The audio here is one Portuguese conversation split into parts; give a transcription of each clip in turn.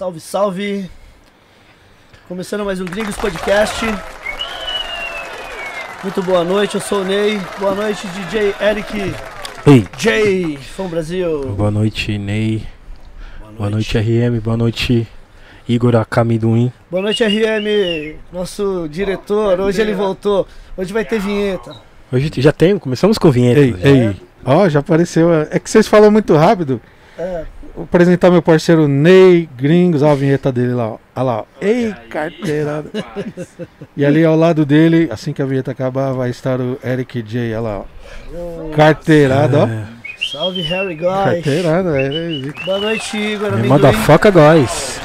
Salve, salve! Começando mais um Gringos Podcast. Muito boa noite, eu sou o Ney. Boa noite, DJ Eric Ei, J, Fã Brasil. boa noite, Ney. Boa noite, RM. Boa noite, Igor Akamiduin. Boa noite, RM, nosso diretor. Hoje ele voltou. Hoje vai ter vinheta. Hoje já tem, começamos com vinheta. Ei, já. ei. Ó, já apareceu. É que vocês falam muito rápido. É, apresentar meu parceiro Ney Gringos. Ó, a vinheta dele lá. Ó. Olha lá. Ó. Ei, carteirada. e ali ao lado dele, assim que a vinheta acabar, vai estar o Eric J. Olha lá. Ó. Carteirada, ó. É, salve, Harry Guy. Carteirada. É, Boa noite, Igor é, Amendoim. motherfucker, guys.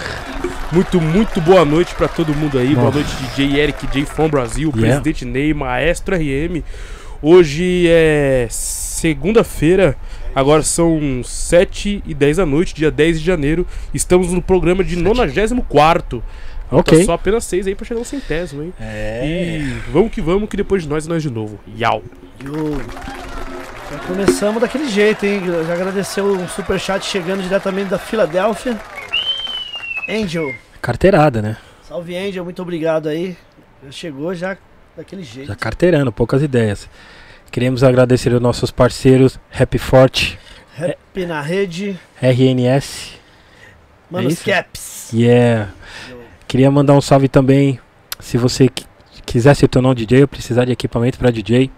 Muito, muito boa noite pra todo mundo aí. Boa Nossa. noite, DJ Eric J from Brasil, Yeah. Presidente Ney, Maestro RM. Hoje é segunda-feira, agora são 7 e 10 da noite, dia 10 de janeiro. Estamos no programa de 94. Ok. Tá só apenas 6 aí pra chegar no centésimo, hein? É. E vamos que vamos, que depois de nós, nós de novo. Yau. Yo. Já começamos daquele jeito, hein? Já agradeceu um superchat chegando diretamente da Filadélfia. Angel. Carteirada, né? Salve, Angel. Muito obrigado aí. Já chegou já daquele jeito. Já carteirando, poucas ideias. Queremos agradecer aos nossos parceiros Happy Forte, Rap na rede. RNS. Manos isso? Caps. Yeah. Queria mandar um salve também. Se você qui- quiser se tornar um DJ ou precisar de equipamento para DJ,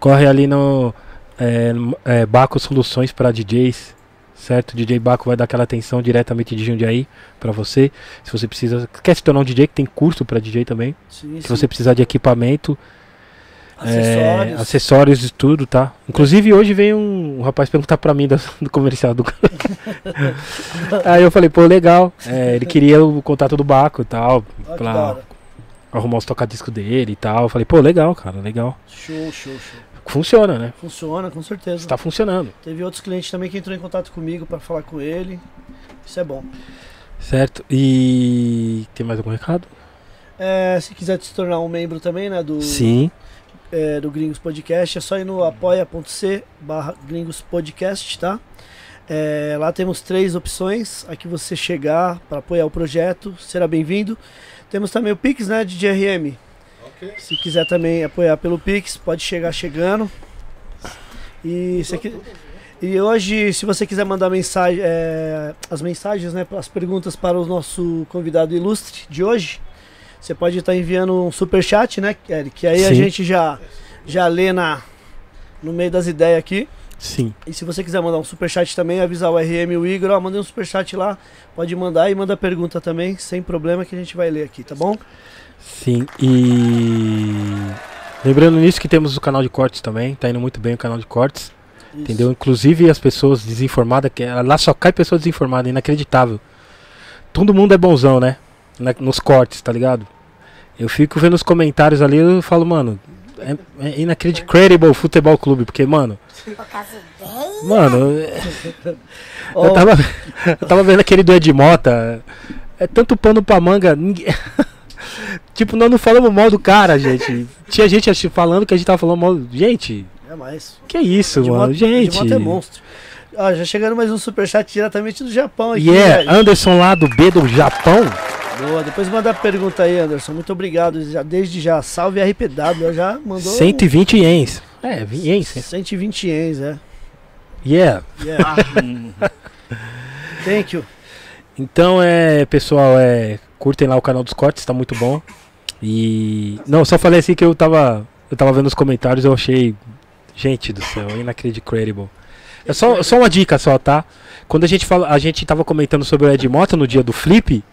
corre ali no é, é, Baco Soluções para DJs, certo? DJ Baco vai dar aquela atenção diretamente de Jundiaí para você. Se você precisa, quer se tornar um DJ que tem curso para DJ também, Sim, se sim. você precisar de equipamento, é, Acessórios. acessórios e tudo, tá? Inclusive hoje veio um, um rapaz perguntar pra mim do, do comercial do Aí eu falei, pô, legal. É, ele queria o contato do Baco e tal, Olha pra arrumar os tocadiscos dele e tal. Eu falei, pô, legal, cara, legal. Show, show, show. Funciona, né? Funciona, com certeza. Está funcionando, Teve outros clientes também que entrou em contato comigo pra falar com ele. Isso é bom. certo? E tem mais algum recado? É, se quiser se tornar um membro também, né, do, Sim. É, do Gringos Podcast, é só ir no apoia.c barra Gringos Podcast, tá? É, lá temos três opções. Aqui você chegar para apoiar o projeto, será bem-vindo. Temos também o Pix, né, de DRM. Se quiser também apoiar pelo Pix, pode chegar chegando. E, se aqui- e hoje, se você quiser mandar mensagem, é, as mensagens, né, as perguntas para o nosso convidado ilustre de hoje, você pode estar enviando um super chat, né, Eric? Que aí a Sim. gente já já lê na no meio das ideias aqui. Sim. E se você quiser mandar um superchat também, avisar o RM e o Igor, ó, mandei um superchat lá, pode mandar e manda pergunta também, sem problema que a gente vai ler aqui, tá bom? Sim. E. Lembrando nisso que temos o canal de cortes também. Tá indo muito bem o canal de cortes. Isso. Entendeu? Inclusive as pessoas desinformadas, que lá só cai pessoas desinformadas, inacreditável. Todo mundo é bonzão, né? Nos cortes, tá ligado? Eu fico vendo os comentários ali eu falo, mano, é, é inacreditável futebol clube, porque, mano. Mano, eu, Ó, eu tava, eu tava vendo aquele do Ed Mota. É tanto pano pra manga. ninguém- tipo, nós não falamos mal do cara, gente. Tinha gente falando que a gente tava falando mal. Gente, É mais. que isso, mano? Gente. De moto é monstro. Ó, já chegando mais um superchat diretamente do Japão aqui. Yeah, velho. Anderson lá do B do Japão. Boa, depois manda a pergunta aí, Anderson. Muito obrigado. Já, desde já. Salve RPW. Já mandou. 120 ienes. É, ienes. 120 ienes, é. Yeah. Yeah. Thank you. Então, é, pessoal, é, curtem lá o canal dos cortes, tá muito bom. E. Não, só falei assim que eu tava. Eu tava vendo os comentários eu achei. Gente do céu, inacreditável. É só, só uma dica só, tá? Quando a gente fala, a gente tava comentando sobre o Ed Mota no dia do flip,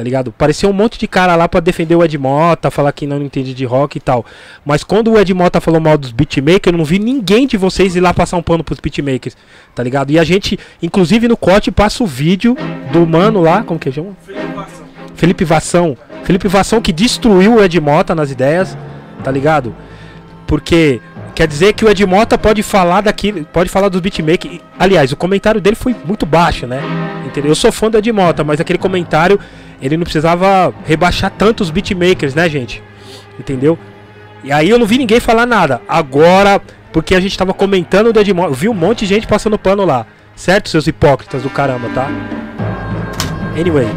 tá ligado? Parecia um monte de cara lá pra defender o Ed Mota, falar que não entende de rock e tal. Mas quando o Ed Mota falou mal dos beatmakers, eu não vi ninguém de vocês ir lá passar um pano pros beatmakers, tá ligado? E a gente, inclusive no corte, passa o vídeo do mano lá, como que chama? Felipe Vação. Felipe Vação que destruiu o Ed Mota nas ideias, tá ligado? Porque quer dizer que o Ed Mota pode falar daquilo, pode falar dos beatmakers. Aliás, o comentário dele foi muito baixo, né? Entendeu? Eu sou fã do Ed Mota, mas aquele comentário, ele não precisava rebaixar tanto os beatmakers, né, gente? Entendeu? E aí eu não vi ninguém falar nada. Agora, porque a gente tava comentando do Ed Mota, eu vi um monte de gente passando pano lá. Certo, seus hipócritas do caramba, tá? Anyway,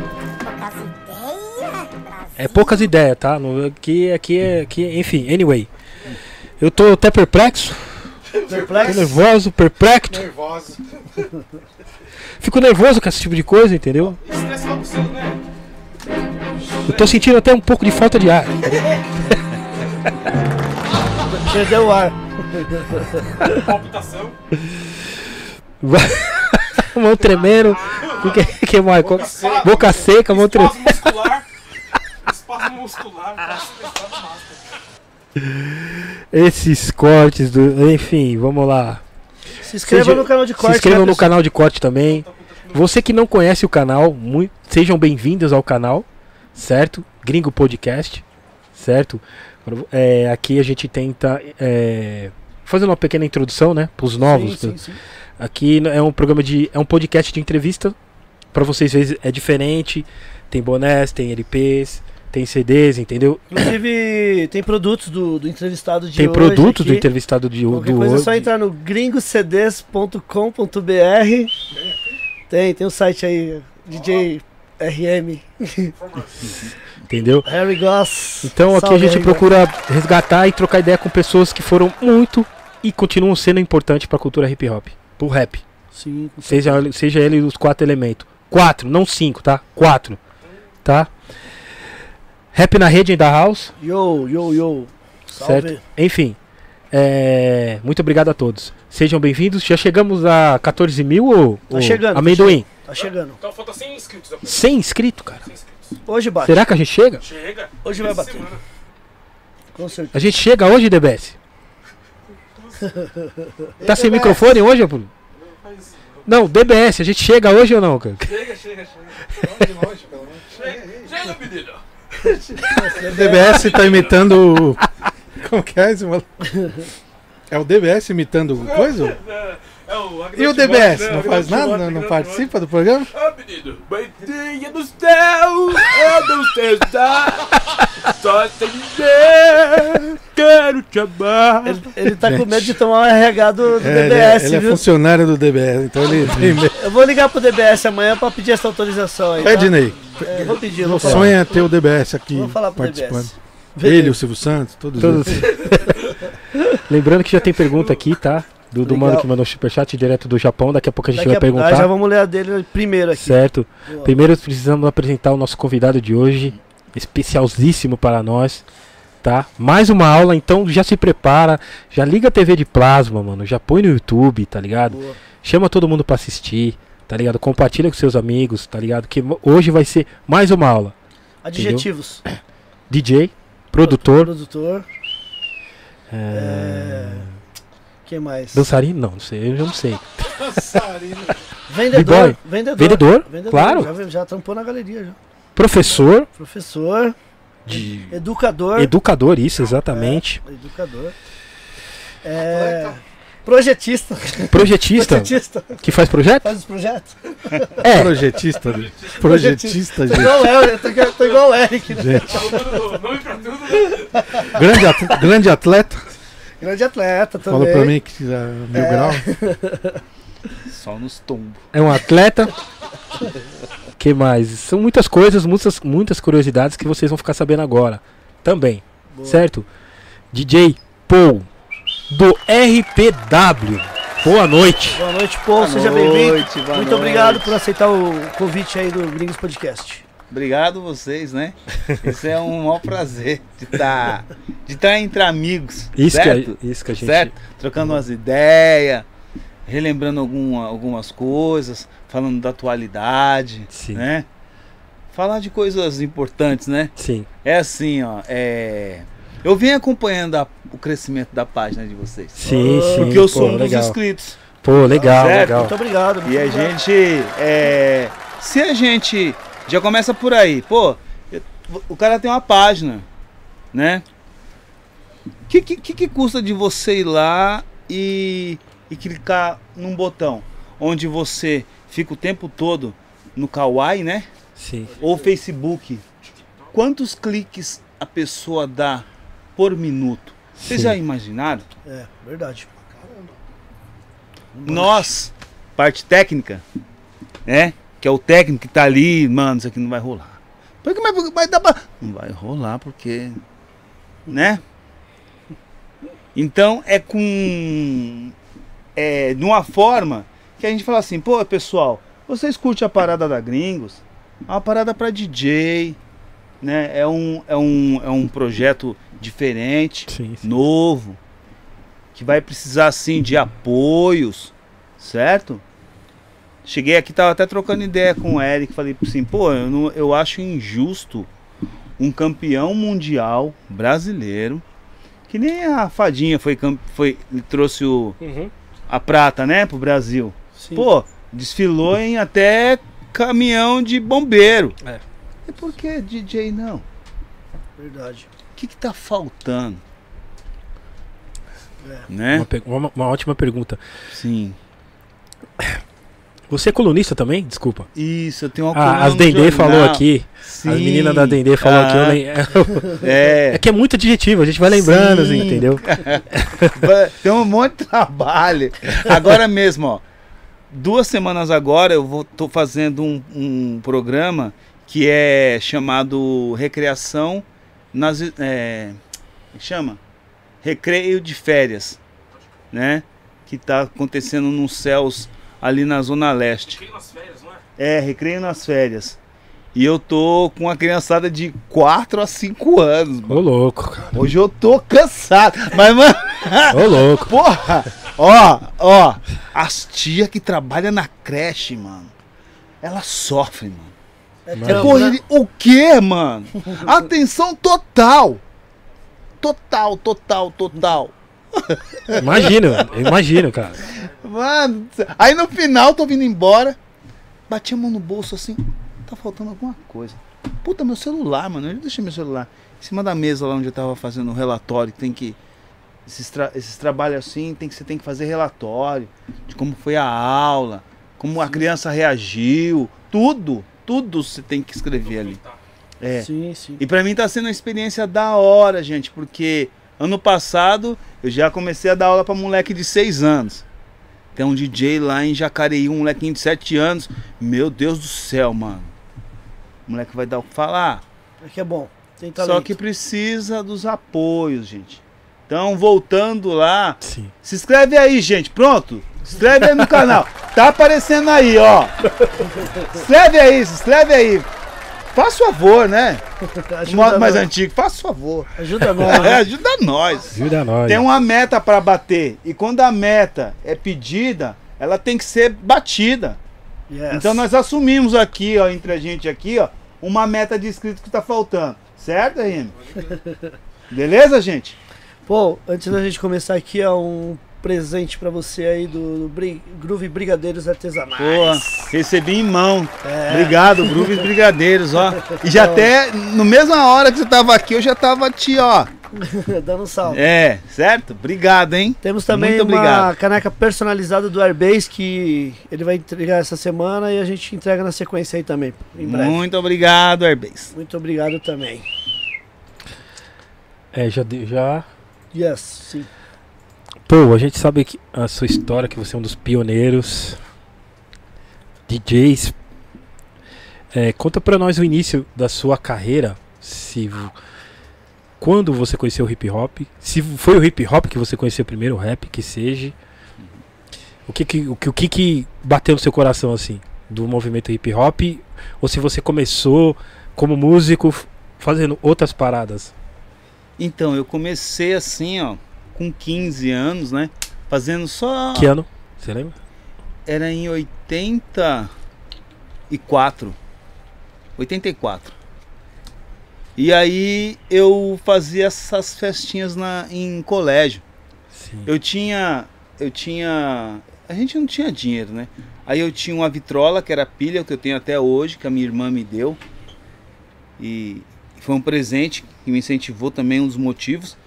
é poucas ideias, tá? Aqui, aqui é. Aqui, enfim, anyway. Eu tô até perplexo, tô Perplexo? nervoso, perplexo. Nervoso. Fico nervoso com esse tipo de coisa, entendeu? Estresse logo cedo, né? Eu tô sentindo até um pouco de falta de ar. Perdeu o ar. Palpitação. mão tremendo. O que, que mais? Boca seca, boca seca mão tremendo. Espaço muscular. Espaço muscular. Esses cortes do. Enfim, vamos lá. Se inscreva Seja- no canal de Se corte. inscrevam né, no canal de corte também. Você que não conhece o canal, mui- sejam bem-vindos ao canal, certo? Gringo Podcast, certo? É, aqui a gente tenta é, fazer uma pequena introdução, né, para os novos. Sim, sim, sim. Aqui é um programa de, é um podcast de entrevista. Para vocês verem é diferente. Tem bonés, tem LPs, tem CDs, entendeu? Inclusive, tem produtos do, do entrevistado de tem hoje produtos do aqui. entrevistado de, Qualquer do coisa é hoje. só entrar no gringocds.com.br. Tem, tem o site aí, DJ RM, entendeu? Harry Goss. Então aqui a gente Harry procura resgatar e trocar ideia com pessoas que foram muito e continuam sendo importantes para a cultura hip hop, pro rap. Goss. Sim, Seja, seja ele os quatro elementos. Quatro, não cinco, tá? Quatro. Tá? Rap na rede da house, Yo, yo, yo. Salve. certo? Enfim. é, Muito obrigado a todos. Sejam bem-vindos. Já chegamos a 14 mil ou. Tá chegando, tá Amendoim. Tá chegando. Então falta 100 inscritos. apenas. 100 inscritos, cara. 100 inscritos. Hoje bate. Será que a gente chega? Chega. Hoje vai bater. semana. Com certeza. A gente chega hoje, DBS? Tá sem microfone hoje, Bruno? Não, DBS, a gente chega hoje ou não, cara? Chega, chega, chega. Chega, menino. O DBS tá imitando. Como que é esse maluco? É o DBS imitando o coisa? É E o DBS? Não faz nada? Não, não participa do programa? Ah, menino, Bandinha do céu, eu não sei estar, só sei dizer, quero te amar. Ele, ele tá com medo de tomar o RH do, do É, ele, é, DBS, ele é viu? funcionário do DBS, então ele tem medo. Eu vou ligar pro DBS amanhã pra pedir essa autorização aí. Pede, tá? Ney. É, vou pedir, vou O falar. sonho é ter o DBS aqui Vou falar pro participando. DBS. Ele, o Silvio Santos, todos, Todos. eles. Lembrando que já tem pergunta aqui, tá? Do, do mano que mandou superchat direto do Japão. Daqui a pouco a gente Daqui vai a- perguntar. Ah, já vamos ler a dele primeiro aqui. Certo? Boa. Primeiro precisamos apresentar o nosso convidado de hoje, especialíssimo para nós, tá? Mais uma aula, então já se prepara, já liga a TV de plasma, mano, já põe no YouTube, tá ligado? Boa. Chama todo mundo para assistir, tá ligado? Compartilha com seus amigos, tá ligado? Que hoje vai ser mais uma aula. Adjetivos. DJ, produtor, Produtor. é... É... Quem mais? dançarino? Não, não sei, eu já não sei. Vendedor. B-boy. Vendedor. Vendedor, claro. Já, já tampou na galeria já. Professor, Professor. de Educador. educador, isso, exatamente. Educador. É... Projetista. Projetista, Projetista. que faz projeto? Faz os projetos. É, Projetista. Projetista, Tô gente. igual Eric, tô igual- tô igual o Eric, né? gente. Tudo, né? Grande, at- grande atleta. Grande atleta também. Falou pra mim que era mil É. grau. Só nos tombos. é um atleta. que mais? São muitas coisas, muitas, muitas curiosidades que vocês vão ficar sabendo agora. Também, Boa. certo? DJ Paul, do RPW. Boa noite. Boa noite, Paul. Boa Seja bem-vindo. Muito noite. obrigado por aceitar o convite aí do Gringos Podcast. Obrigado vocês, né? Isso é um maior prazer de estar de estar entre amigos, Isso certo? que, a, isso que a gente. Certo? Trocando umas ideias, relembrando alguma, algumas coisas, falando da atualidade, Sim. né? Falar de coisas importantes, né? Sim. É assim, ó, é... Eu venho acompanhando a- o crescimento da página de vocês. Sim, sim. Porque eu pô, sou um dos legal. inscritos. Pô, legal, Certo? legal. Muito obrigado. muito E a obrigado. gente, é, se a gente já começa por aí, pô, eu- o cara tem uma página, né? O que, que, que custa de você ir lá e, e clicar num botão onde você fica o tempo todo no Kawaii, né? Sim. Ou Facebook? Quantos cliques a pessoa dá por minuto? Vocês já imaginaram? É, verdade. Nós, parte técnica, né? Que é o técnico que tá ali, mano, isso aqui não vai rolar. Porque, mas vai dar pra... Não vai rolar porque. Né? Então é com. É de uma forma que a gente fala assim, pô, pessoal, vocês curtem a parada da Gringos? É uma parada pra DJ, né? É um, é um, é um projeto diferente, Sim, sim. novo, que vai precisar assim de apoios, certo? Cheguei aqui, tava até trocando ideia com o Eric, falei assim, pô, eu, não, eu acho injusto um campeão mundial brasileiro, que nem a Fadinha foi, cam- foi trouxe o, Uhum. a prata, né, pro Brasil. Sim. Pô, desfilou em até caminhão de bombeiro. É. E por que DJ não? Verdade. O que que tá faltando? É. Né? Uma, uma- uma ótima pergunta. Sim. Você é colunista também? Desculpa. Isso, eu tenho uma Ah, as Dendê falou aqui. Sim. As meninas da Dendê falou aqui. eu Ah, É. É que é muito adjetivo, a gente vai lembrando, assim, Sim. entendeu? Tem um monte de trabalho. Agora mesmo, ó. Duas semanas agora eu vou, tô fazendo um, um programa que é chamado Recreação nas. É, que chama? Recreio de férias. Né? Que tá acontecendo nos céus ali na Zona Leste. É, recreio nas férias. E eu tô com uma criançada de 4 a 5 anos. mano. Ô louco, cara. Hoje eu tô cansado. Mas, mano. Ô louco. Porra! Ó, ó, as tia que trabalham na creche, mano, elas sofrem, mano. É né? ele- o quê, mano? Atenção total! Total, total, total. Imagino, eu imagino, cara. Mano, aí no final tô vindo embora, bati a mão no bolso assim, tá faltando alguma coisa. Puta, meu celular, mano, eu deixei meu celular em cima da mesa lá onde eu tava fazendo o relatório, que tem que esses, tra- esses trabalhos assim, tem que você tem que fazer relatório de como foi a aula, como a criança reagiu, tudo, tudo você tem que escrever ali. É. Sim, sim. E pra mim tá sendo uma experiência da hora, gente, porque ano passado eu já comecei a dar aula pra moleque de 6 anos. Tem um DJ lá em Jacareí, um molequinho de 7 anos. Meu Deus do céu, mano. O moleque vai dar o que falar. É que é bom. Tem Só que precisa dos apoios, gente. Então, voltando lá, Sim. se inscreve aí, gente. Pronto? Se inscreve aí no canal. Tá aparecendo aí, ó. Se inscreve aí, se inscreve aí. Faz favor, né? Ajuda modo mais nós. antigo, faz favor. Ajuda nós. É, né? ajuda nós. Ajuda nós. Tem uma meta pra bater. E quando a meta é pedida, ela tem que ser batida. Yes. Então nós assumimos aqui, ó, entre a gente aqui, ó, uma meta de inscritos que tá faltando. Certo, RM? Beleza, gente? Pô, antes da gente começar aqui, ó, um presente pra você aí do, do Bri- Groove Brigadeiros Artesanais. Boa. Recebi em mão. É. Obrigado, Grooves Brigadeiros, ó. E já até, no mesma hora que você tava aqui, eu já tava te, ó. Dando um salve. É, certo? Obrigado, hein? Temos também Muito uma obrigado. caneca personalizada do Airbase que ele vai entregar essa semana e a gente entrega na sequência aí também, em breve. Muito obrigado, Airbase. Muito obrigado também. É, já, deu- já. Yes, sim. Pô, a gente sabe que a sua história, que você é um dos pioneiros. DJs. É, conta pra nós o início da sua carreira. Se. Quando você conheceu o hip hop? Se foi o hip hop que você conheceu primeiro, o rap, que seja. O que que, o que, o que bateu no seu coração assim? Do movimento hip hop? Ou se você começou como músico fazendo outras paradas? Então, eu comecei assim, ó, com 15 anos, né? Fazendo só. Que ano? Você lembra? Era em 84. 84. E aí eu fazia essas festinhas na, em colégio. Sim. Eu tinha. Eu tinha. A gente não tinha dinheiro, né? Aí eu tinha uma vitrola, que era pilha, que eu tenho até hoje, que a minha irmã me deu. E foi um presente que me incentivou também, um dos motivos.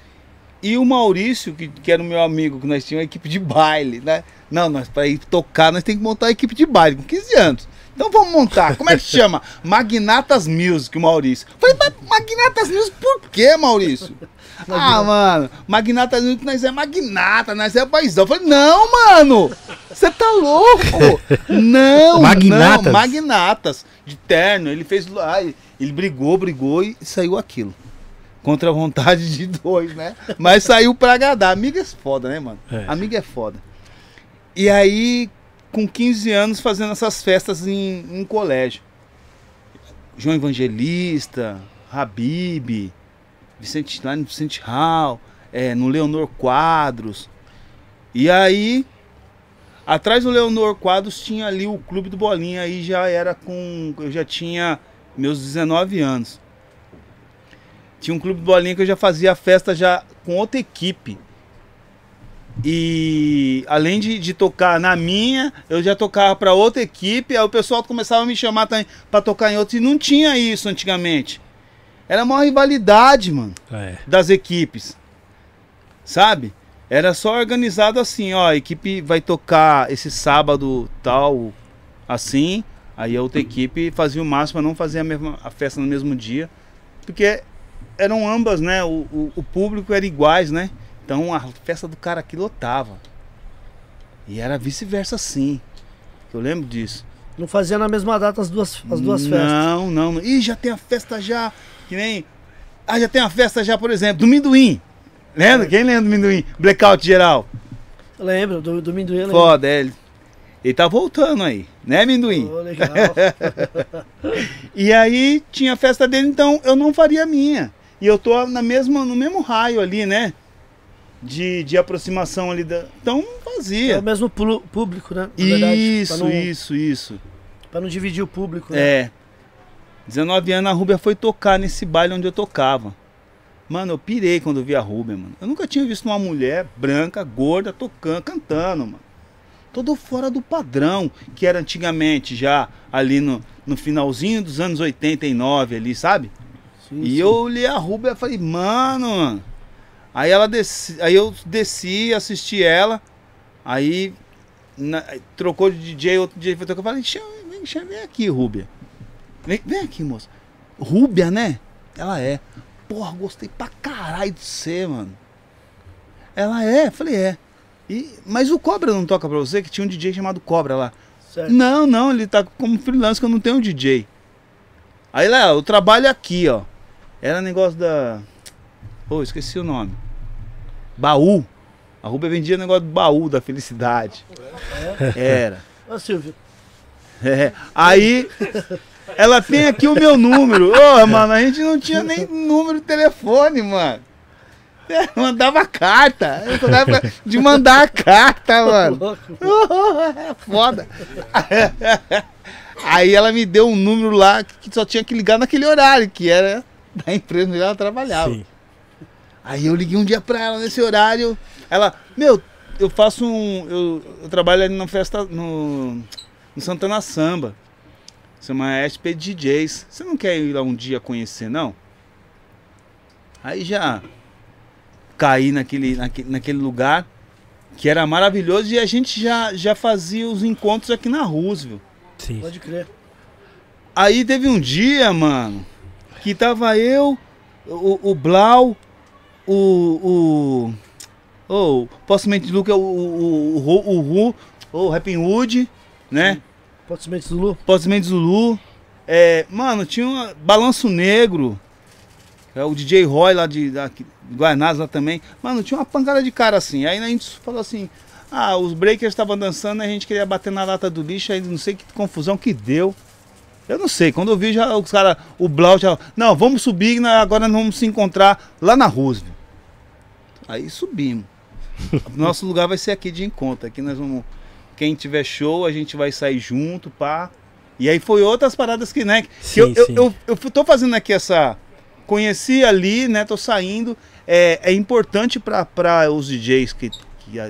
E o Maurício, que, que era o meu amigo, que nós tínhamos uma equipe de baile, né? Não, nós para ir tocar, nós temos que montar a equipe de baile com 15 anos. Então vamos montar. Como é que se chama? Magnatas Music, o Maurício. Falei, mas Magnatas Music por quê, Maurício? Ah, mano, Magnatas Music nós é magnata, nós é paizão. Falei, não, mano! Você tá louco? Não, Magnatas. não, magnatas de terno. Ele fez lá, ele brigou, brigou e saiu aquilo. Contra a vontade de dois, né? Mas saiu pra agradar. Amiga é foda, né, mano? É. Amiga é foda. E aí, com 15 anos, fazendo essas festas em, em colégio. João Evangelista, Habib, Vicente, lá no Vicente Hall, é, no Leonor Quadros. E aí, atrás do Leonor Quadros tinha ali o Clube do Bolinha, aí já era com. Eu já tinha meus 19 anos. Tinha um Clube do Bolinha que eu já fazia festa já com outra equipe. E além de, de tocar na minha, eu já tocava para outra equipe, aí o pessoal começava a me chamar também para tocar em outros. E não tinha isso antigamente. Era uma rivalidade, mano É. das equipes. Sabe? Era só organizado assim, ó, a equipe vai tocar esse sábado tal, assim, aí a outra equipe fazia o máximo para não fazer a mesma a festa no mesmo dia, porque eram ambas, né? O, o, o público era iguais, né? Então a festa do cara aqui lotava. E era vice-versa sim. Eu lembro disso. Não fazia na mesma data as duas, as duas festas. Não, não, não. Ih, já tem a festa já. Que nem. Ah, já tem a festa já, por exemplo, do Minduim. Lembra? Quem lembra do Minduim? Blackout geral. Lembro, do, do Minduim, lembro. Foda, é, ele. Ele tá voltando aí, né, Minduim? Ô, legal. E aí tinha a festa dele, então eu não faria a minha. E eu tô na mesma, no mesmo raio ali, né? De, de aproximação ali da. Então É fazia. o mesmo público, né? Na verdade, Isso, não, isso, isso. Pra não dividir o público, né? É. 19 anos a Rúbia foi tocar nesse baile onde eu tocava. Mano, eu pirei quando eu vi a Rúbia, mano. Eu nunca tinha visto uma mulher branca, gorda, tocando, cantando, mano. Todo fora do padrão que era antigamente, já ali no, no finalzinho dos anos 89 ali, sabe? Sim, E sim. eu olhei a Rúbia e falei, mano. Aí ela desci, aí eu desci, assisti ela, aí na- trocou de DJ, outro DJ foi tocar. Eu falei, vem, vem aqui, Rúbia. Vem, vem aqui, moça. Rúbia, né? Ela é. Porra, gostei pra caralho de você, mano. Ela é, falei, é. E, mas o Cobra não toca pra você? Que tinha um DJ chamado Cobra lá. Certo. Não, não, ele tá como freelance que eu não tenho DJ. Aí lá, eu trabalho aqui, ó. Era negócio da. Pô, esqueci o nome. Baú. A Rúbia vendia negócio do baú da felicidade. Era. Ô, Silvio, É. Aí, ela tem aqui o meu número. Ô, mano, a gente não tinha nem número de telefone, mano. É, mandava carta. Eu de mandar carta, mano. É foda. Aí ela me deu um número lá que só tinha que ligar naquele horário, que era da empresa onde ela trabalhava. Sim. Aí eu liguei um dia pra ela nesse horário. Ela, meu, eu faço um. Eu, eu trabalho ali na festa no, no Santana Samba. Chama SP DJs. Você não quer ir lá um dia conhecer, não? Aí já caí naquele, naquele, naquele lugar que era maravilhoso e a gente já, já fazia os encontros aqui na Roosevelt. Sim. Pode crer. Aí teve um dia, mano, que tava eu, o, o Blau, o. o. o Possivelmente Luke, o, o, o, Ru- o Ru, o Rapping Wood, né? Pode ser Zulu. Possivelmente Zulu. É, mano, tinha um Balanço Negro. É o DJ Roy lá de, da, de lá também. Mano, tinha uma pancada de cara assim. Aí a gente falou assim: ah, os breakers estavam dançando, a gente queria bater na lata do lixo, aí não sei que confusão que deu. Eu não sei, quando eu vi já os caras, o Blau já. Não, vamos subir, né, agora nós vamos se encontrar lá na Roosevelt. Aí subimos. Nosso lugar vai ser aqui de encontro. Aqui nós vamos. Quem tiver show, a gente vai sair junto, pá. E aí foi outras paradas que, né? Que Sim, eu, eu, sim. eu, eu tô fazendo aqui essa. Conheci ali, né? Tô saindo. É, é importante para os DJs que, que,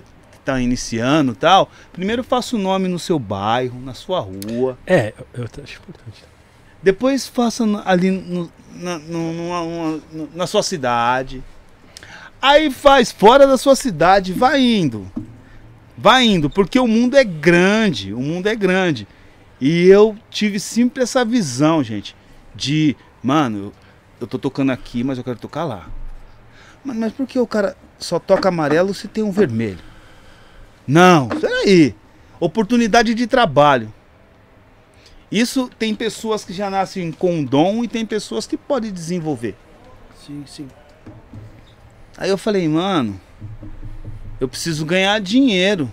a- que tá iniciando e tal. Primeiro faça o nome no seu bairro, na sua rua. É, eu, acho importante. Depois faça ali no- na, no- numa- na sua cidade. Aí faz fora da sua cidade, vai indo. Vai indo, porque o mundo é grande. O mundo é grande. E eu tive sempre essa visão, gente, de, mano, eu, tô tocando aqui, mas eu quero tocar lá. Mano, mas por que o cara só toca amarelo se tem um vermelho? Não, peraí. Oportunidade de trabalho. Isso tem pessoas que já nascem com dom e tem pessoas que podem desenvolver. Sim, sim. Aí eu falei, mano, eu preciso ganhar dinheiro.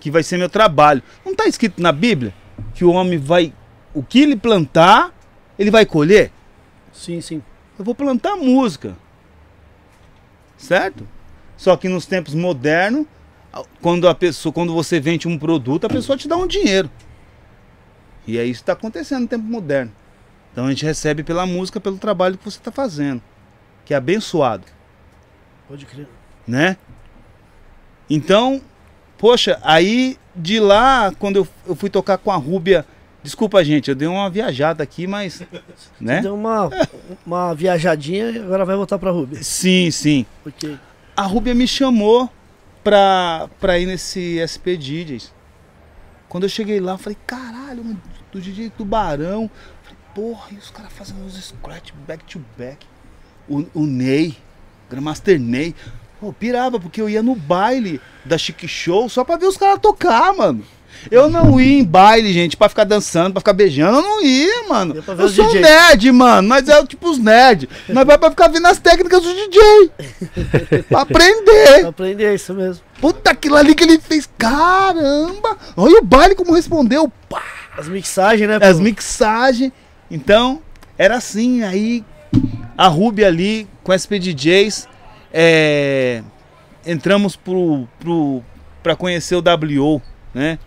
Que vai ser meu trabalho. Não tá escrito na Bíblia que o homem vai. O que ele plantar, ele vai colher? Sim, sim. Eu vou plantar música. Certo? Só que nos tempos modernos, quando a pessoa, quando você vende um produto, a pessoa te dá um dinheiro. E é isso que está acontecendo no tempo moderno. Então a gente recebe pela música, pelo trabalho que você está fazendo, que é abençoado, Pode crer. né? Então, poxa, aí de lá, quando eu, eu fui tocar com a Rúbia, desculpa gente, eu dei uma viajada aqui, mas, né? Deu uma, uma viajadinha e agora vai voltar pra Ruby. Sim, sim. Ok. a Rúbia me chamou pra, pra ir nesse SP DJs. Quando eu cheguei lá, eu falei, caralho, mano, do DJ Tubarão. Falei, porra, e os caras fazendo uns scratch back to back. O, o Ney, Grandmaster Ney. Pô, pirava, porque eu ia no baile da Chic Show só pra ver os caras tocar, mano. Eu não ia em baile, gente, pra ficar dançando, pra ficar beijando. Eu não ia, mano. Eu sou um nerd, mano. Mas é tipo os nerds. Nós vai pra ficar vendo as técnicas do DJ. pra aprender. Pra aprender isso mesmo. Puta, aquilo ali que ele fez. Caramba! Olha o baile como respondeu. Pá, As mixagens, né? as pô? mixagens. Então, era assim. Aí, a Ruby ali, com SP DJs, é, entramos pro, pro, pra conhecer o WO, né?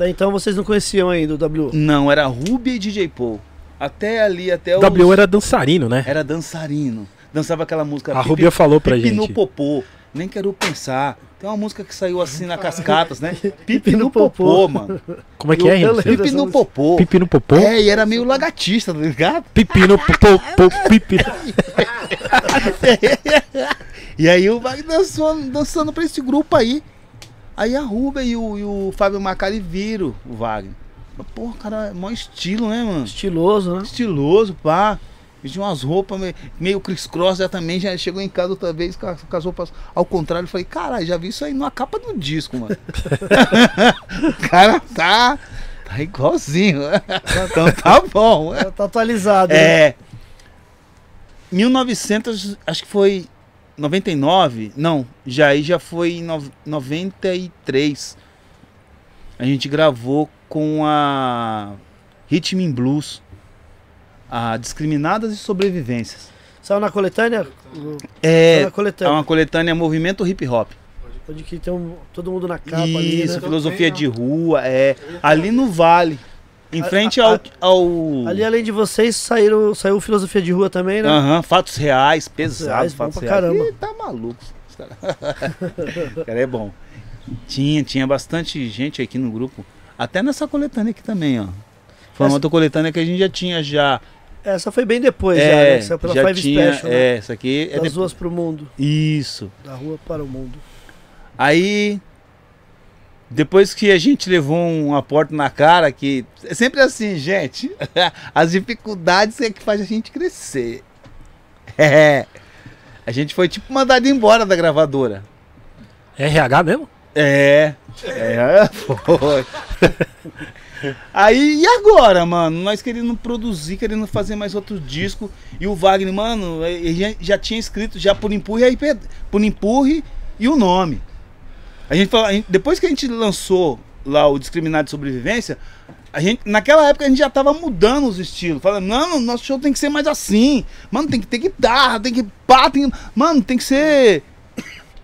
Até então vocês não conheciam ainda o W. Não, era Ruby e DJ Paul. Até ali, até o. W era dançarino, né? Era dançarino. Dançava aquela música. A Rubia falou pra Pipi no gente. popô. Nem quero pensar. Tem uma música que saiu assim na Cascatas, né? Pipi no popô, mano. Como é que é, lembro. Pipi no popô. Pipi no popô? É, e era meio lagartista, tá ligado? Pipi no popô, pô, pipi. E aí o Wagner dançando pra esse grupo aí. Aí a Rubia e o, e o Fábio Macari viram o Wagner. Porra, cara, é mó estilo, né, mano? Estiloso, né? Estiloso, pá. Vestiu umas roupas meio, meio criss-cross, já também já chegou em casa outra vez com as, roupas ao contrário. Falei, caralho, já vi isso aí numa capa do disco, mano. o cara tá, tá igualzinho. então tá bom. Tá atualizado. né? É. 1900, acho que foi 99. Não, já aí já foi em nov- 93. A gente gravou com a Rhythm Blues. A Discriminadas e Sobrevivências. Saiu na coletânea? É, na é coletânea. uma coletânea Movimento Hip Hop. Pode que tem um, todo mundo na capa ali, Isso, né? filosofia de rua, é. Ali no Vale. Em frente ao. ao Ali, além de vocês, saíram, saiu Filosofia de Rua também, né? Aham, fatos reais, pesados, reais, bom fatos reais. caramba. Ih, tá maluco. cara. O é bom. Tinha, tinha bastante gente aqui no grupo. Até nessa coletânea aqui também, ó. Foi uma Essa- outra coletânea que a gente já tinha já. Essa foi bem depois, já, é, né? Saiu pela já Five tinha, Special, né? é, essa aqui é Das depois. ruas pro mundo. Isso. Da rua para o mundo. Aí depois que a gente levou um aporte na cara, que é sempre assim, gente. As dificuldades é que faz a gente crescer. É. A gente foi tipo mandado embora da gravadora. RH mesmo? É. É, foi. Aí, e agora, mano? Nós querendo produzir, querendo fazer mais outro disco. E o Wagner, mano, ele já, já tinha escrito já por empurre, aí, por empurre e o nome. A gente falou, a gente- depois que a gente lançou lá o Discriminado de Sobrevivência, a gente, naquela época a gente já tava mudando os estilos. Falando, não, nosso show tem que ser mais assim. Mano, tem que ter guitarra, tem que. Pá, tem, mano, tem que ser.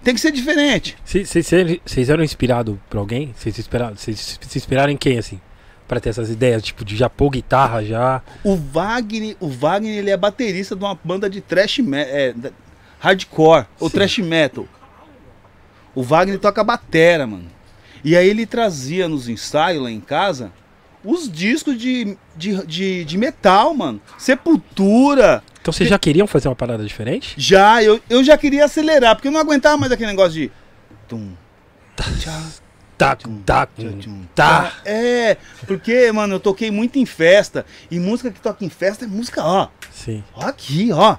Tem que ser diferente. Vocês- eram inspirados por alguém? Vocês se inspiraram, em quem, assim? Pra ter essas ideias, tipo, de já pôr guitarra, já... O Wagner, o Wagner ele é baterista de uma banda de thrash me- é, hardcore ou Sim. thrash metal. O Wagner toca batera, mano. E aí ele trazia nos ensaios lá em casa os discos de, de, de, de metal, mano. Sepultura. Então vocês já queriam fazer uma parada diferente? Já, eu, eu já queria acelerar, porque eu não aguentava mais aquele negócio de. Tum, tchá, Tá, tchum, tá, tchá, tchum, tá. É, porque, mano, eu toquei muito em festa. E música que toca em festa é música, ó. Sim. Ó aqui, ó.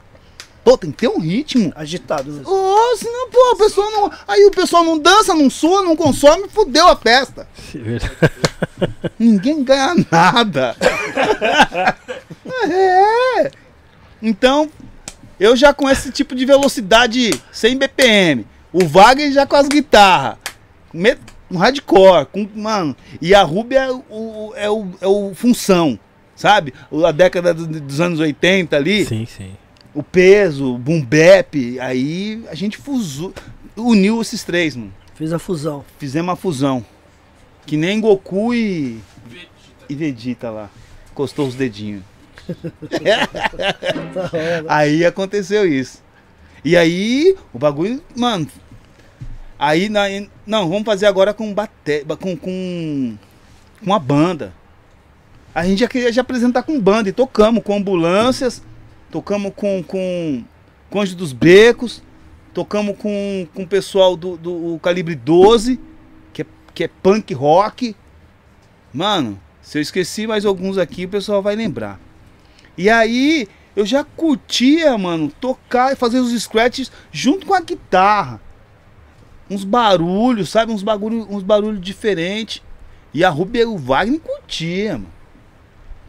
Pô, tem que ter um ritmo. Agitado mesmo. Ô, senão, pô, a pessoa não. Aí o pessoal não dança, não sua, não consome, fudeu a festa. Ninguém ganha nada. é. Então, eu já com esse tipo de velocidade sem BPM. O Wagner já com as guitarras. Um hardcore. Com, mano. E a Ruby é o, é o, é o função. Sabe? A década do- dos anos 80 ali Sim, sim. O peso, o boom bap, aí a gente fusou, uniu esses três, mano. Fiz a fusão. Fizemos uma fusão. Que nem Goku e e Vegeta lá. Encostou os dedinhos. Hora. Aí aconteceu isso. E aí, o bagulho, mano. Aí, na, não, vamos fazer agora com bate, com, com, com a banda. A gente já queria já apresentar com banda e tocamos com ambulâncias, tocamos com, com, Anjo dos Becos, tocamos com, com o pessoal do, do Calibre 12, que é, que é punk rock. Mano, se eu esqueci mais alguns aqui, o pessoal vai lembrar. E aí, eu já curtia, mano, tocar e fazer os scratches junto com a guitarra. Uns barulhos, sabe? Uns bagulho, uns barulhos diferentes. E a Ruby Wagner curtia, mano.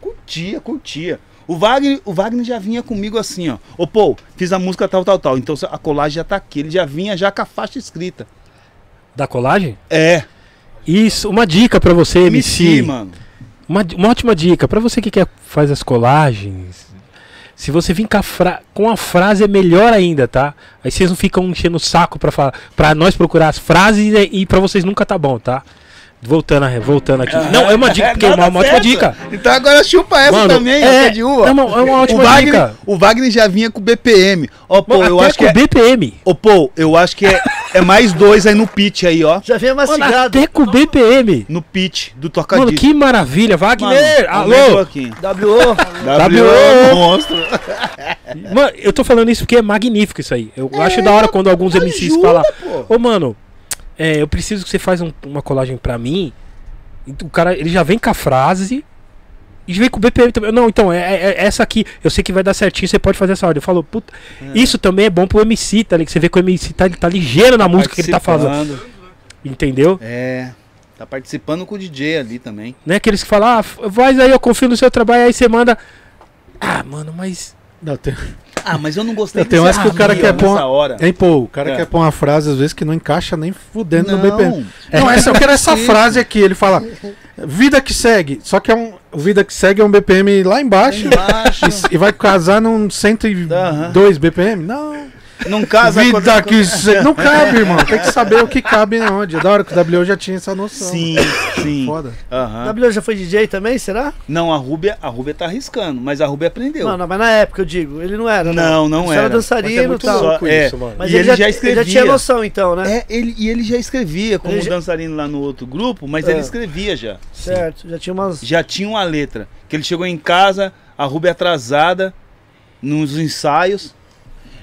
Curtia, curtia. O Wagner, o Wagner já vinha comigo assim, ó. Ô, pô, fiz a música tal, tal, tal. Então a colagem já tá aqui. Ele já vinha já com a faixa escrita. Da colagem? É, Isso, uma dica pra você, MC. MC, mano. Uma, uma ótima dica pra você que quer faz as colagens. Se você vir com a, fra- com a frase é melhor ainda, tá? Aí vocês não ficam enchendo o saco pra falar, para nós procurar as frases e, e para vocês nunca tá bom, tá? Voltando, a- voltando aqui. Não, é uma dica, porque é uma, uma ótima dica. Então agora chupa essa Mano, também, é, essa de uva. é uma, é uma ótima o, Wagner, dica. o Wagner já vinha com BPM. Ó, pô, Mano, eu acho que é, BPM. Ô, pô, eu acho que é, é mais dois aí no pitch aí, ó. Já vinha Mano, mastigado. até com BPM. No pitch do Mano, tocadisco. que maravilha. Wagner, Mano, alô. W.O. W.O. monstro. Mano, eu tô falando isso porque é magnífico isso aí. Eu acho da hora quando alguns MCs falam, pô. ô mano, é, eu preciso que você faça um- uma colagem pra mim. E o cara, ele já vem com a frase e já vem com o BPM também. Não, então, é, é- é essa aqui, eu sei que vai dar certinho, você pode fazer essa ordem. Eu falo, puta, isso também é bom pro MC, tá ligado? Você vê que o MC tá, ele tá ligeiro na música que ele tá falando, entendeu? É. Tá participando com o DJ ali também. Não é aqueles que falam, ah, faz aí, eu confio no seu trabalho, aí você manda. Ah, mano, mas. Não, tem, Ah, mas eu não gostei tem umas que o cara quer ó, pôr. nessa hora. Hein, pô, o cara É. quer pôr uma frase às vezes que não encaixa nem fudendo no BPM. Não, Não, essa, eu quero essa frase aqui. Ele fala: Vida que segue. Só que é um. O Vida que segue é um BPM lá embaixo. embaixo. E, e vai casar num 102 BPM? Não. Não casa com Vida que segue. Não cabe, irmão. Tem que saber o que cabe na onde. É Da hora que o WO já tinha essa noção. Sim, sim. Foda. Aham. W.O. já foi DJ também, será? Não, a Rúbia, a Rúbia tá arriscando, mas a Rúbia aprendeu. Não, não, mas na época eu digo, ele não era. né? Não, não Você era. era dançarino e muito tal. louco é. isso, mano. Mas E ele, ele já, já ele escrevia. já tinha noção então, né? É, ele, e ele já escrevia como Ele já- dançarino lá no outro grupo, mas É. ele escrevia já. Certo, já tinha umas. Já tinha uma letra. Que ele chegou em casa, a Rúbia atrasada, nos ensaios.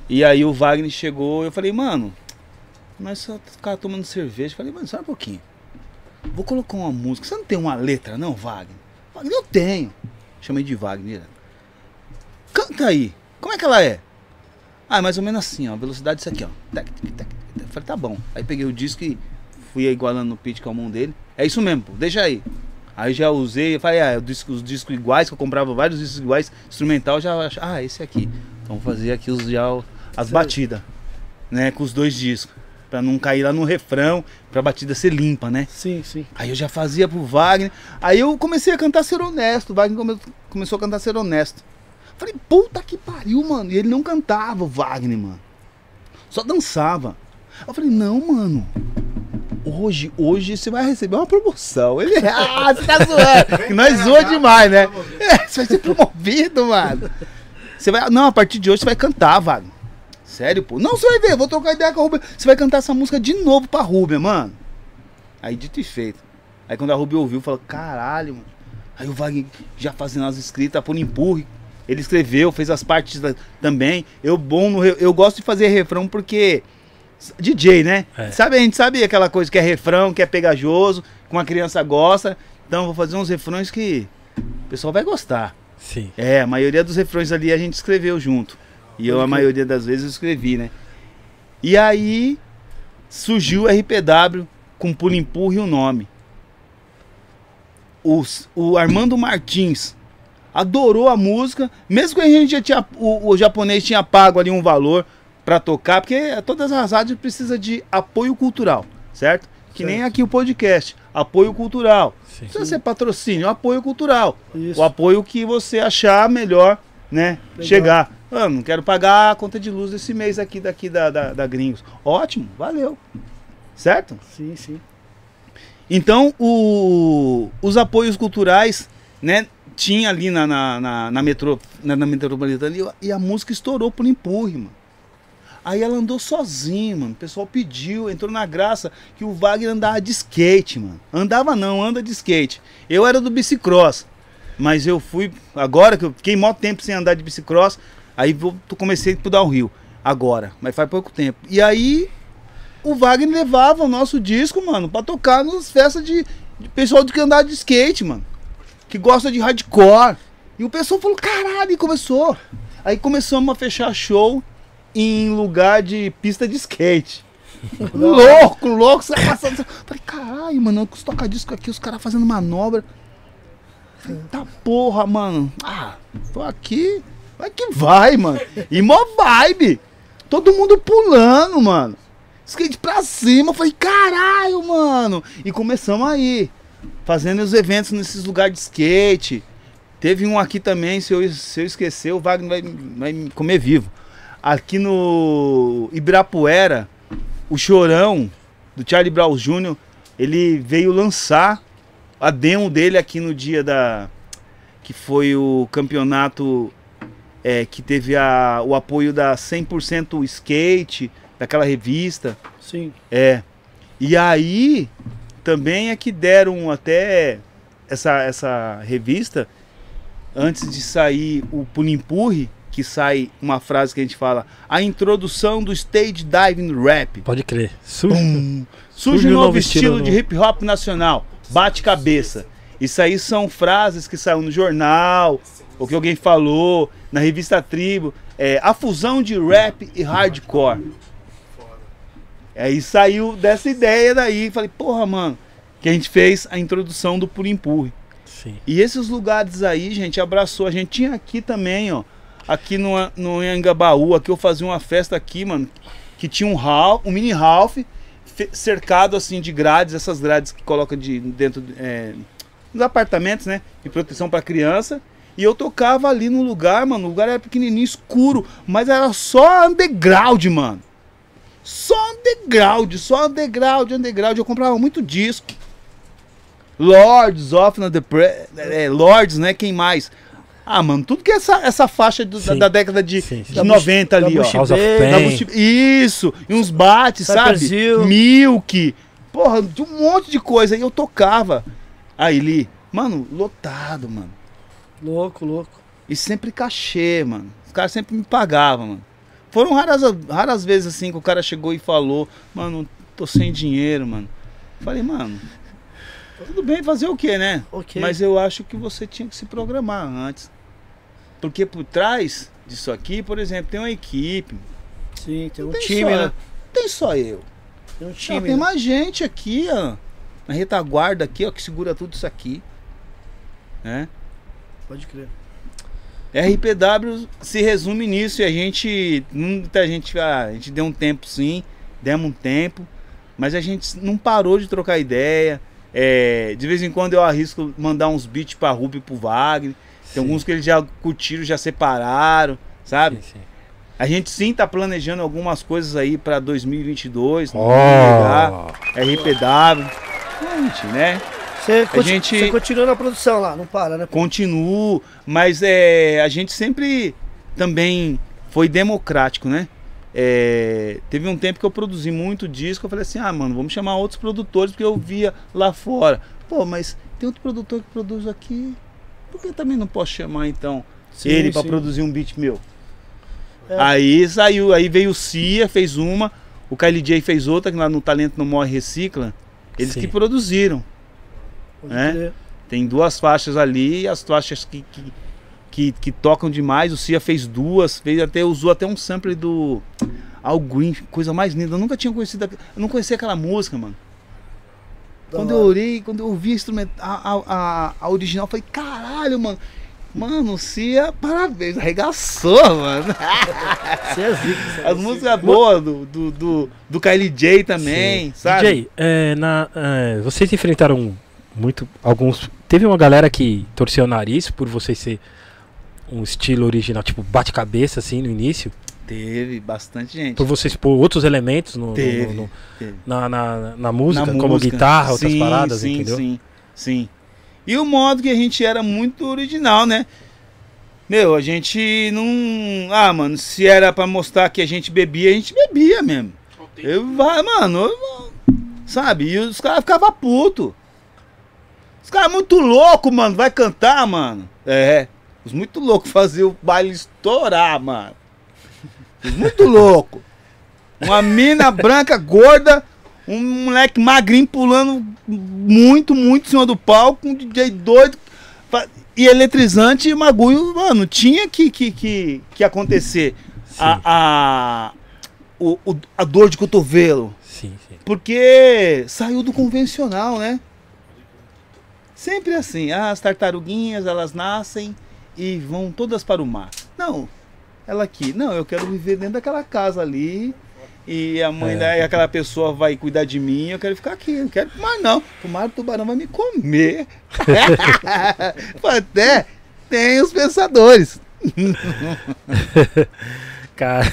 E aí o Wagner chegou, eu falei, mano, nós só ficar tomando cerveja. Eu falei, mano, só um pouquinho. Vou colocar uma música. Você não tem uma letra, não, Wagner? Wagner, eu tenho. Chamei de Wagner. Canta aí. Como é que ela é? Ah, é mais ou menos assim, ó. Velocidade isso aqui, ó. Tac, tac, tac. Eu Falei, tá bom. Aí peguei o disco e fui igualando no pitch com a mão dele. É isso mesmo, pô, deixa aí. Aí já usei, falei, ah, o disco- os discos iguais, que eu comprava vários discos iguais, instrumental, já ach- ah, esse aqui. Então fazer aqui os, já, as Sei. batidas, né, com os dois discos. Pra não cair lá no refrão, pra batida ser limpa, né? Sim, sim. Aí eu já fazia pro Wagner. Aí eu comecei a cantar Ser Honesto. O Wagner come- começou a cantar Ser Honesto. Falei, puta que pariu, mano. E ele não cantava, o Wagner, mano. Só dançava. Eu falei, não, mano. Hoje, hoje você vai receber uma promoção. Ele, ah, você tá zoando. Nós zoa demais, né? É, você vai ser promovido, mano. Você vai, não, a partir de hoje você vai cantar, Wagner. Sério, pô? Não, você vai ver, vou trocar ideia com a Rubia. Você vai cantar essa música de novo pra Rubia, mano. Aí dito e feito. Aí quando a Ruby ouviu, falou, caralho, mano. Aí o Wagner já fazendo as escritas por empurre. Ele escreveu, fez as partes da- também. Eu bom no eu gosto de fazer refrão porque DJ, né? É. Sabe, a gente sabe aquela coisa que é refrão, que é pegajoso, que uma criança gosta. Então eu vou fazer uns refrões que o pessoal vai gostar. Sim. É, a maioria dos refrões ali a gente escreveu junto. E eu, a maioria das vezes, eu escrevi, né? E aí surgiu o RPW com Pulo Empurra e o nome. Os- o Armando Martins adorou a música, mesmo que a gente já tinha. O, o japonês tinha pago ali um valor pra tocar, porque todas as rádios precisam de apoio cultural, certo? Que nem Certo. aqui o podcast. Apoio cultural. Sim. Precisa ser patrocínio, apoio cultural. Isso. O apoio que você achar melhor, né? Legal. Chegar. Ah, não quero pagar a conta de luz desse mês aqui daqui da, da, da Gringos. Ótimo, valeu. Certo? Sim, sim. Então, o- os apoios culturais, né? Tinha ali na, na, na, na metrô, na, na metropolitana e, e a música estourou por empurre, mano. Aí ela andou sozinha, mano. O pessoal pediu, entrou na graça que o Wagner andava de skate, mano. Andava não, anda de skate. Eu era do bicicross. Mas eu fui, agora que eu fiquei mó tempo sem andar de bicicross, aí vou, tô- comecei a dar o Rio. Agora, mas faz pouco tempo. E aí o Wagner levava o nosso disco, mano, pra tocar nas festas de, de pessoal que andava de skate, mano. Que gosta de hardcore. E o pessoal falou, caralho, e começou. Aí começamos a fechar show em lugar de pista de skate. louco, louco, você vai passando. Falei, caralho, mano, com os toca-disco aqui, os caras fazendo manobra. Falei, tá porra, mano. Ah, tô aqui. Vai que vai, mano. E mó vibe. Todo mundo pulando, mano. Skate pra cima. Eu falei, caralho, mano. E começamos aí. Fazendo os eventos nesses lugares de skate. Teve um aqui também, se eu, se eu esquecer, o Wagner vai, vai me comer vivo. Aqui no Ibirapuera, o Chorão, do Charlie Brown Jr., ele veio lançar a demo dele aqui no dia da. que foi o campeonato é, que teve a, o apoio da 100% Skate, daquela revista. Sim. É. E aí também é que deram até essa, essa revista, antes de sair o Pulimpurri, que sai uma frase que a gente fala, a introdução do stage diving rap. Pode crer. Sujo. Pum. Surge um novo estilo de hip hop nacional. Bate cabeça. Isso aí são frases que saíram no jornal, ou que alguém falou, na revista Tribo. É, a fusão de rap e hardcore. Aí saiu dessa ideia daí. Falei, porra, mano. Que a gente fez a introdução do Por Empurre. Sim. E esses lugares aí, gente, abraçou. A gente tinha aqui também, ó. Aqui no, no aqui eu fazia uma festa aqui, mano. Que tinha um hall, um mini fe- cercado assim de grades, essas grades que colocam de, dentro é, dos apartamentos, né? De proteção pra criança. E eu tocava ali no lugar, mano. O lugar era pequenininho, escuro, mas era só underground, mano. Só underground, só underground, underground. Eu comprava muito disco. Lords of the Pre é, Lords, né? Quem mais? Ah, mano, tudo que é essa, essa faixa do- da, da década de, Sim, sim. de Da 90 Bush- ali, ó. House of Pain. Isso, e uns bates, sabe? Hill. Milk. Porra, de um monte de coisa. E eu tocava. Aí, Li, mano, lotado, mano. Louco, louco. E sempre cachê, mano. Os caras sempre me pagavam, mano. Foram raras, raras vezes assim que o cara chegou e falou, mano, tô sem dinheiro, mano. Falei, mano, tudo bem fazer o quê, né? Ok. Mas eu acho que você tinha que se programar antes. Porque por trás disso aqui, por exemplo, tem uma equipe. Sim, tem um Tem time, só, né? Tem só eu. Tem um Não, time. tem né? mais gente aqui, ó. Na retaguarda aqui, ó, que segura tudo isso aqui. Né? Pode crer. RPW se resume nisso e a gente. Muita gente. ah, a gente deu um tempo sim, demos um tempo, mas a gente não parou de trocar ideia. É, de vez em quando eu arrisco mandar uns beats pra Ruby e pro Wagner. Tem Sim. alguns que eles já curtiram, já separaram, sabe? Sim, sim. A gente sim tá planejando algumas coisas aí pra 2022. Ó. lugar, RPW. Gente, né? Você, conti- gente- você continua na produção lá, não para, né? Continuo, mas é, a gente sempre também foi democrático, né? É, teve um tempo que eu produzi muito disco, eu falei assim, ah, mano, vamos chamar outros produtores, porque eu via lá fora. Pô, mas tem outro produtor que produz aqui, por que também não posso chamar então Sim, ele sim. produzir um beat meu? É. Aí saiu, aí veio o Cia, fez uma, o Kylie J fez outra, que lá no Talento Não Morre Recicla. Eles Sim. que produziram. Pode É? crer. Tem duas faixas ali, as faixas que, que, que, que tocam demais. O Cia fez duas, fez até, usou até um sample do Al Green, coisa mais linda. Eu nunca tinha conhecido, eu não conhecia aquela música, mano. Da Quando eu hora. orei, quando eu ouvi a, instrumento, a, a, original, eu falei, caralho, mano. Mano, o Cia, parabéns, arregaçou, mano. Você é zica, você é As zica. músicas boas do, do, do, do Kylie J também, sabe? DJ, é, na, é, vocês enfrentaram muito. Alguns. Teve uma galera que torceu o nariz por você ser um estilo original, tipo bate-cabeça assim no início. Teve bastante gente. Por vocês pôr outros elementos no, no- Teve, no- teve. na, na, na música, Na como música. guitarra, outras Sim, paradas, sim, entendeu? Sim, sim. E o modo que a gente era muito original, né? Meu, a gente não. Ah, mano, se era pra mostrar que a gente bebia, a gente bebia mesmo. Eu, vai, mano, eu- sabe? E os caras ficavam putos. Os caras muito loucos, mano, vai cantar, mano. É, os muito loucos faziam o baile estourar, mano. Os muito loucos. Uma mina branca, gorda, um moleque magrinho pulando muito, muito em cima do palco, um DJ doido e eletrizante, e o bagulho, mano, tinha que, que, que, que acontecer. Sim, A, a, o, o- a dor de cotovelo. sim, sim. Porque saiu do convencional, né? Sempre assim, ah, as tartaruguinhas, elas nascem e vão todas para o mar. Não, ela aqui, não, eu quero viver dentro daquela casa ali e a mãe É. da, e aquela pessoa vai cuidar de mim, eu quero ficar aqui, não quero pro mar não, pro mar o tubarão vai me comer. Até tem os pensadores. Cara,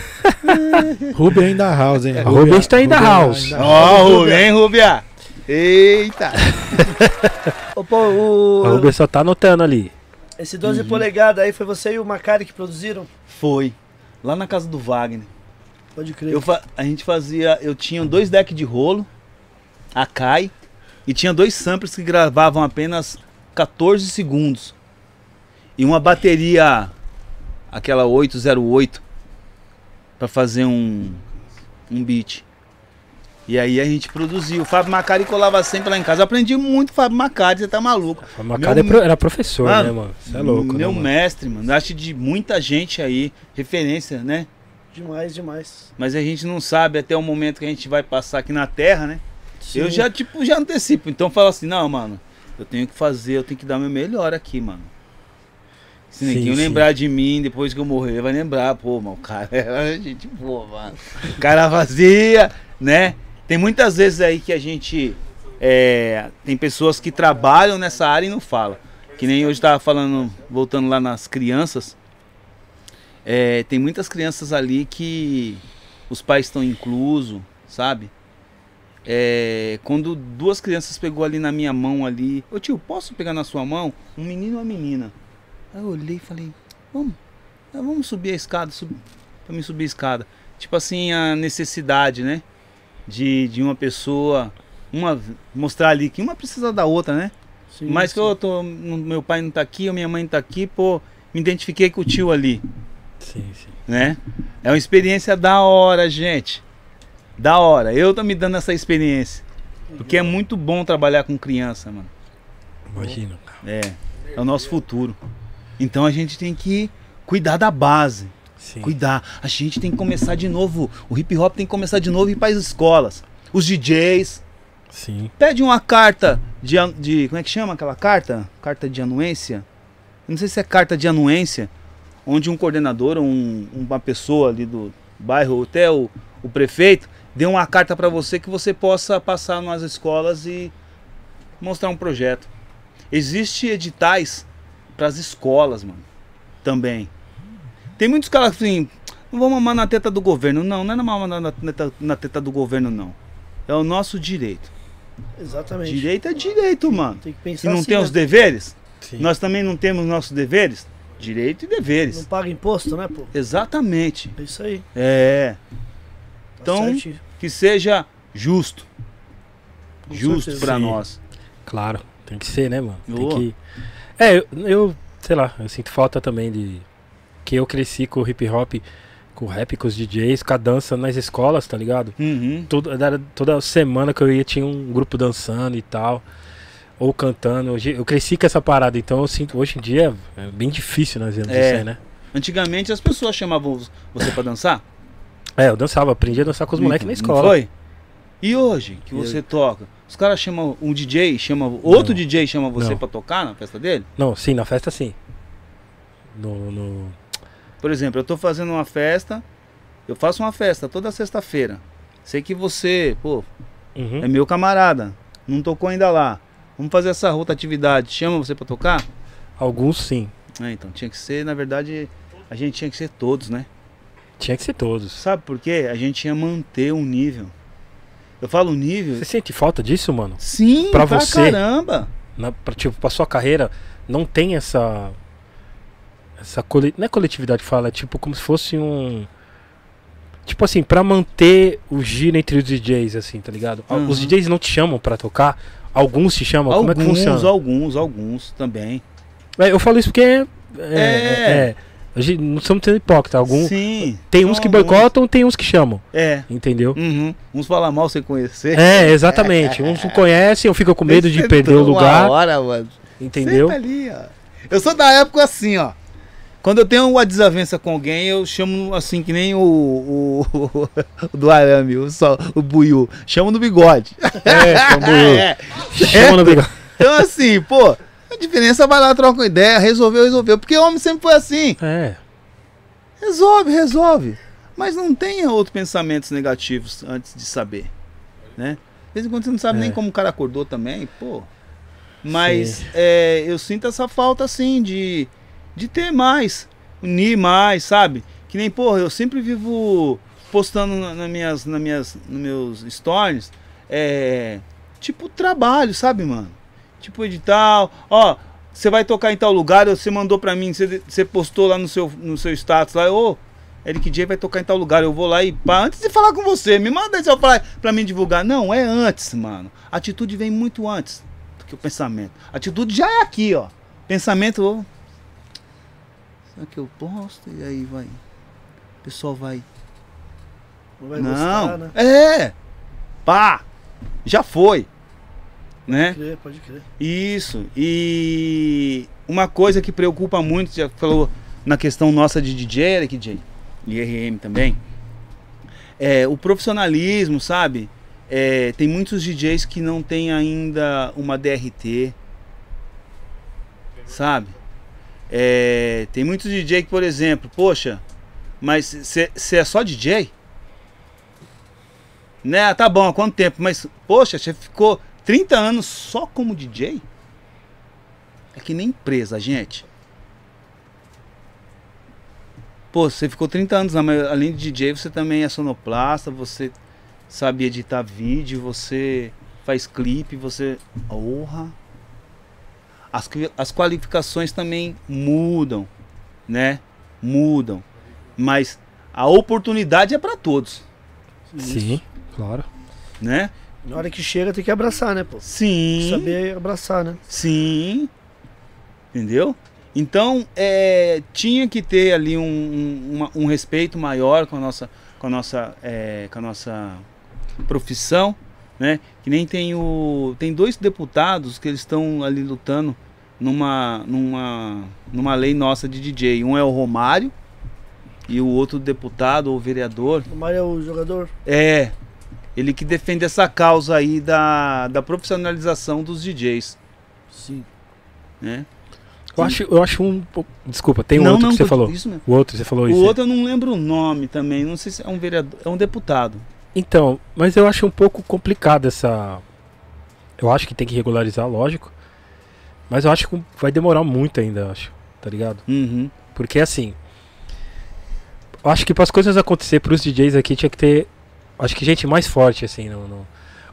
Rubem da House, hein? Rubem está in the house. ainda- Ó, oh, vem, Rubia. Eita. Pô, o- a Rubens só tá anotando ali. esse 12 polegadas aí foi você e o Macari que produziram? Foi. Lá na casa do Wagner. Pode crer. Eu fa- a gente fazia. Eu tinha dois decks de rolo, a Kai, e tinha dois samples que gravavam apenas 14 segundos. E uma bateria, aquela 808, pra fazer um, um beat. E aí a gente produziu. O Fábio Macari colava sempre lá em casa. Eu aprendi muito com o Fábio Macari, você tá maluco. A Macada é pro- era professor, Mano, né, mano? Você é louco, Meu né, mano? mestre, mano. Acho de muita gente aí, referência, né? Demais, demais. Mas a gente não sabe até o momento que a gente vai passar aqui na Terra, né? Eu Sim. já, tipo, já antecipo. Então fala assim, não, mano, eu tenho que fazer, eu tenho que dar meu melhor aqui, mano. Se ninguém lembrar de mim depois que eu morrer, vai lembrar, pô, mano, o cara é gente boa, mano. Cara vazia, né? Tem muitas vezes aí que a gente. é, tem pessoas que trabalham nessa área e não falam. Que nem hoje tava falando, voltando lá nas crianças. É, tem muitas crianças ali que os pais estão inclusos, sabe? É, quando duas crianças pegou ali na minha mão ali, ô tio, posso pegar na sua mão? Um menino e uma menina. Aí eu olhei e falei, vamos, vamos subir a escada, sub, pra mim subir a escada. Tipo assim, a necessidade, né? De, de uma pessoa, uma mostrar ali que uma precisa da outra, né? Sim, Mas que sim. eu tô, meu pai não tá aqui, ou minha mãe não tá aqui, pô, me identifiquei com o tio ali Sim, sim. né? É uma experiência da hora, gente. Da hora. Eu tô me dando essa experiência. Porque é muito bom trabalhar com criança, mano. Imagina. É. É o nosso futuro. Então a gente tem que cuidar da base. Sim. Cuidar. A gente tem que começar de novo. O hip hop tem que começar de novo e ir para as escolas. Os DJs. Sim. Pede uma carta de, de. Como é que chama aquela carta? Carta de anuência? Não sei se é carta de anuência. Onde um coordenador, um, uma pessoa ali do bairro, ou até o, o prefeito, dê uma carta para você que você possa passar nas escolas e mostrar um projeto. Existe editais para as escolas, mano. Também. Tem muitos caras assim, não vou mamar na teta do governo. Não, não é mamar na, na, teta- na teta do governo, não. É o nosso direito. Exatamente. Direito é direito, mano. Tem que E pensar não assim, tem né? os deveres? Sim. Nós também não temos nossos deveres? Direito e Não deveres. paga imposto, né, pô? Exatamente. É isso aí. É. Tá Então, certinho. que seja justo. Com justo Sim. nós. Claro, tem que ser, né, mano? Tem que. É, eu, eu, sei lá, eu sinto falta também de. Que eu cresci com o hip hop, com o rap, com os DJs, com a dança nas escolas, tá ligado? Uhum. Toda, toda semana que eu ia tinha um grupo dançando e tal. ou cantando. Eu cresci com essa parada, então eu sinto, hoje em dia é bem difícil nós vermos É. isso aí, né? Antigamente as pessoas chamavam você pra dançar? É, eu dançava, aprendi a dançar com os moleques na escola. Foi? E hoje que você toca? Os caras chamam um DJ, chama outro Não. DJ chama você pra tocar na festa dele? Não, sim, na festa sim. No, no... Por exemplo, eu tô fazendo uma festa, eu faço uma festa toda sexta-feira. Sei que você, pô, Uhum. é meu camarada, não tocou ainda lá. Vamos fazer essa rotatividade. Chama você pra tocar? Alguns sim. É, então tinha que ser, na verdade, a gente tinha que ser todos, né? Tinha que ser todos. Sabe por quê? A gente ia manter um nível. Eu falo nível. Você sente falta disso, mano? Sim, pra pra, você? caramba. Na, pra, tipo, pra sua carreira, não tem essa. Essa. Não é coletividade que fala, é tipo como se fosse um. Tipo assim, pra manter o giro entre os DJs, assim, tá ligado? Uhum. Os DJs não te chamam pra tocar, alguns te chamam, como é que Alguns, funciona? alguns, alguns também. É, eu falo isso porque. É. É. é, a gente não estamos sendo hipócrita. Algum, Sim. tem uns que alguns. boicotam, tem uns que chamam. É. Entendeu? Uhum. Uns falam mal sem conhecer. É, exatamente. Uns não conhecem, eu fico com medo de Esse perder o lugar. hora, mano. Entendeu? Ali. Eu sou da época assim, ó. Quando eu tenho uma desavença com alguém, eu chamo assim, que nem o, o, o do arame, o, só, o buiu. Chamo no bigode. É, chama É. chama no bigode. Então, assim, pô, a diferença vai lá, troca uma ideia, resolveu, resolveu. Porque homem sempre foi assim. É. Resolve, resolve. Mas não tenha outros pensamentos negativos antes de saber. Né? De vez em quando você não sabe É. nem como o cara acordou também, pô. Mas é, eu sinto essa falta, assim, de, de ter mais, unir mais, sabe? Que nem, porra, eu sempre vivo postando na- minhas, nas minhas, nos meus stories, é, tipo trabalho, sabe, mano? Tipo edital, ó, você vai tocar em tal lugar, você mandou pra mim, você, você postou lá no seu, no seu status lá, ô, Eric J vai tocar em tal lugar, eu vou lá e pá, antes de falar com você, me manda só pra, pra mim divulgar. Não, é antes, mano. A atitude vem muito antes do que o pensamento. A atitude já é aqui, ó. Pensamento, será que eu posto? E aí vai. O pessoal vai. Não vai Não, gostar, né? é. Pá, já foi. Né? Pode crer, pode crer. Isso. E uma coisa que preocupa muito, já falou na questão nossa de DJ, Eric J, e RM também, é o profissionalismo, sabe? É, tem muitos DJs que não tem ainda uma DRT, sabe? É, tem muitos DJ que, por exemplo, poxa, mas você é só DJ? Né? Ah, Tá bom, há quanto tempo? Mas, poxa, você ficou 30 anos só como DJ? É que nem empresa, gente. Pô, você ficou 30 anos, além de DJ, você também é sonoplasta, você sabe editar vídeo, você faz clipe, você. Porra! As, as qualificações também mudam, né? Mudam. Mas a oportunidade é para todos, Sim, claro. né? Na hora que chega tem que abraçar, né, pô? Sim. Saber abraçar, né? Sim. Entendeu? Então, é, tinha que ter ali um, um, uma- um respeito maior com a nossa, com a nossa, é, com a nossa profissão, né? Que nem tem o, tem dois deputados que eles estão ali lutando numa, numa, numa lei nossa de DJ. Um é o Romário e o outro deputado ou vereador O Mário é o jogador. é ele que defende essa causa aí da, da profissionalização dos DJs, Sim. né? Eu acho, eu acho um. pouco- Desculpa, tem um Não, outro não, que você falou. Isso mesmo. O outro, você falou O isso. outro eu não lembro o nome também. Não sei se é um vereador, é um deputado. Então, mas eu acho um pouco complicado essa. Eu acho que tem que regularizar, lógico. Mas eu acho que vai demorar muito ainda, acho. Tá ligado? Uhum. Porque assim. Eu acho que para as coisas acontecer pros DJs aqui tinha que ter. Acho que gente mais forte, assim. No, no-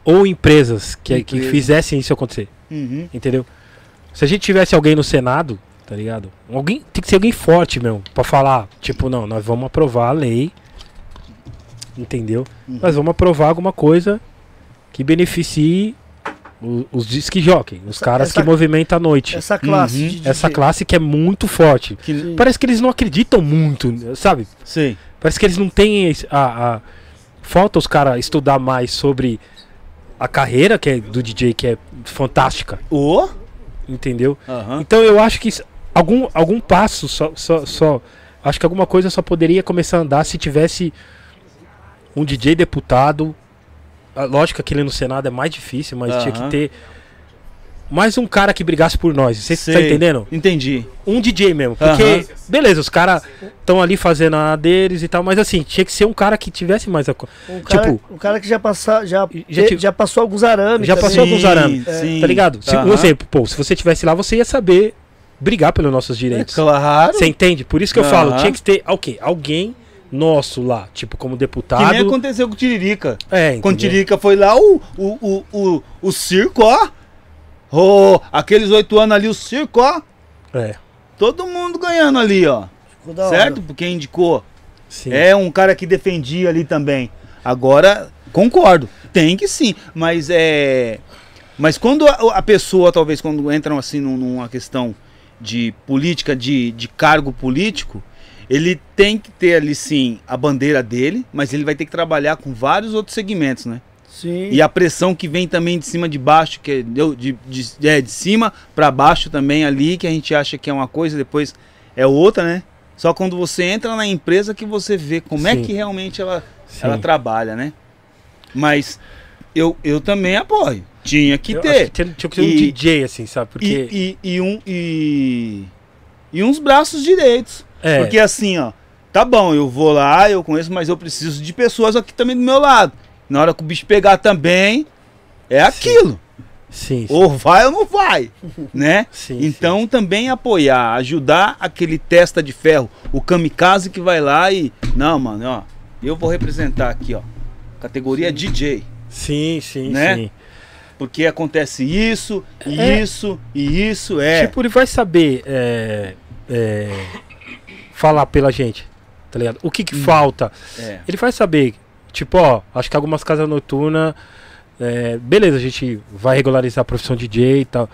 ou empresas que, que Empresa. fizessem isso acontecer. Uhum. Entendeu? Se a gente tivesse alguém no Senado, tá ligado? Alguém tem que ser alguém forte mesmo, pra falar, tipo, não, nós vamos aprovar a lei. Entendeu? Uhum. Nós vamos aprovar alguma coisa que beneficie o- os disque jockey, os Essa- caras essa- que movimentam a noite. Essa classe Uhum. de. Essa classe que é muito forte. Que... Sim. Parece que eles não acreditam muito, sabe? Sei. Parece que eles não têm a, a- falta os caras estudar mais sobre a carreira que é do DJ, que é fantástica, Ô? entendeu? Aham. Então eu acho que algum, algum passo só, só, só. Acho que alguma coisa só poderia começar a andar se tivesse um DJ deputado. Ah, Lógico que aquele no Senado é mais difícil, mas tinha que ter mais um cara que brigasse por nós. Você tá entendendo? Entendi. Um DJ mesmo. Porque, Aham. beleza, os caras estão ali fazendo a deles e tal, mas assim, tinha que ser um cara que tivesse mais a. co- Um cara, Tipo- um cara que já, passa, já, Já tive- já passou alguns arames. Já também. passou alguns arames. sim. Tá ligado? Se, um Aham. exemplo, pô, se você tivesse lá, você ia saber brigar pelos nossos É direitos. claro. Você entende? Por isso que eu falo, Aham. tinha que ter ah, o quê? Alguém nosso lá, tipo como Que deputado. nem aconteceu com o Tiririca. É, Quando o entendeu? Tiririca foi lá, o, o, o, o, o circo, ó. Ô, aqueles oito anos ali, o circo, ó. É, Todo mundo ganhando ali, ó. Ficou da hora. Certo? Porque indicou. sim. É um cara que defendia ali também. Agora, concordo. Tem que sim. Mas é. Mas quando a, a pessoa, talvez, quando entram assim num- numa questão de política, de, de cargo político, ele tem que ter ali sim a bandeira dele, mas ele vai ter que trabalhar com vários outros segmentos, né? Sim. E a pressão que vem também de cima de baixo, que é de, de, de, é, de cima para baixo também ali, que a gente acha que é uma coisa, depois é outra, né? Só quando você entra na empresa que você vê como é Sim. que realmente ela, sim. ela trabalha, né? Mas eu, eu também apoio. Tinha que Eu ter. tinha, tinha que ter um E- DJ, assim, sabe? Porque. E, e, e um, e, e uns braços direitos. É, Porque assim, ó, tá bom, eu vou lá, eu conheço, mas eu preciso de pessoas aqui também do meu lado. Na hora que o bicho pegar também, é aquilo. sim, sim, Ou vai ou não vai, né? sim, Então também apoiar, ajudar aquele testa de ferro, o kamikaze que vai lá e. Não, mano, ó, eu vou representar aqui, ó. Categoria DJ. Sim, sim, Né? sim. Porque acontece isso, e É. isso, e isso, é. Tipo, ele vai saber é, é, falar pela gente, tá ligado? O que que falta? é. Ele vai saber, tipo, ó, acho que algumas casas noturnas, é, beleza, a gente vai regularizar a profissão de DJ e tal.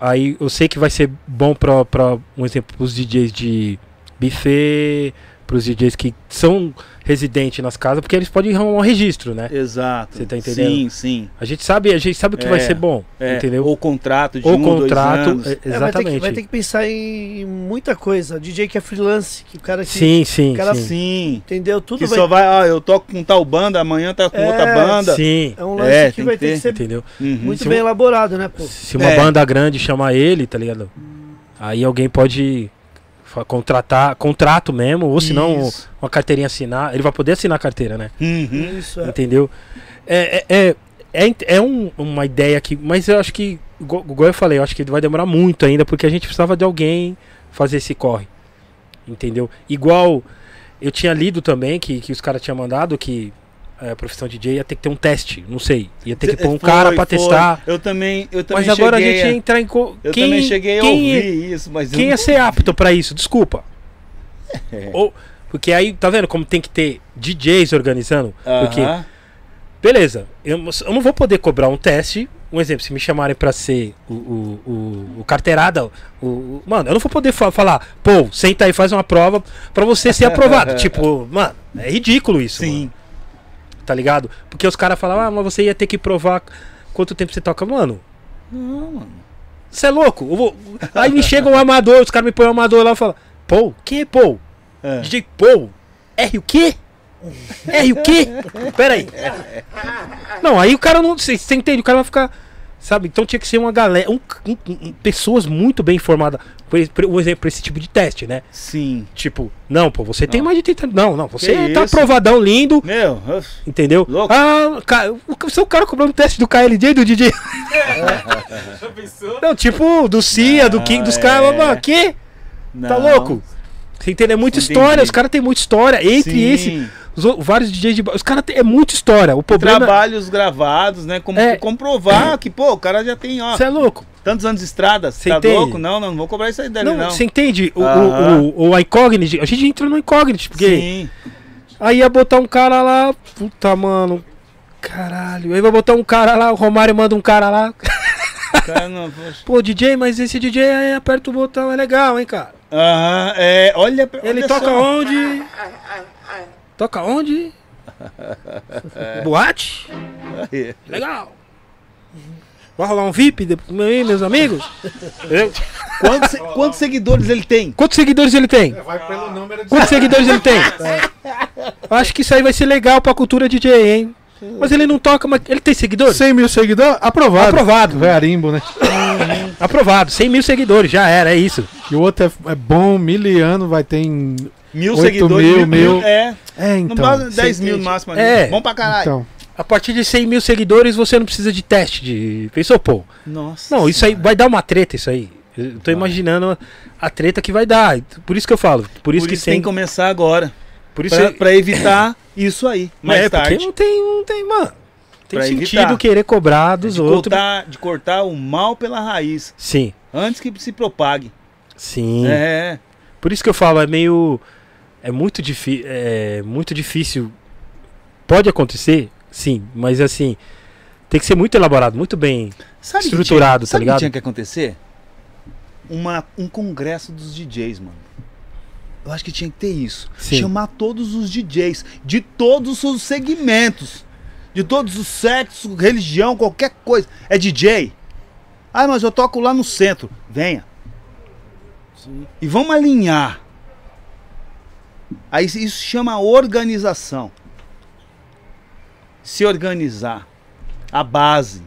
Aí eu sei que vai ser bom pra, pra um exemplo, pros DJs de buffet, pros DJs que são residentes nas casas, porque eles podem arrumar um registro, né? Exato. Você tá entendendo? Sim, sim. A gente sabe, a gente sabe o que É, vai ser bom, É. entendeu? Ou contrato de Ou um, contrato, dois anos. é, É, vai, ter exatamente. que, vai ter que pensar em muita coisa. DJ que é freelance, que o cara que Sim, sim, cara sim. Sim. entendeu tudo Que vai. só vai, ó, eu toco com tal banda, amanhã tá com É, outra banda. Sim, É um lance É, que vai ter que ser entendeu? Uhum. muito Se bem um- elaborado, né, pô? Se uma É. banda grande chamar ele, tá ligado? Aí alguém pode contratar, contrato mesmo, ou se não, uma carteirinha assinar. Ele vai poder assinar a carteira, né? Uhum. Isso é. Entendeu? É, é, é, é, é um- uma ideia que. Mas eu acho que, igual igual eu falei, eu acho que vai demorar muito ainda, porque a gente precisava de alguém fazer esse corre. Entendeu? Igual eu tinha lido também que, que os caras tinham mandado que é, profissão de DJ ia ter que ter um teste, não sei. Ia ter que pôr um Foi, cara pra foi. testar. Eu também, eu também Mas agora a gente ia entrar em. Co... Eu quem, também cheguei a quem, ouvir isso, mas Quem ia ser apto pra isso? Desculpa. É. Ou, porque aí, tá vendo como tem que ter DJs organizando? Porque, Aham. beleza, eu, eu não vou poder cobrar um teste. Um exemplo, se me chamarem pra ser o, o, o, o carteirada, o, mano, eu não vou poder fa- falar, pô, senta aí, faz uma prova pra você ser aprovado. tipo, mano, é ridículo isso. Sim. mano, tá ligado? Porque os caras falavam, ah, mas você ia ter que provar quanto tempo você toca. Mano, Não, mano. você é louco? Eu vou- Aí me chega um amador, os caras me põem um amador lá e falam, pô, é pô? É. DJ Paul? R o quê? R o quê? Pera aí. Não, aí o cara não. Você você entende? O cara vai ficar. Sabe? Então tinha que ser uma galera. um- um- um- pessoas muito bem informadas. Por, um pra esse tipo de teste, né? Sim. Tipo, não, pô, você tem Não. mais de 30. Não, não, você Que tá isso? aprovadão lindo. Meu, eu- Entendeu? Louco. Ah, ca- o seu cara cobrando teste do KLJ do DJ. não, tipo, do CIA, do Não, King, dos é. caras. Mano, que? Tá não. louco? Você entende? É muita Entendi. história. Os caras têm muita história. Entre Sim. esse, os o- vários DJs de. Os caras têm é muita história. O problema. Trabalhos gravados, né? Como É. comprovar que, pô, o cara já tem, ó, Você é louco. Tantos anos de estrada. Cê tá entende? louco? Não, não, não vou cobrar isso aí dele, Não, não. você entende? O, Aham. o, o, o Incognito. A gente entra no Incognito. Porque Sim. aí ia botar um cara lá. Puta, mano. Caralho. Aí vai botar um cara lá. O Romário manda um cara lá. Cara, não. Pô, DJ, mas esse DJ aí aperta o botão. É legal, hein, cara. Aham, é, olha, Ele olha toca só. onde? Toca onde? Boate? Legal. Vai rolar um VIP meus amigos? Quantos, se- quantos seguidores ele tem? Quantos seguidores ele tem? Vai pelo número de Quantos seguidores ele tem? Eu acho que isso aí vai ser legal pra cultura DJ, hein? Mas ele não toca, mas ele tem seguidores? 100 mil seguidores? Aprovado. Aprovado. Vai arimbo, né? Aprovado, 100 mil seguidores, já era, é isso. E o outro é, é bom, miliano, vai ter em... Mil Oito seguidores. mil, mil. É, É, no então. base 10 você mil no máximo ali. É. Bom pra caralho. Então, A partir de 100 mil seguidores você não precisa de teste de. Pensou, pô? Nossa. Não, isso aí vai dar uma treta, isso aí. Eu tô imaginando a, treta que vai dar. Por isso que eu falo. Por isso Por que isso tem sem. que começar agora. Por isso Pra, pra evitar isso aí. Mais é, tarde. porque não tem, não tem, mano. Tem Pra sentido evitar. querer cobrar dos de, outros. cortar, de cortar o mal pela raiz. Sim, Antes que se propague. sim. É. Por isso que eu falo, é meio. É muito, difi é muito difícil. Pode acontecer, sim, mas assim. Tem que ser muito elaborado, muito bem. Sabe Estruturado, tinha- tá sabe o ligado? que tinha que acontecer? Uma, um congresso dos DJs, mano. Eu acho que tinha que ter isso. Sim. Chamar todos os DJs de todos os segmentos. De todos os sexos, religião, qualquer coisa. É DJ? Ah, mas eu toco lá no centro. Venha. E vamos alinhar. Aí isso chama organização. Se organizar. A base.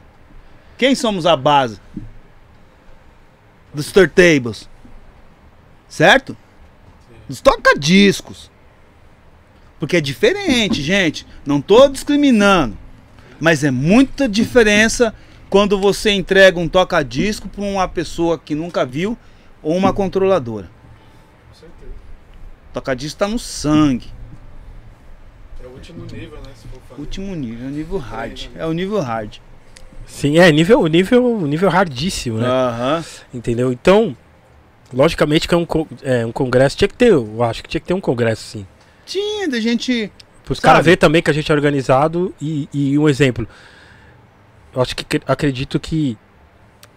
Quem somos a base? Dos turntables. Certo? Dos toca-discos. Porque é diferente, gente. Não tô discriminando. Mas é muita diferença quando você entrega um toca-disco para uma pessoa que nunca viu ou uma controladora. Toca-disco tá no sangue. é o último nível, né? Último nível, é o nível hard. É o nível hard. Sim, é nível, nível, nível hardíssimo, né? Aham. Entendeu? Então, logicamente que é um, é um congresso. Tinha que ter, eu acho que tinha que ter um congresso, sim. Tinha da gente. Para os caras ver também que a gente é organizado e, e um exemplo. Eu acho que cre- acredito que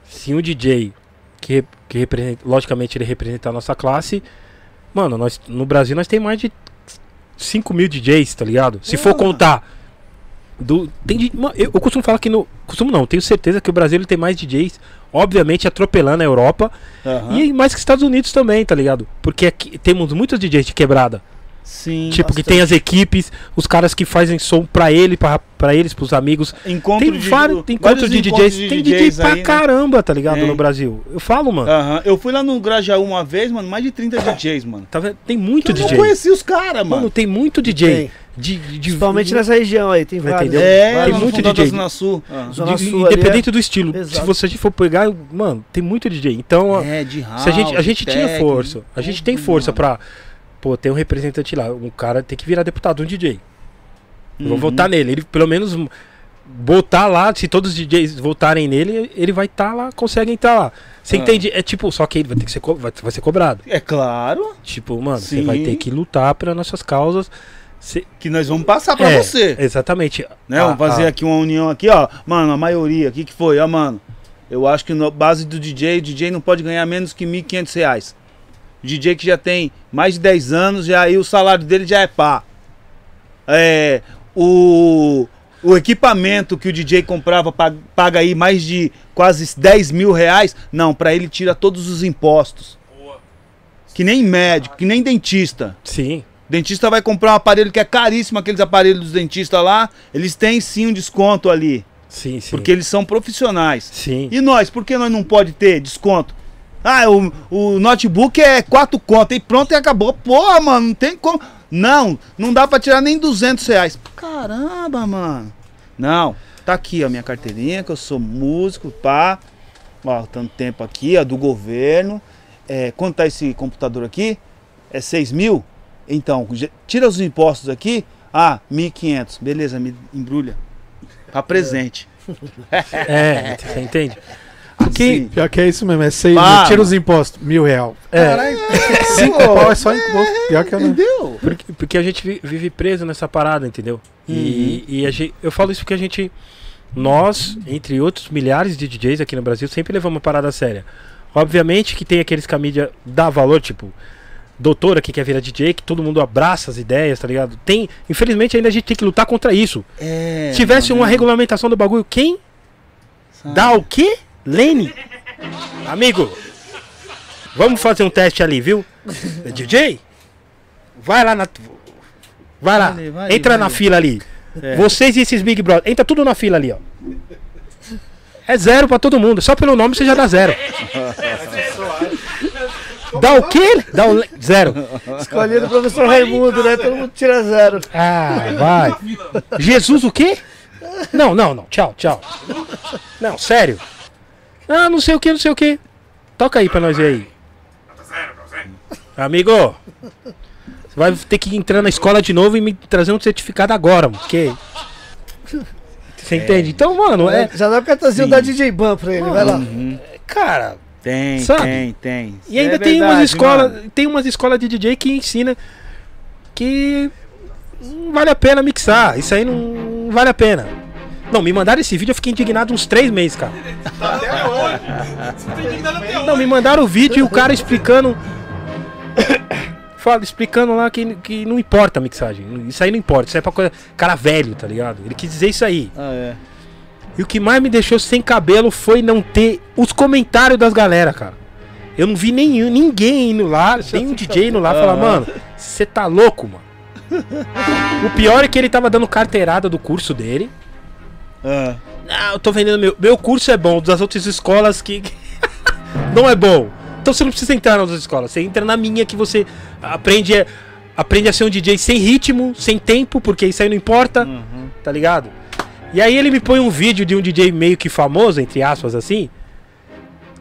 se um DJ que, que representa, logicamente ele representa a nossa classe, mano, nós no Brasil nós tem mais de 5 mil DJs, tá ligado? Se for contar do tem eu, eu costumo falar que no costumo não, tenho certeza que o Brasil ele tem mais DJs, obviamente atropelando a Europa Aham. e mais que Estados Unidos também, tá ligado? Porque aqui temos muitos DJs de quebrada. Sim. Tipo, que bastante. tem as equipes, os caras que fazem som pra ele, pra, pra eles, pros amigos. Encontro Tem de, vários, tem encontros vários de encontros DJs. de tem DJs DJ pra aí, né? caramba, tá ligado? Tem. No Brasil. Eu falo, mano. Aham. Eu fui lá no Grajaú uma vez, mano, mais de 30 DJs, mano. Tá vendo? Tem muito Eu não DJ. conheci os caras, Mano, mano. tem muito DJ. Tem. De, de, de- Principalmente nessa região aí, tem vários. Entendeu? É, Tem muito DJ. Zona Sul. Ah. Zona de- Sul ali independente do estilo. Se Exato. você for pegar, mano, tem muito DJ. Então, ó, É, de house, se a gente, a gente tinha força. A gente tem tudo, força mano. pra. Pô, ter um representante lá. Um cara tem que virar deputado, um DJ. Vou Uhum. votar nele. Ele pelo menos botar lá, se todos os DJs votarem nele, ele vai estar lá, consegue entrar lá. Você Ah. entende? É tipo, só que ele vai ter que ser, co- vai, vai ser cobrado. É claro Tipo, mano, você Sim. vai ter que lutar pelas nossas causas. Cê- que nós vamos passar pra é, você. Exatamente. Né? A- Vamos fazer a- aqui uma união aqui, ó. Mano, a maioria, o que, que foi? Ó, mano, eu acho que na base do DJ, o DJ não pode ganhar menos que 1.500 reais. O DJ que já tem mais de 10 anos, já aí o salário dele já é pá. É, o, o equipamento que o DJ comprava pag- paga aí mais de quase 10 mil reais. Não, pra ele tira todos os impostos. Que nem médico, que nem dentista. Sim. Dentista vai comprar um aparelho que é caríssimo, aqueles aparelhos dos dentistas lá, eles têm sim um desconto ali, Sim, sim. porque eles são profissionais. Sim. E nós, por que nós não pode ter desconto? Ah, o, o notebook é quatro contas e pronto e acabou. Porra, mano, não tem como. Não, não dá pra tirar nem 200 reais. Caramba, mano. Não, tá aqui a minha carteirinha, que eu sou músico, pá. Ó, tanto tempo aqui, ó, do governo. É, quanto tá esse computador aqui? É 6 mil? Então, tira os impostos aqui. Ah, 1.500. Beleza, me embrulha. Pra presente. É, você entende? Aqui, Sim. Pior que é isso mesmo, é seis, Pá, né? tira os impostos, mil real. é, Cinco pau é só imposto. Pior que eu não. Entendeu? porque, porque a gente vi- vive preso nessa parada, entendeu? E, e a gente, eu falo isso porque a gente, nós, entre outros milhares de DJs aqui no Brasil, sempre levamos uma parada séria. Obviamente que tem aqueles que a mídia dá valor, tipo, doutora que quer virar DJ, que todo mundo abraça as ideias, tá ligado? Tem, infelizmente ainda a gente tem que lutar contra isso. É, Se tivesse mano, uma regulamentação do bagulho, quem Dá o quê? Lene? Amigo, vamos fazer um teste ali, viu? DJ? Vai lá na. Vai lá. Vai vai Entra vai na fila ali. É. Vocês e esses Big Brother. Entra tudo na fila ali, ó. É zero pra todo mundo. Só pelo nome você já dá zero. Dá o quê? Dá o le- zero. Escolhido o professor Raimundo, né? Todo mundo tira zero. Ah, vai. Jesus o quê? Não, não, não. Tchau, tchau. Não, sério. Ah, não sei o que, não sei o que. Toca aí pra nós ver aí. Amigo, você vai ter que entrar na escola de novo e me trazer um certificado agora, mano. Porque. Você entende? Então, mano, é. Já dá o cartãozinho da DJ Ban pra ele, vai lá. Uhum. Cara, Tem, Sabe? tem, tem. E ainda É tem verdade, umas escolas, mano. tem umas escolas de DJ que ensina que não vale a pena mixar. Isso aí não vale a pena. Não, me mandaram esse vídeo, eu fiquei indignado uns três meses, cara. Não, me mandaram o vídeo e o cara explicando. Fala, explicando lá que, que não importa a mixagem. Isso aí não importa, isso aí é pra coisa. Cara velho, tá ligado? Ele quis dizer isso aí. Ah, é. E o que mais me deixou sem cabelo foi não ter os comentários das galera, cara. Eu não vi nenhum, ninguém indo lá, nem um DJ indo lá falar, Aham. mano, você tá louco, mano. o pior é que ele tava dando carteirada do curso dele. Ah, Ah, eu tô vendendo meu. Meu curso é bom, das outras escolas que. não é bom. Então você não precisa entrar nas outras escolas. Você entra na minha que você aprende a, aprende a ser um DJ sem ritmo, sem tempo, porque isso aí não importa uhum. tá ligado? E aí ele me põe um vídeo de um DJ meio que famoso, entre aspas, assim.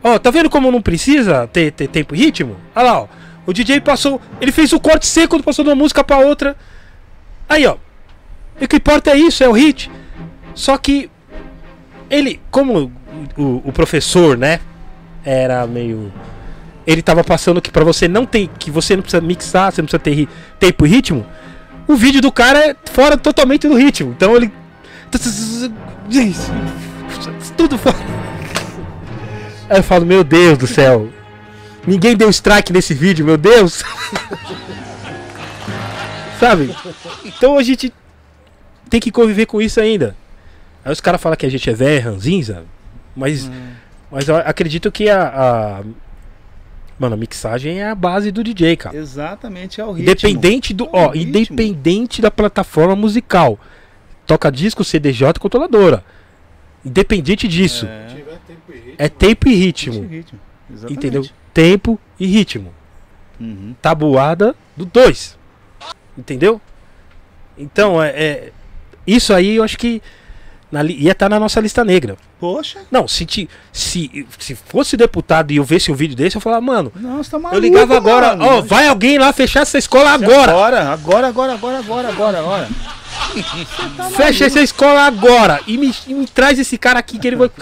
Ó, tá vendo como não precisa ter, ter tempo e ritmo? Olha lá, ó. O DJ passou. Ele fez o corte seco, passou de uma música pra outra. Aí, ó. E o que importa é isso, é o hit. Só que. Ele, como o, o professor, né? Era meio. Ele tava passando que pra você não ter. Que você não precisa mixar, você não precisa ter tempo e ritmo. O vídeo do cara é fora totalmente do ritmo. Então ele. Tudo fora. Aí eu falo, meu Deus do céu. Ninguém deu strike nesse vídeo, meu Deus. Sabe? Então a gente tem que conviver com isso ainda. Aí os caras falam que a gente é velho, ranzinza. Mas, mas eu acredito que a, a. Mano, a mixagem é a base do DJ, cara. Exatamente, é o ritmo. Independente do, É ó, ritmo. independente da plataforma musical. Toca disco, CDJ, controladora. Independente disso. É, tempo e ritmo. Ritmo, ritmo. Exatamente. Entendeu? Tempo e ritmo. Uhum. Tabuada do 2. Entendeu? Então, é, é- isso aí eu acho que na li- ia estar na nossa lista negra. Poxa, Não, se, ti- se, se fosse deputado e eu visse um vídeo desse, eu falava, mano, não, você tá maluco, eu ligava agora, ó, vai alguém lá fechar essa escola agora. Agora, agora, agora, agora, agora, agora, agora. Fecha essa escola agora e me, e me traz esse cara aqui que ele vai.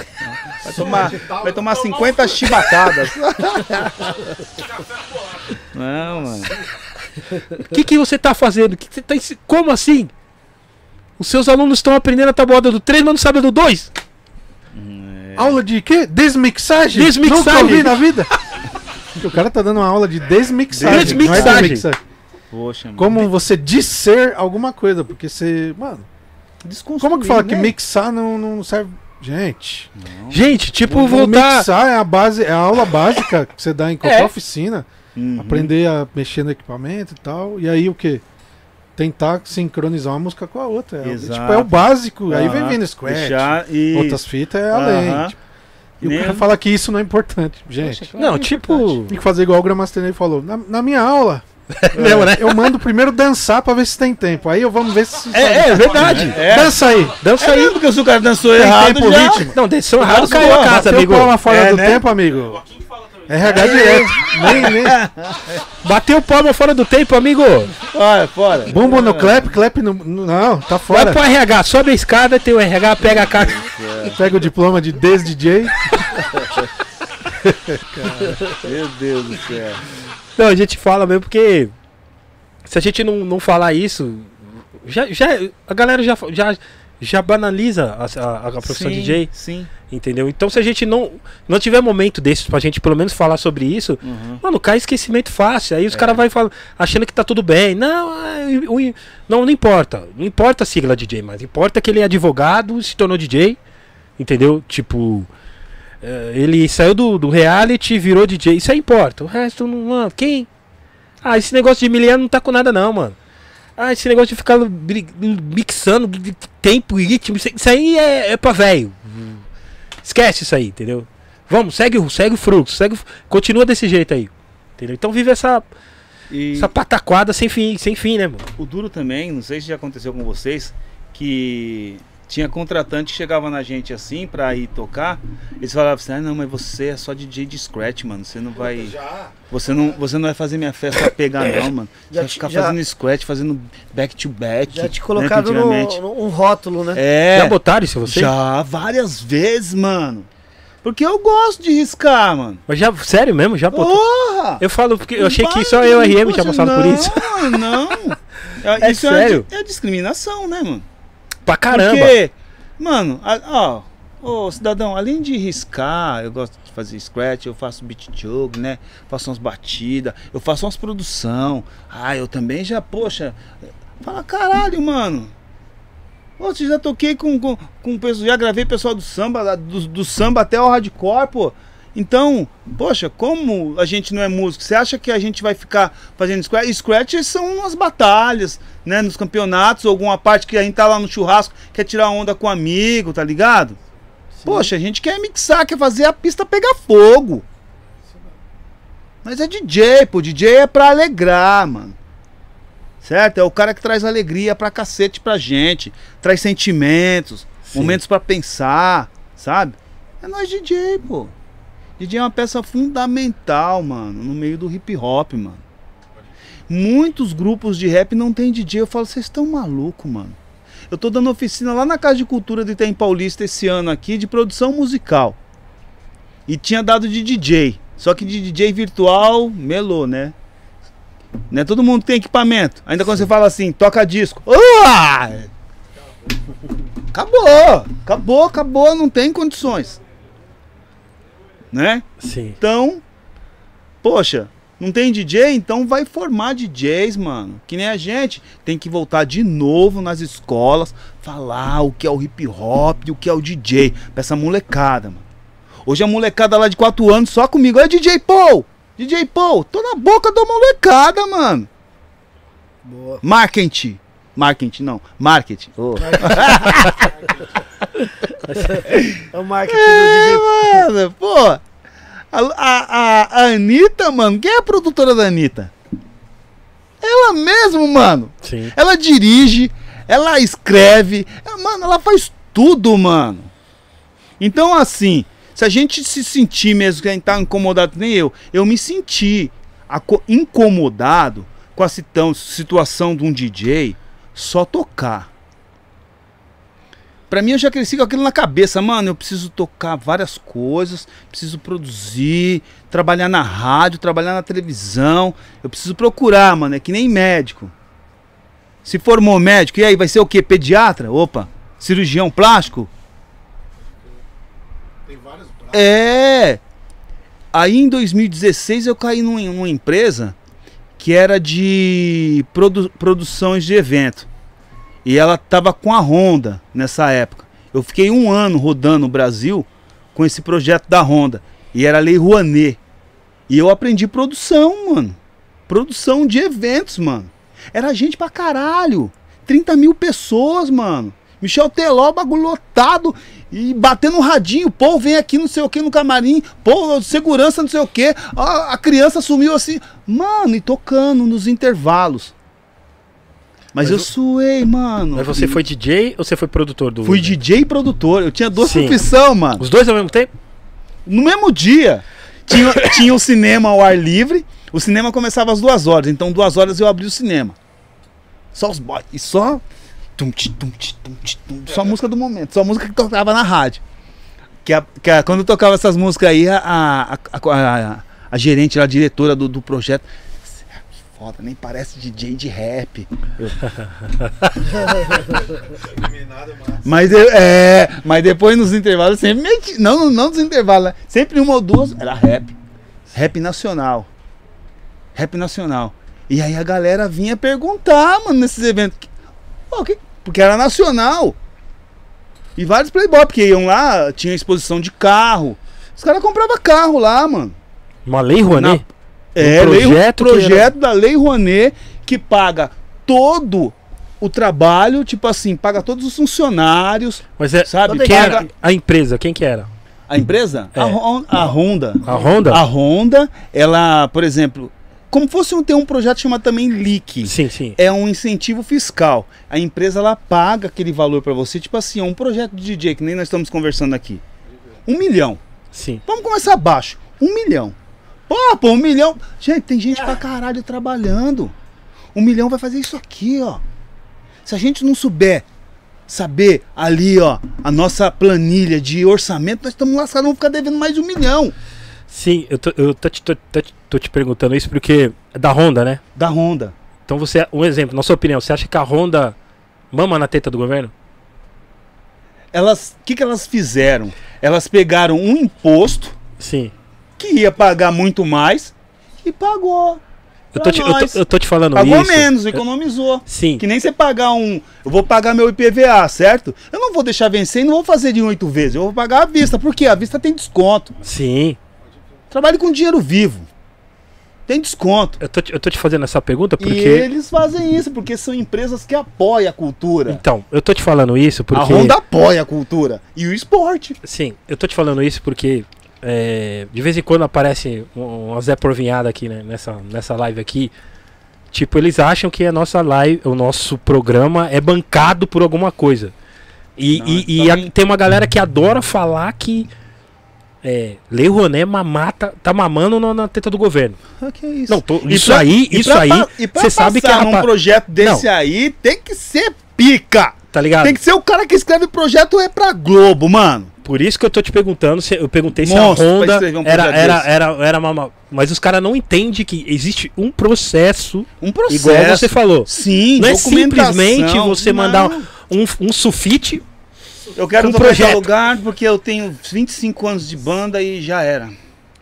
Vai tomar, vai tomar 50 chibatadas. Não, mano. O que, que você tá fazendo? Que que você tá Como assim? Os seus alunos estão aprendendo a tabuada do 3, mas não sabem a do 2? Aula de quê? Desmixagem? Desmixagem. Nunca ouvi na vida. o cara tá dando uma aula de desmixagem. Desmixagem. Não é desmixagem. Poxa, mano. Como você disser alguma coisa, porque você. Mano, como que fala que né? mixar não, não serve. Gente, Gente, tipo, o voltar. mixar é a base, é a aula básica que você dá em qualquer É. oficina. Uhum. Aprender a mexer no equipamento e tal. E aí o que? Tentar sincronizar uma música com a outra. É, Exato. tipo, é o básico. Aí vem vindo Scratch, Deixar e... outras fitas é além. Tipo. E Nem- o cara fala que isso não é importante. Gente, Não, tipo. tem que fazer igual o Gramastenei falou. Na, na minha aula, Não, né? eu mando primeiro dançar pra ver se tem tempo. Aí eu vamos ver se. É, é verdade. É. Dança aí. Dança É aí. mesmo que se o cara dançou Tem errado tempo, já... ritmo. Não, desceu errado, caiu a casa, amigo. palma fora É, do né? tempo, amigo. RH direto. nem, nem. Bateu palma fora do tempo, amigo. Olha, fora. Bumbo no clap, clap no. no- Não, tá Vai fora. pro RH, sobe a escada, tem o RH, pega a carta. Pega o diploma de des-DJ. Meu Deus do céu. Não, a gente fala mesmo porque. Se a gente não, não falar isso. Já, já, a galera já, já, já banaliza a, a, a profissão Sim, DJ, Sim. entendeu? Então se a gente não, não tiver momento desses pra gente pelo menos falar sobre isso, Uhum. mano, cai esquecimento fácil. Aí os caras vão falar, achando que tá tudo bem. Não, é, não, não importa. Não importa a sigla DJ, mas importa que ele é advogado, se tornou DJ, Entendeu? Tipo. eh, Ele saiu do, do reality, virou DJ. Isso aí importa. O resto não. Mano, quem? Ah, esse negócio de miliano não tá com nada, não, mano. Ah, esse negócio de ficar mixando de tempo e ritmo. Isso aí é, é pra velho. Esquece isso aí, entendeu? Vamos, segue, o- segue o fluxo. Segue, continua desse jeito aí. Entendeu? Então vive essa, E essa pataquada sem fim, sem fim, né, mano? o duro também, não sei se já aconteceu com vocês, que tinha contratante que chegava na gente assim pra ir tocar, eles falavam assim, ah não, mas você é só DJ de scratch, mano. Você não vai. Você não, você não vai fazer minha festa pegar, não, mano. Você Já vai te- ficar já- fazendo scratch, fazendo back to back. Já te né, colocaram antigamente- no, no- um rótulo, né? É. Já botaram isso você? Já, várias vezes, mano. Porque eu gosto de riscar, mano. Mas já, sério mesmo? Já botou? Porra! Eu falo porque eu achei que só eu e RM tinha passado por isso. Não, não. É isso sério? É, é discriminação, né, mano? Pra caramba. Porque, mano, ó, ô cidadão, além de riscar, eu gosto de fazer scratch, eu faço beat jogo, né? Faço umas batidas, eu faço umas produção. Ah, eu também já, poxa, fala caralho, mano. Poxa, já toquei com, com, com pessoal, já gravei pessoal do samba, do, do samba até o hardcore, pô. Então, poxa, como a gente não é músico, você acha que a gente vai ficar fazendo scratch? Scratch são umas batalhas, né? Nos campeonatos, ou alguma parte que a gente tá lá no churrasco, quer tirar onda com um amigo, tá ligado? Poxa, a gente quer mixar, quer fazer a pista pegar fogo. Mas é DJ, pô. DJ é pra alegrar, mano. Certo? É o cara que traz alegria pra cacete pra gente. Traz sentimentos, Sim. momentos pra pensar, sabe? É nós DJ, pô. DJ é uma peça fundamental, mano, no meio do hip hop, mano. Muitos grupos de rap não tem DJ. Eu falo, vocês estão maluco, mano. Eu tô dando oficina lá na Casa de Cultura de Itaim Paulista esse ano aqui de produção musical. E tinha dado de DJ. Só que de DJ virtual, melou, né? Né? Todo mundo tem equipamento. Ainda quando você fala assim, toca disco. Uá! Acabou! Acabou, acabou, não tem condições. Né? Sim. Então, poxa, não tem DJ? Então vai formar DJs, mano. Que nem a gente. Tem que voltar de novo nas escolas, falar o que é o hip hop e o que é o DJ. Pra essa molecada, mano. Hoje a molecada lá de 4 anos só comigo. É DJ Paul! DJ Paul, tô na boca da molecada, mano. Boa. Marketing. Marketing, não. Marketing. Ô. É o marketing do DJ. É, mano, pô. A, a, a, Anitta, mano. Quem é a produtora da Anitta? Ela mesmo, mano. Sim. Ela dirige, ela escreve. Mano, ela faz tudo, mano. Então, assim, se a gente se sentir mesmo que a gente tá incomodado, nem eu, eu me senti incomodado com a situação de um DJ só tocar. Pra mim, eu já cresci com aquilo na cabeça, mano. Eu preciso tocar várias coisas, preciso produzir, trabalhar na rádio, trabalhar na televisão. Eu preciso procurar, mano. É que nem médico. Se formou médico, e aí vai ser o quê? Pediatra? Opa, cirurgião plástico? É. Aí em 2016 eu caí numa, numa empresa que era de produ- produções de evento. E ela tava com a Honda nessa época. Eu fiquei um ano rodando o Brasil com esse projeto da Honda. E era Lei Rouanet. E eu aprendi produção, mano. Produção de eventos, mano. Era gente pra caralho. 30 mil pessoas, mano. Michel Teló, bagulho lotado. E batendo um radinho. Pô, vem aqui não sei o que no camarim. Pô, segurança não sei o que. A, a criança sumiu assim. Mano, e tocando nos intervalos. Mas, Mas eu o- suei, mano. Mas você foi DJ ou você foi produtor do. Fui DJ e produtor. Eu tinha duas profissões, mano. Os dois ao mesmo tempo? No mesmo dia. Tinha, tinha o cinema ao ar livre. O cinema começava às duas horas. Então, duas horas eu abri o cinema. Só os boys. E só. tum, tchi, tum, tchi, tum, tchi, tum, só música do momento. Só música que tocava na rádio. Que, a- que a- quando eu tocava essas músicas aí, a, a, a, a- a gerente, a diretora do, do projeto. "Você é Foda, nem parece DJ de rap. Eu- Mas, eu, é, mas depois nos intervalos sempre meti, não, não nos intervalos, né? sempre uma ou duas era rap. Rap nacional. Rap nacional. E aí a galera vinha perguntar, mano, nesses eventos. Pô, que- porque era nacional. E vários playboy, porque iam lá, tinha exposição de carro. Os caras compravam carro lá, mano. Uma lei Rouanet? É, Um lei- projeto que projeto da Lei Rouanet que paga todo o trabalho, tipo assim, paga todos os funcionários, Mas é. sabe? Quem Paga era a empresa? Quem que era? a empresa? É. A, a Honda. A Honda? A Honda, ela, por exemplo, como fosse um, ter um projeto chamado também LIC. Sim, sim. É um incentivo fiscal. A empresa ela paga aquele valor pra você, tipo assim, é um projeto de DJ, que nem nós estamos conversando aqui. Um milhão. Sim. Vamos começar baixo. Um milhão. Pô, pô, um milhão. Gente, tem gente pra caralho trabalhando. Um milhão vai fazer isso aqui, ó. Se a gente não souber saber ali, ó, a nossa planilha de orçamento, nós estamos lascados, vamos ficar devendo mais de um milhão Sim, eu tô, eu tô, te- tô- tô te perguntando isso porque é da Honda, né? da Honda. Então você, um exemplo, na sua opinião, você acha que a Honda mama na teta do governo? Elas, o que, que elas fizeram? Elas pegaram um imposto Sim. Que ia pagar muito mais e pagou. Eu tô, te, eu, tô, eu tô te falando Pagou isso. menos, Eu- economizou. Sim. Que nem você pagar um. Eu vou pagar meu IPVA, certo? Eu não vou deixar vencer e não vou fazer de oito vezes. Eu vou pagar à vista. Por quê? A vista tem desconto. Sim. Trabalhe com dinheiro vivo. Tem desconto. Eu tô, te- eu tô te fazendo essa pergunta porque. E eles fazem isso porque são empresas que apoiam a cultura. Então, eu tô te falando isso porque. A Honda apoia a cultura. E o esporte. Sim, eu tô te falando isso porque é, de vez em quando aparece um, um Zé Porvinhada aqui né, nessa, nessa live aqui. Tipo, eles acham que a nossa live, o nosso programa é bancado por alguma coisa. E, Não, e- é e a- tem uma galera que adora falar que é, Lei Roné mamata, tá mamando na, na teta do governo. Ah, que isso? Não, tô- isso pra- aí, isso pra aí, e pra você sabe que num rapa- projeto desse aí tem que ser pica. Tá ligado? Tem que ser o cara que escreve projeto é pra Globo, mano. Por isso que eu tô te perguntando, se, eu perguntei se Monstro a pra Honda um era, era, era, era mama. Mas os caras não entendem que existe um processo, Um processo. igual você falou. Sim, Não é simplesmente você mandar um, um sulfite. Eu quero um projeto. lugar porque eu tenho 25 anos de banda e já era.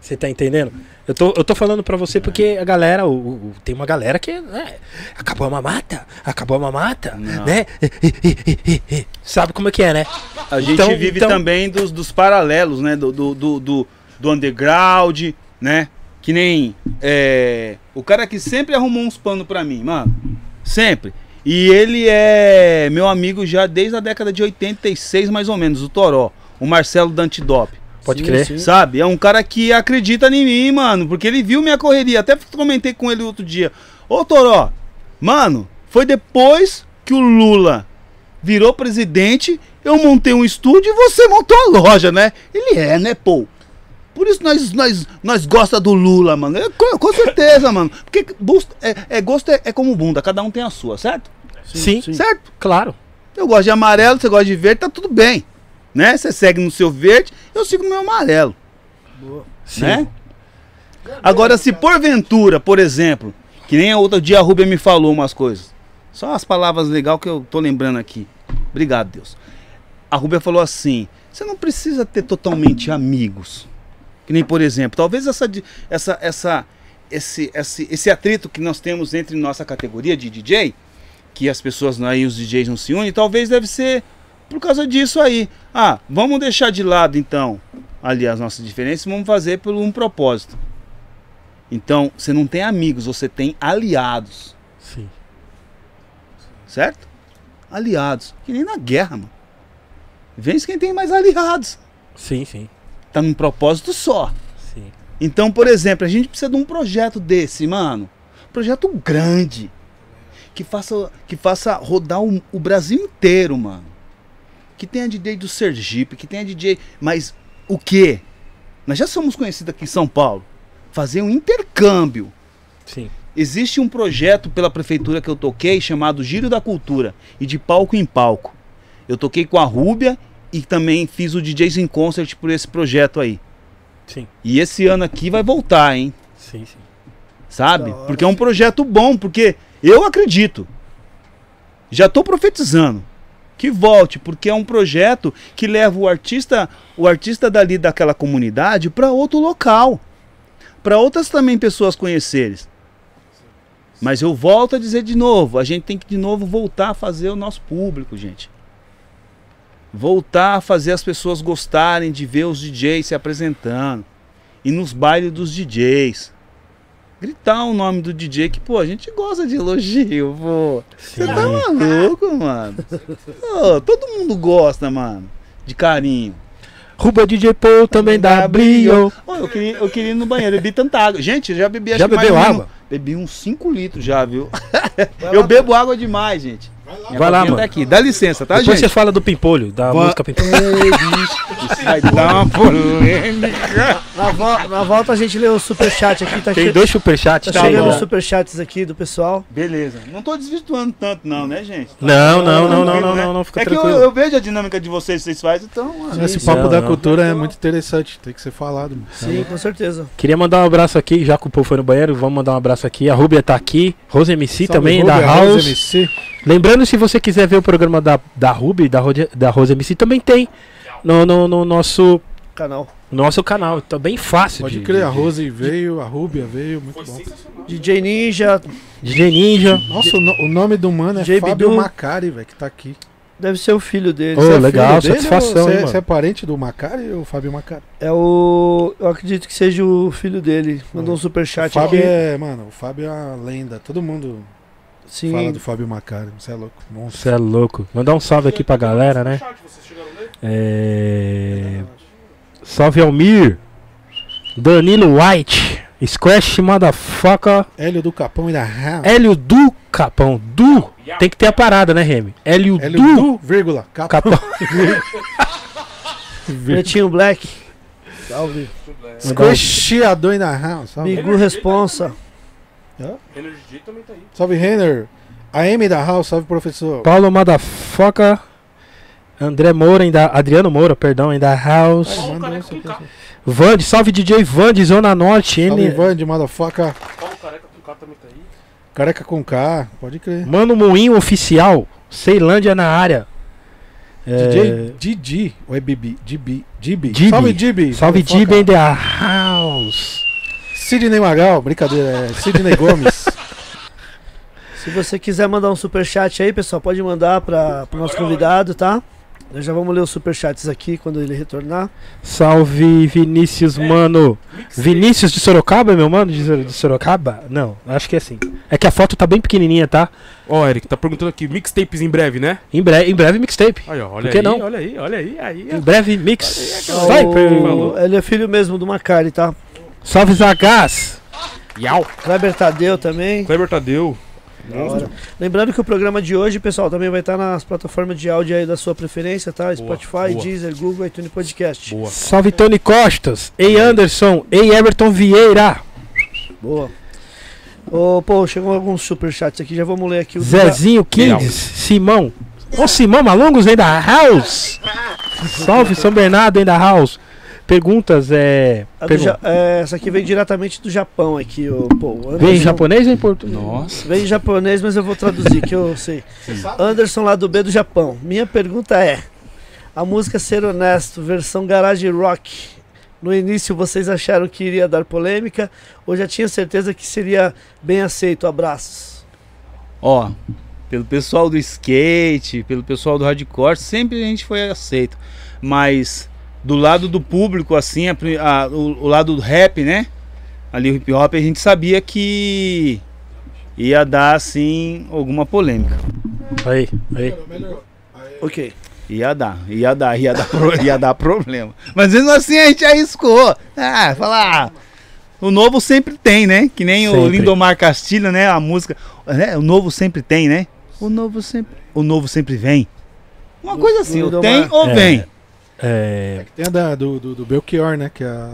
Você tá entendendo? Eu tô, eu tô falando pra você porque a galera, o, o- tem uma galera que. né, acabou a mamata, acabou a mamata, Não. né? Sabe como é que é, né? A gente Então- vive então- também dos, dos paralelos, né? Do, do, do, do, do underground, né? Que nem é, o cara que sempre arrumou uns panos pra mim, mano. Sempre. E ele é meu amigo já desde a década de 86, mais ou menos, o Toró. O Marcelo Dantidop. Pode Sim, crer. sim. Sabe? É um cara que acredita em mim, mano. Porque ele viu minha correria. Até comentei com ele outro dia. Ô, Toró, mano, foi depois que o Lula virou presidente, eu montei um estúdio e você montou a loja, né? Ele é, né, pô? Por isso nós, nós, nós gosta do Lula, mano. É, com, com certeza, mano. Porque busto- é, é, gosto é, é como bunda, cada um tem a sua, certo? Sim, Certo? claro. Eu gosto de amarelo, você gosta de verde, tá tudo bem. Né? Você segue no seu verde, eu sigo no meu amarelo. Sim. né? Agora, se porventura, por exemplo, que nem outro dia a Rubia me falou umas coisas, só as palavras legais que eu tô lembrando aqui. Obrigado, Deus. A Rubia falou assim: você não precisa ter totalmente amigos. Que nem, por exemplo, talvez essa, essa, essa, esse, esse, esse atrito que nós temos entre nossa categoria de DJ, que as pessoas aí, os DJs não se unem, talvez deve ser por causa disso aí. Ah, vamos deixar de lado então ali as nossas diferenças e vamos fazer por um propósito. Então, você não tem amigos, você tem aliados, Sim. certo? Aliados. Que nem na guerra, mano. Vence quem tem mais aliados. Sim, sim. Tá num propósito só. Sim. Então, por exemplo, a gente precisa de um projeto desse, mano. Projeto grande. Que faça, que faça rodar o, o Brasil inteiro, mano. Que tenha DJ do Sergipe, que tenha DJ. Mas o quê? Nós já somos conhecidos aqui em São Paulo. Fazer um intercâmbio. Sim. Existe um projeto pela prefeitura que eu toquei chamado Giro da Cultura e de palco em palco. Eu toquei com a Rúbia e também fiz o DJs in Concert por esse projeto aí. Sim. E esse ano aqui vai voltar, hein? Sim, sim. Sabe? Porque é um projeto bom, porque eu acredito. Já tô profetizando que volte, porque é um projeto que leva o artista, o artista dali daquela comunidade para outro local, para outras também pessoas conhecerem. Mas eu volto a dizer de novo, a gente tem que de novo voltar a fazer o nosso público, gente. voltar a fazer as pessoas gostarem de ver os DJs se apresentando. E nos bailes dos DJs. Gritar o nome do DJ que, pô, a gente gosta de elogio, pô. Você tá maluco, mano? Pô, todo mundo gosta, mano, de carinho. Ruba DJ Paul também dá brilho. Ô, eu, queria, eu queria ir no banheiro, bebi tanta água. Gente, eu já bebi acho Já que mais bebeu água? Bebi uns 5 litros já, viu? eu bebo água demais, gente. Vai lá, mano. Tá aqui. Dá licença, tá, Depois você gente? fala do Pimpolho, da Va- música Pimpolho. Ei, bicho, Isso vai dar uma polêmica. Na, vo- na volta a gente lê o superchat aqui. Tá, Tem dois superchats. tá Tá chegando os superchats aqui do pessoal. Beleza. Não tô desvirtuando tanto, não, né, gente? Não, não, não, não, Tranquilo, não, né? não, não, fica É que eu, tranquilo. eu vejo a dinâmica de vocês, vocês fazem, então. mano. Esse Sim, papo não, da não. cultura é muito interessante, tem que ser falado. mano. Sim, com certeza. Queria mandar um abraço aqui, já que o povo foi no banheiro, vamos mandar um abraço aqui. A Rúbia tá aqui, Rose MC Salve, também, Rubia, da Rose House. MC. Lembrando, se você quiser ver o programa da, da Ruby, da, Rode- da Rose MC, também tem no, no, no nosso, Canal. nosso canal. Tá bem fácil. Pode de- crer, a de- Rose veio, a Rúbia veio, muito bom. DJ Ninja, DJ Ninja. Nossa, o, no- o nome do mano é. Fábio Bidu. Macari, velho, que tá aqui. deve ser o filho dele. Você é legal, filho dele satisfação, ou hein, Você, mano? você é parente do Macari ou Fábio Macari? É o. Eu acredito que seja o filho dele. Mandou um superchat o Fábio aqui. é, mano, o Fábio é uma lenda. Todo mundo Sim. fala do Fábio Macari. Você é louco. Você é louco. Mandar um salve aqui pra galera, né? É... Salve Almir. Danilo White. Squash Motherfucker. Hélio do Capão e da House. Hélio do Capão. Du. Tem que ter a parada, né, Remy? Hélio, Hélio do, do, vírgula, Capão. Capão. Pretinho Black. Salve. Squashiador e da. Salve, Bigu Responsa. Energy também tá aí. salve Renner. AM da House, salve professor. Paulo Motherfucker. André Moura, ainda, Adriano Moura, perdão, ainda House. Manda careca. Vande, salve DJ Vande, Zona Norte. Salve N... Ivan de motherfucker. Paulo Careca com K também tá aí. Careca com K, pode crer. Mano Moinho Oficial. Ceilândia na área. É, DJ Didi, ou é Bibi? Dibi, Dibi. Dibi. Salve Dibi. Salve. Dibi in the house. Sidney Magal, brincadeira, é Sidney Gomes. Se você quiser mandar um superchat aí, pessoal, pode mandar para o nosso convidado, tá? Nós já vamos ler os superchats aqui quando ele retornar. Salve Vinícius, mano. Vinícius de Sorocaba, meu mano? De, de Sorocaba? Não, acho que é assim. É que a foto tá bem pequenininha, tá? Ó, Eric, tá perguntando aqui, mixtapes em breve, né? Em, bre em breve mixtape. Aí, ó, olha Por que aí, não? olha aí, olha aí, aí. Em breve mix. Ah, Sniper. o- Ele é filho mesmo do Macari, tá? Salve Zagaz. Yau. Kleber Tadeu também. Kleber Tadeu. Lembrando que o programa de hoje, pessoal, também vai estar nas plataformas de áudio aí da sua preferência, tá? Spotify, boa. Deezer, Google, iTunes Podcast. Boa. Salve Tony Costas. Ei Anderson. Ei Everton Vieira. Boa. Ô, pô, chegou alguns superchats aqui, já vamos ler aqui o Zezinho Kings. Simão. Ô Simão Malongos em da house. Salve São Bernardo em da house. Perguntas é. Ja- é, essa aqui vem diretamente do Japão aqui, o Vem em japonês ou em português? Nossa. Vem em japonês, mas eu vou traduzir, que eu sei. Anderson lá do B do Japão. Minha pergunta é: a música Ser Honesto, versão garage rock. No início vocês acharam que iria dar polêmica ou já tinha certeza que seria bem aceito? Abraços. Ó, pelo pessoal do skate, pelo pessoal do hardcore, sempre a gente foi aceito. Mas do lado do público, assim, a a- o, o lado do rap, né? Ali o hip hop, a gente sabia que ia dar, assim, alguma polêmica. Aí, aí. Ok. Ia dar, ia dar, ia dar, pro- ia dar problema. Mas mesmo assim a gente arriscou. Ah, falar. O novo sempre tem, né? Que nem o Sempre. Lindomar Castilho, né? A música. Né? O novo sempre tem, né? O novo sempre. O novo sempre vem. Uma coisa assim, Lindomar. tem ou É. vem. É. Tem a da, do, do, do Belchior, né? Que é a.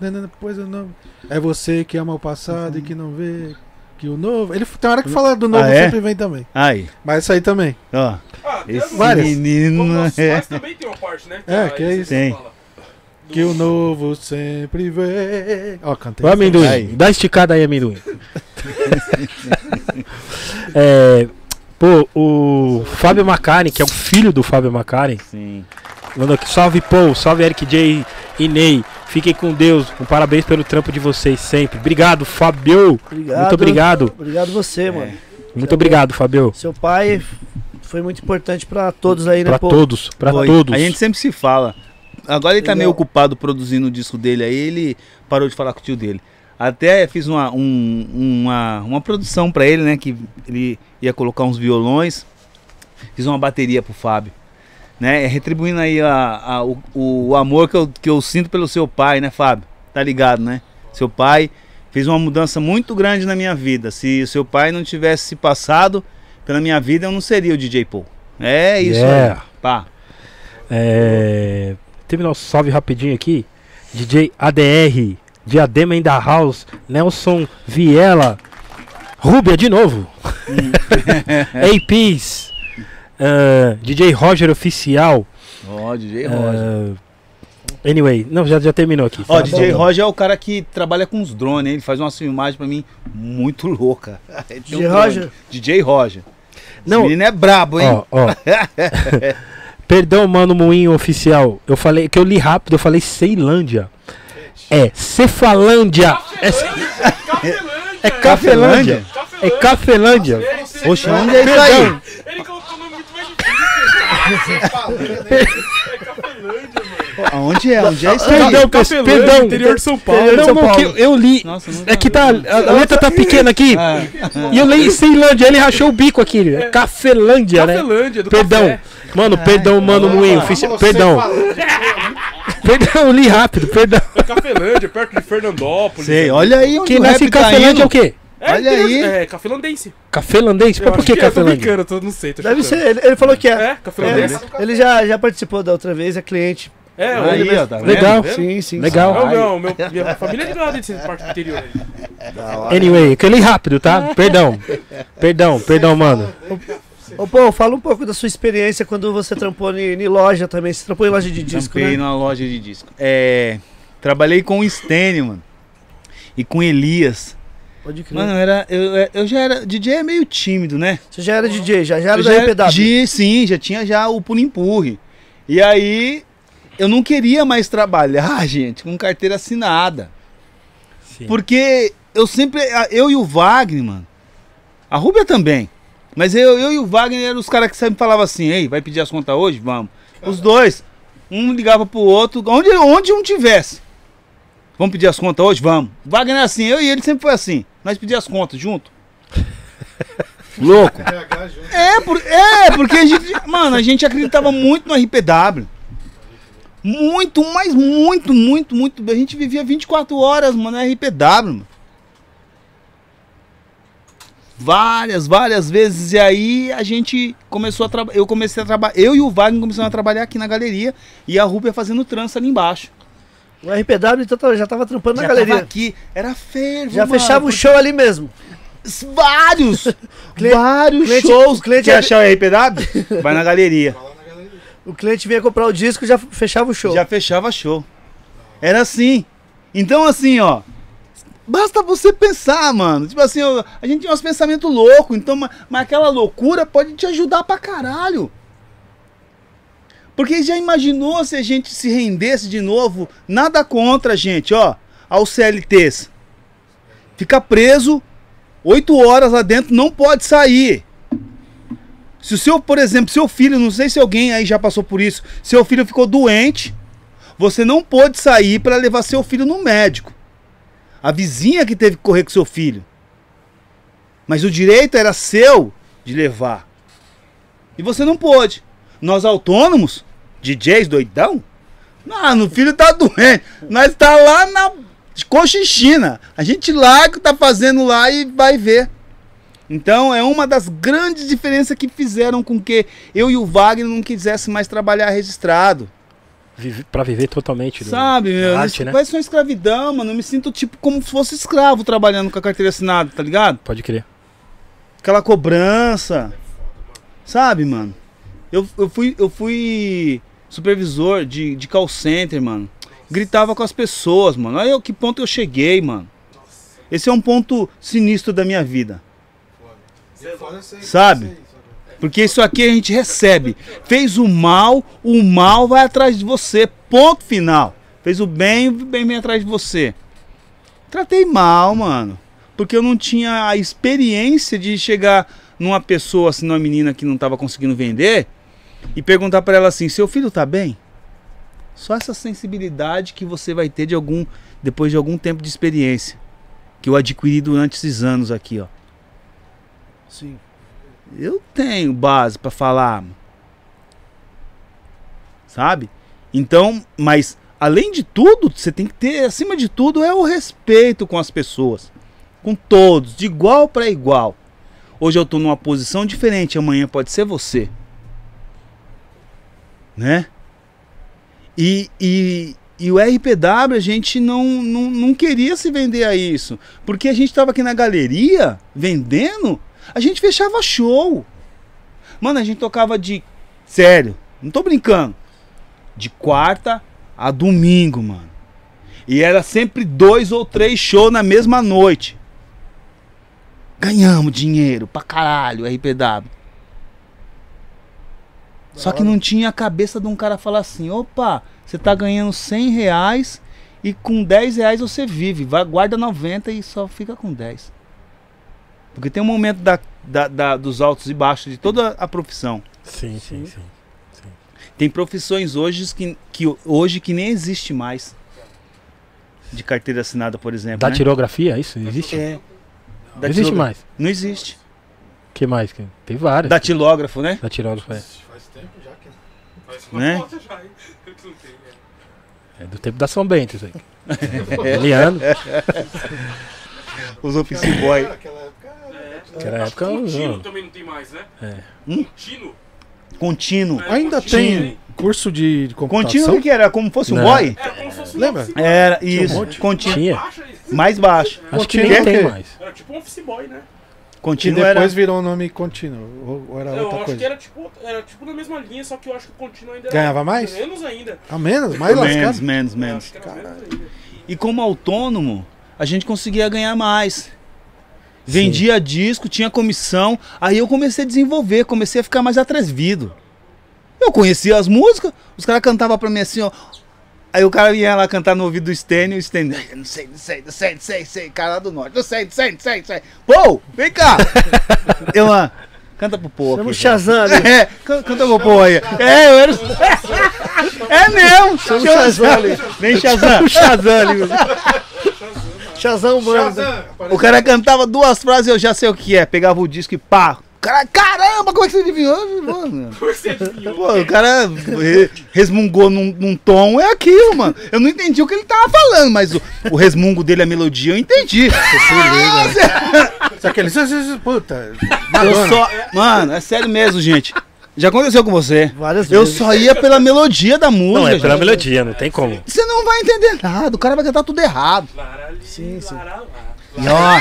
Depois eu não. É você que ama o passado e que não vê que o novo. Ele tem hora que fala do novo Ah, é? sempre vem também. Aí, Mas isso aí também. ó. Ah, Esse Várias. menino. É. também tem uma parte, né? É, que é isso. Tem. Que o novo sempre vem. Ó, cantei. Ô amendoim, Aí. dá esticada aí, amendoim. é, pô, o Fábio Macari, que é o filho do Fábio Macari, Sim. Mandou aqui, salve Paul, salve Eric J e Ney. Fiquem com Deus, um parabéns pelo trampo de vocês sempre. Obrigado, Fábio. Obrigado. Muito obrigado. Obrigado você, É. mano. Muito obrigado, Fábio. Seu pai foi muito importante pra todos aí, né, Pra pô? todos, pra Foi. todos. A gente sempre se fala. Agora ele tá Legal. meio ocupado produzindo o disco dele aí, ele parou de falar com o tio dele. Até fiz uma, um- uma, uma produção pra ele, né? Que ele ia colocar uns violões. Fiz uma bateria pro Fábio. Né? Retribuindo aí a, a- o, o amor que eu, que eu sinto pelo seu pai, né, Fábio? Tá ligado, né? Seu pai fez uma mudança muito grande na minha vida. Se o seu pai não tivesse se passado pela minha vida, eu não seria o DJ Paul. É isso Yeah. aí. Pá. É... Teve nosso salve rapidinho aqui. DJ ADR, Diadema in the House, Nelson Viela, Rúbia de novo. APs, uh, DJ Roger Oficial. Ó, DJ Roger. uh, anyway, não, já, já terminou aqui. Ó, Fala, DJ bom. Roger é o cara que trabalha com os drones, hein? ele faz umas filmagens pra mim muito louca. DJ um. Roger? DJ Roger. Esse Não, menino é brabo, hein? ó, ó. Perdão, mano, Moinho Oficial. Eu falei que eu li rápido, eu falei Ceilândia. É Cefalândia. É, ce- é Cafelândia. É Cafelândia. Oxe, onde é isso aí? Ele colocou o nome muito mais Onde é? Onde é isso aí? Perdão, pessoal, Cafelândia, perdão. interior de São Paulo. Não, não, que eu, eu li. Nossa, É que tá. A, a letra tá pequena aqui. Ah, E eu leio Ceilândia, ele rachou o bico aqui. Cafelândia, né? Cafelândia, do Perdão. café. Mano, perdão, mano, Moinho. ofici- Perdão. Perdão, eu li rápido, perdão. É Cafelândia, perto de Fernandópolis. sei, olha aí onde Quem nasce em tá Cafelândia é o quê? É, Olha aí. É, cafelandense. Cafelandês? Eu Mas por acho que é, tô Cafelândia? brincando, tô, não sei, tô Deve ser, ele, ele falou que é. É, cafelandense. Ele já, já participou da outra vez, é cliente. É, Aí, ó, tá? Legal. vendo? Sim, sim. Legal. Não, não, meu, minha família é de lá desse parte do interior. aí. Anyway, que eu li rápido, tá? Perdão. Perdão, perdão, mano. Ô, pô, fala um pouco da sua experiência quando você trampou em, em loja também. Você trampou em loja de disco, Trampei né? numa loja de disco. É, trabalhei com o Stênio, mano. E com Elias. Pode crer. Mano, eu, era, eu, eu já era. DJ é meio tímido, né? Você já era DJ, já, já era Eu da já RPW. de- sim, já tinha já o pulo empurre. E aí eu não queria mais trabalhar, gente, com carteira assinada. Sim. Porque eu sempre. Eu e o Wagner, mano. A Rúbia também. Mas eu, eu e o Wagner eram os caras que sempre falavam assim, ei, vai pedir as contas hoje? Vamos. Os dois. Um ligava pro outro, onde, onde um tivesse. Vamos pedir as contas hoje? Vamos. Wagner é assim, eu e ele sempre foi assim. Nós pedíamos as contas junto. Louco. É, por- é, porque a gente. Mano, a gente acreditava muito no RPW. Muito, mas muito, muito, muito. A gente vivia 24 horas, mano, no RPW, mano. Várias, várias vezes. E aí a gente começou a trabalhar. Eu comecei a trabalhar. Eu e o Wagner começamos a trabalhar aqui na galeria. E a Rúbia fazendo trança ali embaixo. O RPW então, já tava trampando na Já galeria. tava aqui. Era fervo. Já mano, fechava o porque- show ali mesmo. Vários! Cliente- vários cliente- shows. o cliente Quer achar o RPW? Vai na galeria. O cliente vinha comprar o disco já fechava o show. Já fechava show. Era assim. Então, assim, ó. Basta você pensar, mano. Tipo assim, ó, a gente tem uns pensamentos loucos. Então, ma- mas aquela loucura pode te ajudar pra caralho. Porque já imaginou se a gente se rendesse de novo? Nada contra, gente, ó. Aos CLTs. Fica preso oito horas lá dentro, não pode sair. Se o seu, por exemplo, seu filho, não sei se alguém aí já passou por isso, seu filho ficou doente, você não pôde sair para levar seu filho no médico. A vizinha que teve que correr com seu filho. Mas o direito era seu de levar. E você não pôde. Nós autônomos, DJs doidão, não, no filho tá doente. Nós tá lá na Cochichina. A gente larga o que tá fazendo lá e vai ver. Então é uma das grandes diferenças que fizeram com que eu e o Wagner não quisesse mais trabalhar registrado. Vive, pra viver totalmente. do- Sabe, meu? arte, né? vai ser uma escravidão, mano. Eu me sinto tipo como se fosse escravo trabalhando com a carteira assinada, tá ligado? Pode crer. Aquela cobrança. Sabe, mano? Eu, eu, fui, eu fui supervisor de, de call center, mano. Gritava com as pessoas, mano. Olha que ponto eu cheguei, mano. Esse é um ponto sinistro da minha vida. Sabe? Porque isso aqui a gente recebe. Fez o mal, o mal vai atrás de você. Ponto final. Fez o bem, o bem vem atrás de você. Tratei mal, mano. Porque eu não tinha a experiência de chegar numa pessoa, assim, numa menina que não tava conseguindo vender e perguntar pra ela assim: seu filho tá bem? Só essa sensibilidade que você vai ter de algum depois de algum tempo de experiência que eu adquiri durante esses anos aqui, ó. Sim. Eu tenho base pra falar. Sabe? Então, mas além de tudo, você tem que ter, acima de tudo, é o respeito com as pessoas. Com todos, de igual para igual. Hoje eu tô numa posição diferente, amanhã pode ser você. Né? E, e, e o RPW, a gente não, não, não queria se vender a isso. Porque a gente tava aqui na galeria, vendendo, a gente fechava show. Mano, a gente tocava de. Sério, não tô brincando. De quarta a domingo, mano. E era sempre dois ou três shows na mesma noite. Ganhamos dinheiro pra caralho, RPW. Só que não tinha a cabeça de um cara falar assim: opa, você tá ganhando 100 reais e com 10 reais você vive. Vai, guarda 90 e só fica com 10. Porque tem um momento da, da- da- dos altos e baixos de toda a profissão. Sim, sim, sim. Tem profissões hoje que, que hoje que nem existe mais. De carteira assinada, por exemplo. Da né? tirografia, isso? Existe? É. Não existe mais. Não existe. que mais? Tem várias. Da tilógrafo, né? Da tirógrafa, é. Faz tempo já que. Né? É do tempo da São Bento, isso aí. Eliano. Os office boy. Naquela época. Contínuo não. também não tem mais, né? É. Hum? Contínuo. Contínuo. É, Ainda contínuo. tem curso de de Contínuo o computação? que, que era? Como fosse um Não. boy? Era como se fosse um Lembra? Era Tinha um isso. monte. Contínuo. Mais baixo. Acho que Contínuo nem é tem mais. Era tipo um office boy, né? Contínuo era. depois virou o nome contínuo. Ou, ou era Eu outra acho coisa? que era tipo, era tipo na mesma linha, só que eu acho que o contínuo ainda era Ganhava mais? Menos ainda. A menos? Mais Menos, lascado? menos, menos. era menos. E como autônomo, a gente conseguia ganhar mais. Vendia disco, tinha comissão. Aí eu comecei a desenvolver, comecei a ficar mais atrevido. Eu conhecia as músicas, os caras cantavam pra mim assim, ó. Aí o cara vinha lá cantar no ouvido do Stênio, e o Stênio, "Ai, eu não sei, não sei, não sei, não sei, sei, cara lá do norte, não sei, não sei, não sei, não sei. Pô, vem cá! eu lá, canta pro povo. Chama o aqui, Shazam ali. É, can- canta pro povo aí. É, eu era. É mesmo! Chama o Shazam. Vem, Shazam. O Shazam. Shazam, mano. O cara cantava duas frases e eu já sei o que é. Pegava o disco e pá. Cara, caramba, como é que você adivinhou? Mano? Você adivinhou? Pô, o cara re- resmungou num, num tom, é aquilo, mano. Eu não entendi o que ele tava falando, mas o, o resmungo dele, a melodia, eu entendi. Só que eles. Puta. Eu só. Mano, é sério mesmo, gente. Já aconteceu com você? Várias Eu vezes. só ia pela melodia da música. Não, é pela gente. melodia, não tem como. Você não vai entender nada, o cara vai cantar tudo errado. Sim, sim. E ó.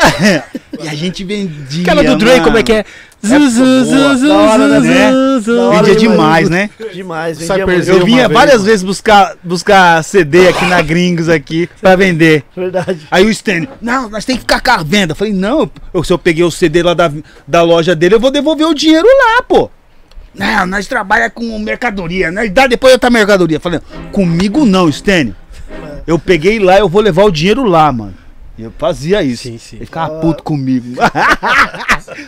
e a gente vendia. Aquela do Dre, como é que é? Zu, boa. zu, zu, zu, Da hora, zu, né? zu, zu. Da hora Vendia demais. né? Demais, vendia muito. Eu vinha vez, várias mano. vezes buscar, buscar CD aqui na Gringos aqui pra vender. Verdade. Aí o Stanley, não, nós tem que ficar com a venda. Eu falei, não, eu, se eu peguei o CD lá da, da loja dele, eu vou devolver o dinheiro lá, pô. Não, nós trabalhamos com mercadoria, nós dá depois outra mercadoria. Eu falei, comigo não, Stênio. Eu peguei lá, eu vou levar o dinheiro lá, mano. E eu fazia isso. Sim, sim. Ele ficava puto comigo.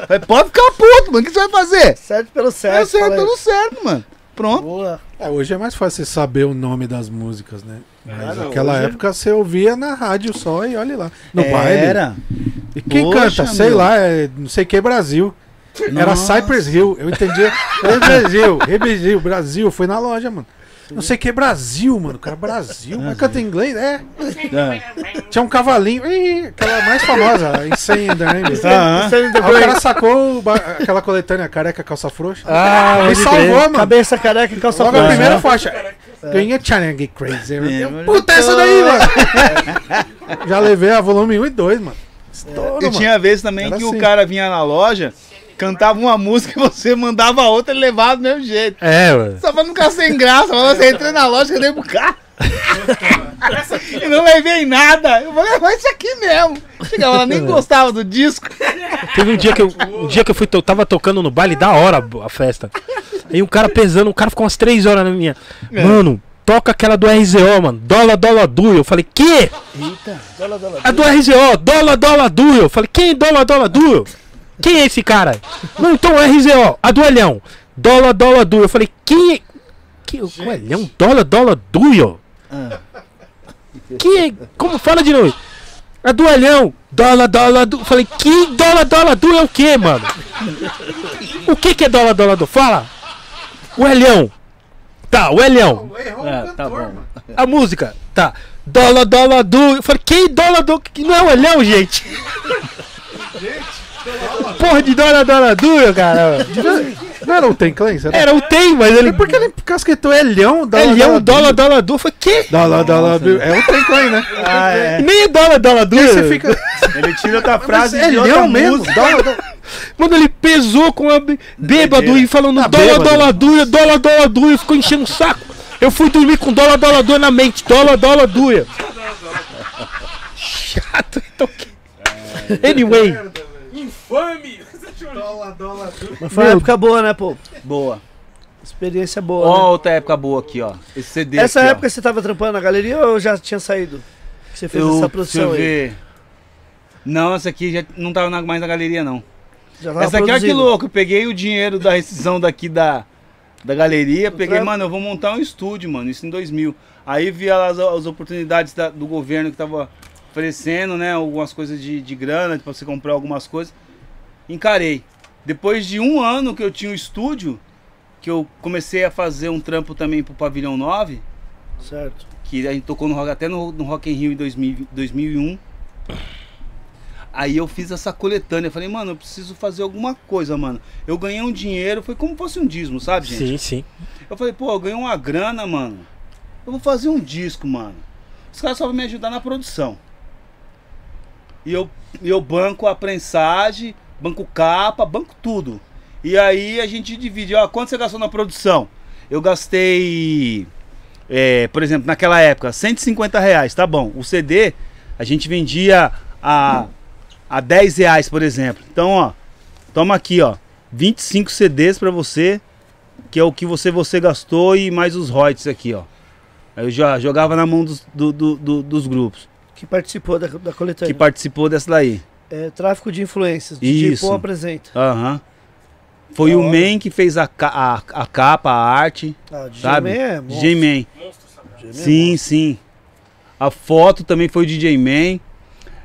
Falei, pode ficar puto, mano. O que você vai fazer? Certo pelo É certo. certo, fala aí. tudo certo, mano. Pronto. Boa. É, hoje é mais fácil você saber o nome das músicas, né? Mas naquela hoje é- época você ouvia na rádio só e olha lá. No baile. Era. E quem Poxa, canta? Sei meu. lá, é não sei que Brasil. Era Nossa. Cypress Hill. Eu entendia. Brasil, Brasil, Brasil. Foi na loja, mano. Não sei que Brasil, mano. Cara, Brasil. Mas canta em inglês? É. É. Tinha um cavalinho. Ih, aquela mais famosa, Insane in the Rainbow. Aham. Stand in the Aí o cara sacou o aquela coletânea careca, calça frouxa. Ah, Me salvou, mano. Cabeça careca e calça Logo a frouxa. primeira faixa. Ganha China Get Crazy. É, Eu, mas- Puta, essa daí, mano. Já levei a volume 1 e 2, mano. Estouro, E mano. tinha vezes também Era que assim. o cara vinha na loja, cantava uma música e você mandava outra e levava do mesmo jeito. É, mano. Só pra não ficar sem graça, mas você entrei na loja, cadê pro carro? e não levei nada. Eu vou levar isso aqui mesmo. Chegava lá, nem gostava do disco. Teve um dia que eu, um dia que eu fui, to- tava tocando no baile, da hora a festa. Aí um cara pesando, um cara ficou umas três horas na minha. Mano, toca aquela do RZO, mano. Dólar, dólar, du. Eu falei, que? Eita. Dólar, dólar. A do RZO, dólar, dólar, du. Eu falei, quem dólar, dólar, du? Quem é esse cara? Não, então RZO, a do Elhão. Dólar, dólar, du. Eu falei, quem é. Que, o Elhão, dólar, dólar, duio. Quem é? Como? Fala de novo. A do Elhão, dólar, dólar, du. Eu falei, que dólar, dólar, du é o que, mano? O que que é dólar, dólar, du? Fala. O Elhão. Tá, o Elhão. Ah, tá bom. A música, tá. Dólar, dólar, du. Eu falei, quem dólar, du? Que não é o Elhão, gente. Porra de dólar, dólar, du, cara. Não era o Ten Clan? Será? Era o tem, mas ele. Por que ele casquetou Elhão? Elhão, dólar, dólar. Eu falei, que? Dólar, dólar. É o Ten Clan, né? Ah, é. Nem é dólar, dólar, du. E aí você fica. Ele tira outra frase Mas de outra Elhão mesmo? música. Dólar, dólar. Mano, ele pesou com a bê- bêbado e falando Tá dólar, bêbado. dólar, duia, dólar, dólar, duia. Ficou enchendo o saco. Eu fui dormir com dólar, dólar, duia na mente. Dólar, dólar, duia. Chato. Então... Anyway. Infame! Mas foi uma época boa, né, pô? Boa. Experiência Ó, boa. né? outra época boa aqui, ó. Esse CD Essa aqui, ó. época você tava trampando na galeria ou já tinha saído? Que Você fez eu, essa deixa eu produção aí? ver. Não, essa aqui já não tava na- mais na galeria, não. Já tava essa aqui, olha que louco. Eu peguei o dinheiro da rescisão daqui da, da galeria. Do Peguei, trampo? mano, eu vou montar um estúdio, mano. Isso em 2000. Aí vi as, as oportunidades da- do governo que tava oferecendo, né? Algumas coisas de, de grana, pra você comprar algumas coisas. Encarei. Depois de um ano que eu tinha o estúdio, que eu comecei a fazer um trampo também pro Pavilhão 9, Certo. que a gente tocou no rock, até no, no Rock in Rio em 2000, 2001. Aí eu fiz essa coletânea, falei, mano, eu preciso fazer alguma coisa, mano. Eu ganhei um dinheiro, foi como se fosse um dízimo, sabe, gente? Sim, sim. Eu falei, pô, eu ganhei uma grana, mano. Eu vou fazer um disco, mano. Os caras só vão me ajudar na produção. E eu, e eu banco a prensagem, banco capa, banco tudo. E aí a gente divide, ó, quanto você gastou na produção? Eu gastei, é, por exemplo, naquela época, 150 reais, tá bom. O CD a gente vendia a, a 10 reais, por exemplo. Então, ó, toma aqui, ó, 25 CDs pra você, que é o que você, você gastou e mais os royalties aqui, ó. Aí eu já jogava na mão dos, do- do- do- dos grupos Que participou da, da coletânea. que participou dessa daí. É, tráfico de influências. DJ Isso. Pô apresenta. Aham. Foi Da o. Man que fez a, ca- a, a capa, a arte, Ah, DJ sabe? Man é. DJ Man. É Sim, sim. A foto também foi o DJ Man.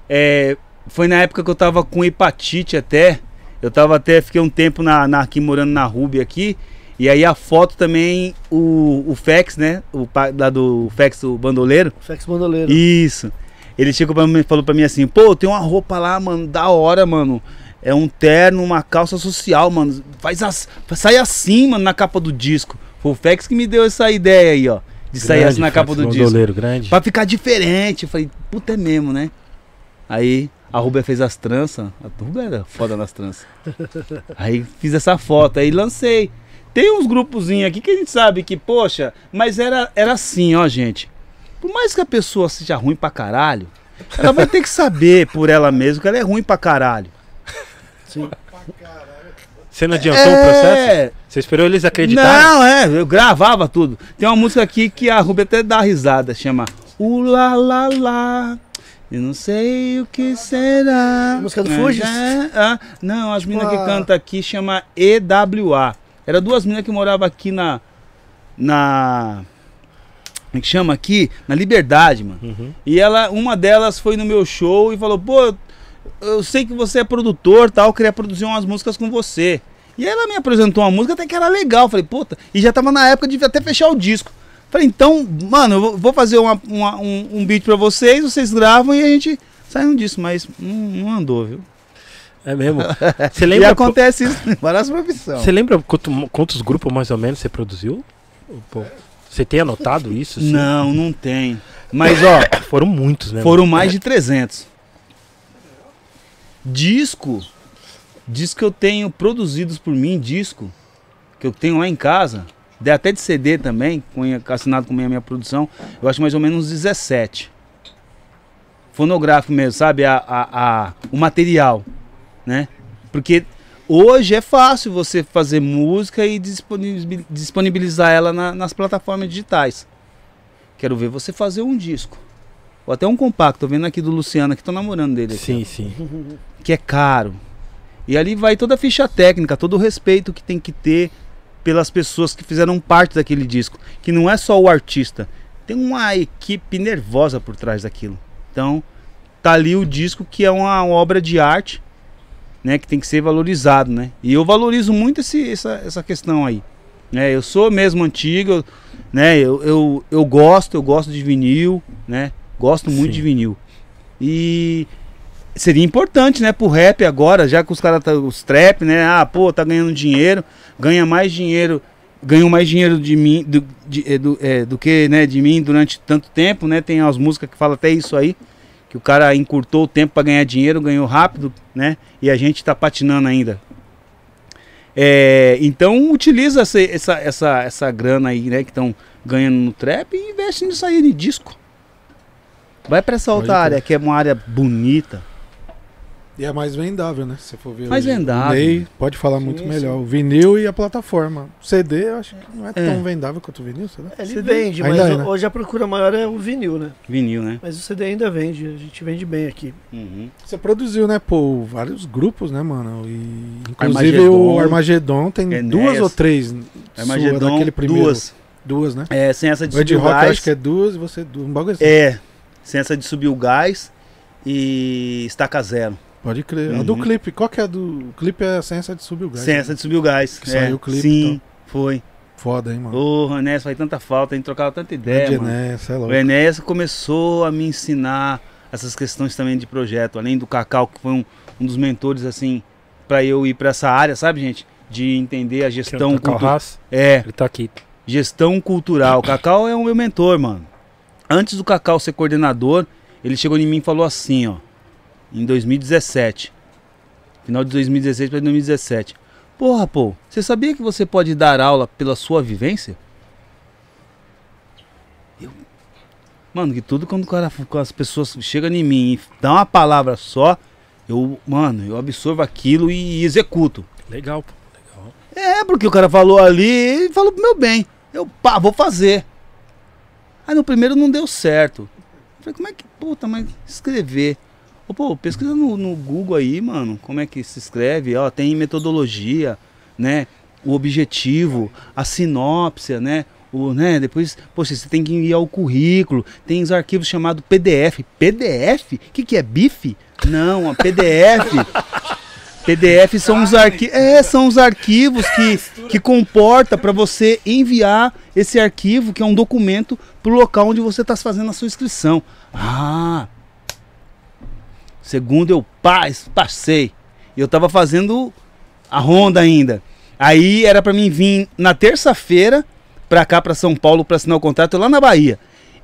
É, foi na época que eu tava com hepatite até. Eu tava até, fiquei um tempo na, na- aqui morando na Ruby aqui. E aí a foto também, o, o Fex, né? O pai lá do Fex, o bandoleiro. Fex Bandoleiro. Isso. Ele chegou pra mim, falou pra mim assim, pô, tem uma roupa lá, mano, da hora, mano. É um terno, uma calça social, mano. Faz as, sai assim, mano, na capa do disco. Foi o Fex que me deu essa ideia aí, ó. De sair assim na capa do disco. Grande. Pra ficar diferente. Eu falei, puta é mesmo, né? Aí a Rubia fez as tranças. A Rubia era foda nas tranças. Aí fiz essa foto, aí lancei. Tem uns grupozinhos aqui que a gente sabe que, poxa, mas era, era assim, ó, gente. Por mais que a pessoa seja ruim pra caralho, ela vai ter que saber por ela mesma que ela é ruim pra caralho. Você não adiantou o processo? É, Você esperou eles acreditarem? Não, é, eu gravava tudo. Tem uma música aqui que a Ruby até dá risada, chama Ula La La. Eu não sei o que será. Música do É, Fugees? é, ah, não, as meninas que cantam aqui chama EWA. Era duas meninas que moravam aqui na. Na. Que chama aqui? Na Liberdade, mano. Uhum. E ela, uma delas foi no meu show e falou: pô, eu sei que você é produtor tal, queria produzir umas músicas com você. E ela me apresentou uma música até que era legal. Falei, puta, e já tava na época de até fechar o disco. Falei, então, mano, eu vou- fazer uma- uma- um, um beat pra vocês, vocês gravam e a gente sai um disco, mas não, não andou, viu? É mesmo. Você E lembra, acontece isso em várias profissões. você lembra quanto- quantos grupos mais ou menos você produziu? Pô, Você tem anotado isso? assim? Não, não tem. Mas, ó, Foram muitos, né? Foram mais de 300. Disco. Disco que eu tenho produzidos por mim, disco. Que eu tenho lá em casa. Dei até de CD também, com, assinado com a minha, minha produção. Eu acho mais ou menos uns 17. Fonográfico mesmo, sabe? A, a, a- o material, né? Porque hoje é fácil você fazer música e disponibil- disponibilizar ela na- nas plataformas digitais. Quero ver você fazer um disco. Ou até um compacto, tô vendo aqui do Luciano, que tô namorando dele aqui, Sim, sim. que é caro. E ali vai toda a ficha técnica, todo o respeito que tem que ter pelas pessoas que fizeram parte daquele disco. Que não é só o artista, tem uma equipe nervosa por trás daquilo. Então, tá ali o disco que é uma obra de arte, né? Que tem que ser valorizado, né? E eu valorizo muito esse, essa, essa questão aí. Né? Eu sou mesmo antigo, né? Eu, eu, eu gosto, eu gosto de vinil, né? Gosto muito Sim. de vinil. E seria importante, né, pro rap agora, já que os caras, tá, os trap, né? Ah, pô, tá ganhando dinheiro, ganha mais dinheiro, ganhou mais dinheiro de mim do, de- eh, do, eh, do que, né, de mim durante tanto tempo, né? Tem as músicas que falam até isso aí, que o cara encurtou o tempo para ganhar dinheiro, ganhou rápido, né? E a gente tá patinando ainda. É, então utiliza essa, essa, essa, essa grana aí, né, que estão ganhando no trap e investe nisso aí de disco. Vai pra essa outra área que é uma área bonita. E é mais vendável, né? Se for ver Mais hoje, vendável. O Ney pode falar muito Sim, melhor. O vinil e a plataforma. O CD eu acho que não é, É. tão vendável quanto o vinil, será? Ele CD vende, ainda mas é, né? hoje a procura maior é o vinil, né? Vinil, né? Mas o CD ainda vende, a gente vende bem aqui. Uhum. Você produziu, né, pô, vários grupos, né, mano? E inclusive Armagedon. o Armagedon tem Enéas. duas ou três sua, Armagedon, daquele primeiro. duas. Duas, né? É, sem essa de O Ed subir o Rock eu gás. acho que é duas e você duas. Um bagulho assim. É, sem essa de subir o gás e estaca zero. Pode crer. A Uhum. do clipe, qual que é a do. O clipe é sem essa de subir o gás. sem né? de subir o gás. Que é, saiu o clipe, Sim, foi. Foda, hein, mano. Ô, Enéas, faz tanta falta, a gente trocava tanta ideia, Grande mano. Enéas, é O louco. Enéas começou a me ensinar essas questões também de projeto, além do Cacau, que foi um, um dos mentores, assim, pra eu ir pra essa área, sabe, gente? De entender a é gestão o Cacau cultu- Haas, É, Ele tá aqui. gestão cultural. O Cacau é o meu mentor, mano. Antes do Cacau ser coordenador, ele chegou em mim e falou assim, ó, em 2017. Final de 2016 para 2017. Porra, pô, você sabia que você pode dar aula pela sua vivência? Eu... Mano, que tudo quando o cara, quando as pessoas chegam em mim e dá uma palavra só, eu, mano, eu absorvo aquilo e executo. Legal, pô. Legal. É, porque o cara falou ali e falou pro meu bem. Eu, pá, vou fazer. Aí no primeiro não deu certo. Eu falei, como é que, puta, mas escrever. Pô, pesquisa no, no Google aí, mano, como é que se escreve. Ó, tem metodologia, né? O objetivo, a sinopse, né? O, né? Depois, poxa, você tem que enviar o currículo. Tem os arquivos chamados PDF. PDF? O que, que é bife? Não, a PDF. PDF são os arquivos. É, são os arquivos que, que comporta para você enviar esse arquivo, que é um documento, para o local onde você está fazendo a sua inscrição. Ah! Segundo eu paz, passei. E eu tava fazendo a ronda ainda. Aí era para mim vir na terça-feira para cá, para São Paulo, para assinar o contrato lá na Bahia.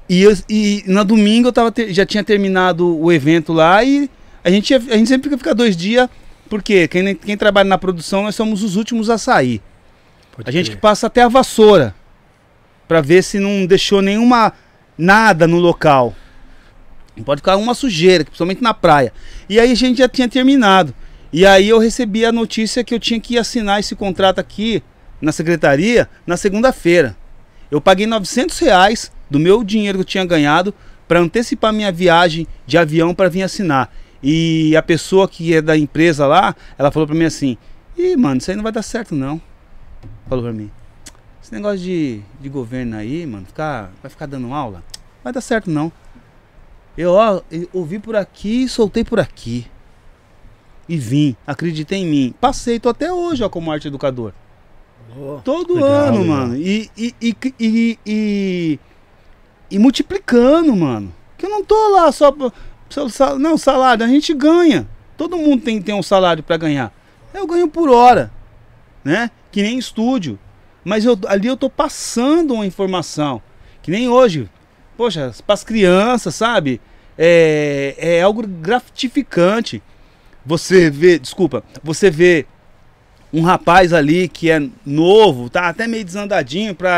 E, eu- e na domingo eu tava ter- já tinha terminado o evento lá e a gente, a gente sempre fica, dois dias, porque quem, quem trabalha na produção nós somos os últimos a sair. Pode A gente que passa até a vassoura para ver se não deixou nenhuma nada no local. Não pode ficar uma sujeira, principalmente na praia. E aí a gente já tinha terminado. E aí eu recebi a notícia que eu tinha que assinar esse contrato aqui na secretaria na segunda-feira. Eu paguei 900 reais do meu dinheiro que eu tinha ganhado para antecipar minha viagem de avião para vir assinar. E a pessoa que é da empresa lá, ela falou para mim assim: Ih, mano, isso aí não vai dar certo não. Falou para mim. Esse negócio de, de governo aí, mano, ficar, vai ficar dando aula? Vai dar certo não. Eu, ó, eu ouvi por aqui e soltei por aqui. E vim, acreditei em mim. Passei, tô até hoje, ó, como arte educador. Todo Legal, ano, legal. mano. E, e, e, e, e, e multiplicando, mano. Que eu não tô lá só. pra- Não, salário, a gente ganha. Todo mundo tem, tem um salário pra ganhar. Eu ganho por hora, né? Que nem estúdio. Mas eu, ali eu tô passando uma informação. Que nem hoje. Poxa, para as crianças, sabe? É, é algo gratificante. Você vê, desculpa, você vê um rapaz ali que é novo, tá até meio desandadinho ir pro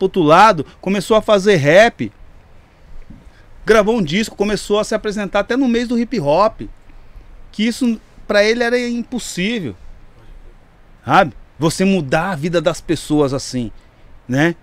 outro lado, começou a fazer rap, gravou um disco, começou a se apresentar até no mês do hip hop. Que isso pra ele era impossível. Sabe? Você mudar a vida das pessoas assim, né?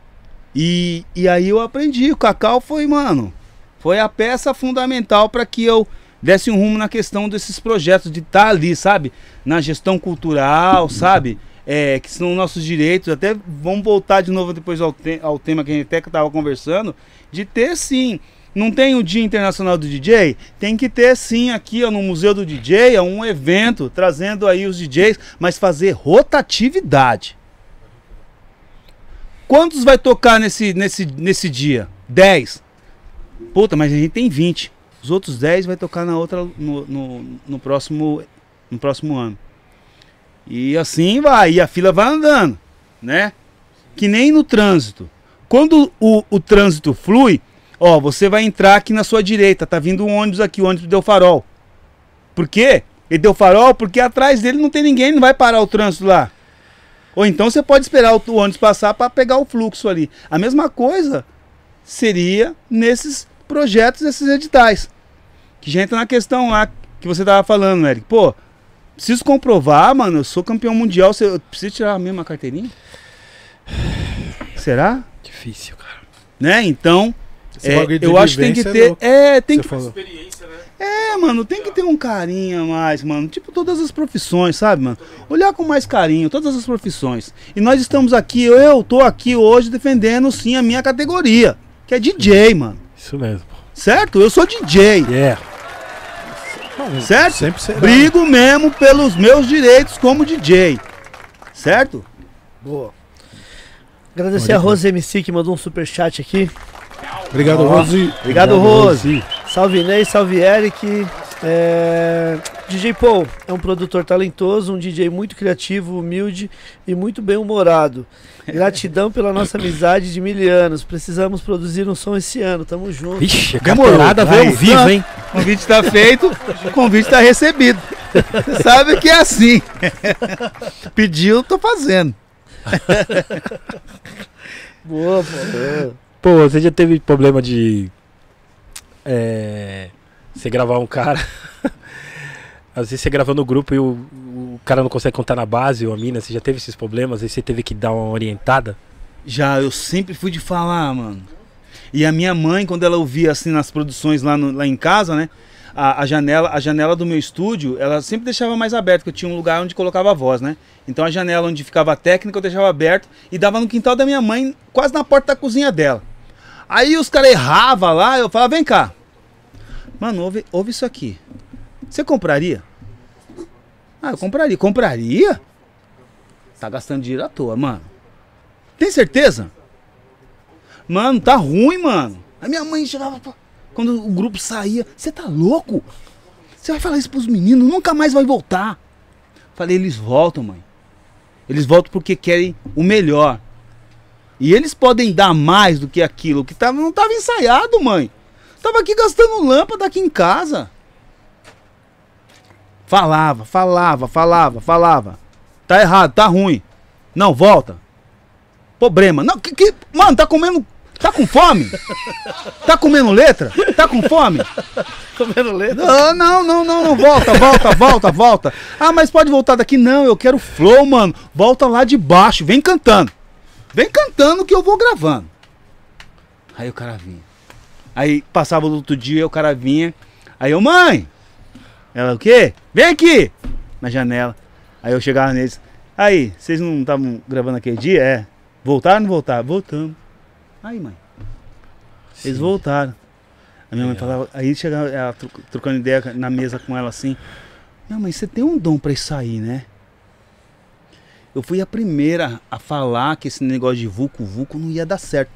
E, e aí eu aprendi, o Cacau foi, mano, foi a peça fundamental para que eu desse um rumo na questão desses projetos, de estar ali, sabe? Na gestão cultural, sabe? É, que são nossos direitos. Até vamos voltar de novo depois ao, te- ao tema que a gente até estava conversando, de ter sim. Não tem o Dia Internacional do DJ? Tem que ter sim aqui ó, no Museu do DJ, é um evento trazendo aí os DJs, mas fazer rotatividade. Quantos vai tocar nesse, nesse, nesse dia? 10. Puta, mas a gente tem 20. Os outros 10 vai tocar na outra no, no, no próximo no próximo ano. E assim vai, e a fila vai andando, né? Que nem no trânsito. Quando o, o trânsito flui, ó, você vai entrar aqui na sua direita, tá vindo um ônibus aqui, o ônibus deu farol. Por quê? Ele deu farol porque atrás dele não tem ninguém, não vai parar o trânsito lá. Ou então você pode esperar o, o ônibus passar para pegar o fluxo ali. A mesma coisa seria nesses projetos, esses editais. Que já entra na questão lá que você tava falando, Eric. Pô, preciso comprovar, mano, eu sou campeão mundial, você- eu preciso tirar a mesma carteirinha? Será? Difícil, cara. Né? Então, é, eu acho que tem que é ter. louco. É, tem Você que. falou. Experiência? É, mano, tem que ter um carinho a mais, mano. Tipo todas as profissões, sabe, mano? Olhar com mais carinho, todas as profissões. E nós estamos aqui, eu tô aqui hoje defendendo sim a minha categoria, que é DJ, mano. Isso mesmo. Certo? Eu sou DJ, Yeah. certo? Sempre será. Brigo mesmo pelos meus direitos como DJ. Certo? Boa. Agradecer a Rose MC que mandou um superchat aqui. Obrigado. Rose. Obrigado, Rose. Salve Ney, salve Eric. É, DJ Paul é um produtor talentoso, um DJ muito criativo, humilde e muito bem humorado. Gratidão pela nossa amizade de mil anos. Precisamos produzir um som esse ano. Tamo junto. Vixe, a Demorou. carteirada veio ao vivo, hein? O convite tá feito, o convite tá recebido. Você sabe que é assim. Pediu, tô fazendo. Boa, pô. Pô, você já teve problema de. É. Você gravar um cara. Às vezes você grava no grupo e o, o cara não consegue contar na base, ou a mina, você já teve esses problemas, aí você teve que dar uma orientada. Já, eu sempre fui de falar, mano. E a minha mãe, quando ela ouvia assim nas produções lá, no- lá em casa, né? A, a janela, a janela do meu estúdio, ela sempre deixava mais aberta, porque eu tinha um lugar onde colocava a voz, né? Então a janela onde ficava a técnica eu deixava aberto e dava no quintal da minha mãe, quase na porta da cozinha dela. Aí os caras erravam lá, eu falava, vem cá. Mano, ouve, ouve isso aqui. Você compraria? Ah, eu compraria. Compraria? Tá gastando dinheiro à toa, mano. Tem certeza? Mano, tá ruim, mano. A minha mãe chegava. Quando o grupo saía, você tá louco? Você vai falar isso pros meninos, nunca mais vai voltar. Falei, eles voltam, mãe. Eles voltam porque querem o melhor. E eles podem dar mais do que aquilo que tava, não tava ensaiado, mãe. Tava aqui gastando lâmpada aqui em casa. Falava, falava, falava, falava. Tá errado, tá ruim. Não, volta. Problema. Não, que, que- mano, tá comendo. Tá com fome? Tá comendo letra? Tá com fome? Comendo letra. Não, não, não, não, não. Volta, volta, volta, volta. Ah, mas pode voltar daqui? Não, eu quero flow, mano. Volta lá de baixo, vem cantando. Vem cantando que eu vou gravando. Aí o cara vinha. Aí passava o outro dia, o cara vinha. Aí eu, mãe! Ela, o quê? Vem aqui! Na janela. Aí eu chegava neles. Aí, vocês não estavam gravando aquele dia? É. Voltaram ou não voltaram? Voltamos. Aí, mãe. Eles voltaram. A minha mãe Legal. falava, aí chegava, ela tro- trocando ideia na mesa com ela assim. Minha mãe, você tem um dom pra isso aí, né? Eu fui a primeira a falar que esse negócio de vulco vulco não ia dar certo.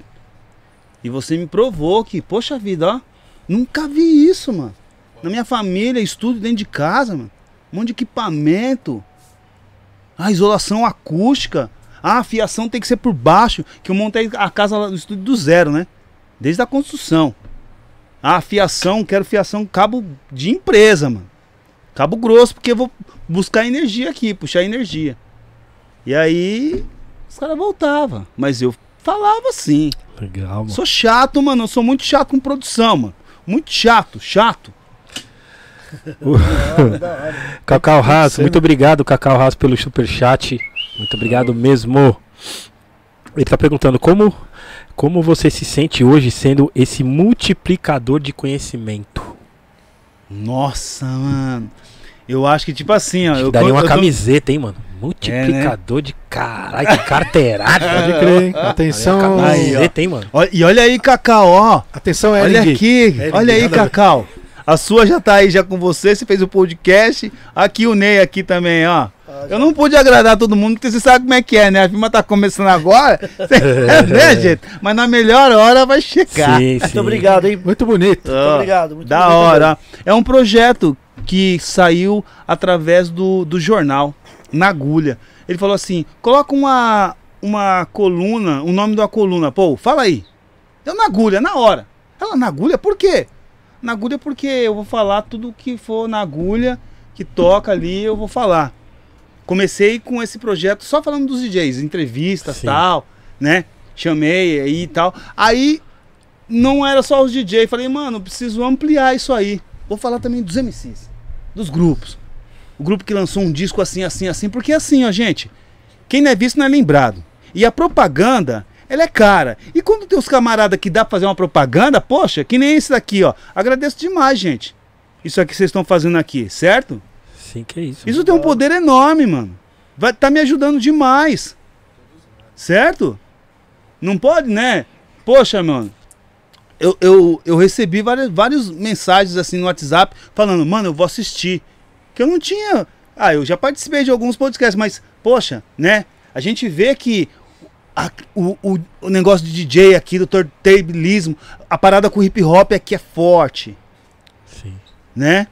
E você me provou que, poxa vida, ó, nunca vi isso, mano. Na minha família, estudo dentro de casa, mano. Um monte de equipamento. A isolação acústica. Ah, a fiação tem que ser por baixo, que eu montei a casa lá no estúdio do zero, né? Desde a construção. Ah, fiação, quero fiação cabo de empresa, mano. Cabo grosso, porque eu vou buscar energia aqui, puxar energia. E aí, os caras voltavam. Mas eu falava assim. Legal, mano. Sou chato, mano. Eu sou muito chato com produção, mano. Muito chato, chato. Cacau Haas, muito obrigado, Cacau Haas, pelo superchat. Muito obrigado mesmo. Ele tá perguntando como, como você se sente hoje sendo esse multiplicador de conhecimento. Nossa, mano. Eu acho que, tipo assim, ó. Eu, daria uma eu camiseta, hein, mano? Multiplicador de caralho, que carteirada. Pode crer, hein? Atenção, Aí, ó. Camiseta, hein, mano? Olha- e olha aí, Cacau, ó. atenção, Olha Ering. aqui, Ering, olha aí. Cacau. A sua já tá aí já com você, você fez o podcast. Aqui o Ney aqui também, ó. Eu não pude agradar todo mundo, porque você sabe como é que é, né? A firma tá começando agora, é, né, gente? Mas na melhor hora vai chegar. Sim, sim. Muito obrigado, hein? Muito bonito. Ó, obrigado, muito da bonito hora. É um projeto que saiu através do, do jornal, na agulha. Ele falou assim: coloca uma, uma coluna, o nome da coluna. Pô, fala aí. Eu na agulha, na hora. Ela na agulha, por quê? Na agulha porque eu vou falar tudo que for na agulha, que toca ali, eu vou falar. Comecei com esse projeto só falando dos DJs, entrevistas Sim. tal, né? Chamei aí e tal. Aí não era só os DJ. Falei, mano, preciso ampliar isso aí. Vou falar também dos MCs, dos grupos. O grupo que lançou um disco assim, assim, assim, porque assim, ó, gente, quem não é visto não é lembrado. E a propaganda, ela é cara. E quando tem os camaradas que dá pra fazer uma propaganda, poxa, que nem esse daqui, ó. Agradeço demais, gente. Isso aqui que vocês estão fazendo aqui, certo? Sim, que isso. Isso tem um poder enorme, mano. Vai tá me ajudando demais. Certo? Não pode, né? Poxa, mano. Eu, eu, eu recebi várias, várias mensagens assim no WhatsApp falando, mano, eu vou assistir. Que eu não tinha. Ah, eu já participei de alguns podcasts, mas, poxa, né? A gente vê que a- o, o, o negócio de DJ aqui, do turntablismo, a parada com hip hop aqui é forte Sim. né?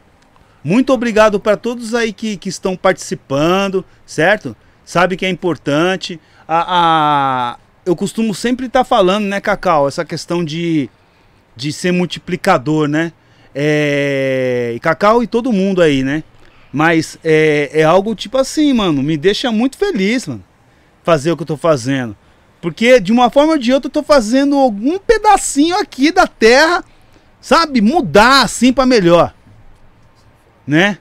Muito obrigado para todos aí que, que estão participando, certo? Sabe que é importante. A, a- eu costumo sempre estar falando, né, Cacau, essa questão de, de ser multiplicador, né? É, e Cacau e todo mundo aí, né? Mas é, é algo tipo assim, mano, me deixa muito feliz, mano, fazer o que eu tô fazendo. Porque de uma forma ou de outra eu tô fazendo algum pedacinho aqui da terra, sabe? Mudar assim para melhor né?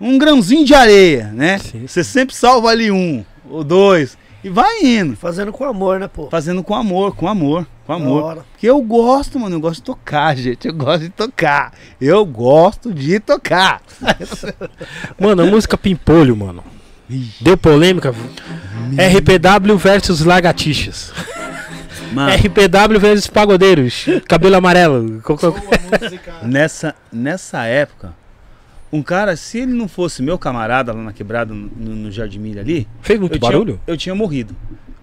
Um grãozinho de areia, né? Você sempre salva ali um ou dois e vai indo, Fazendo com amor, né, pô? fazendo com amor, com amor, com amor. Porque eu gosto, mano, eu gosto de tocar, gente. Eu gosto de tocar. Eu gosto de tocar. Mano, a música Pimpolho, mano. Deu polêmica? RPW versus Lagartixas. Mano, RPW versus Pagodeiros. Cabelo amarelo. Nessa, nessa época, um cara, se ele não fosse meu camarada lá na quebrada, no, no Jardim Milha ali, Fez muito eu barulho? Tinha, eu tinha morrido.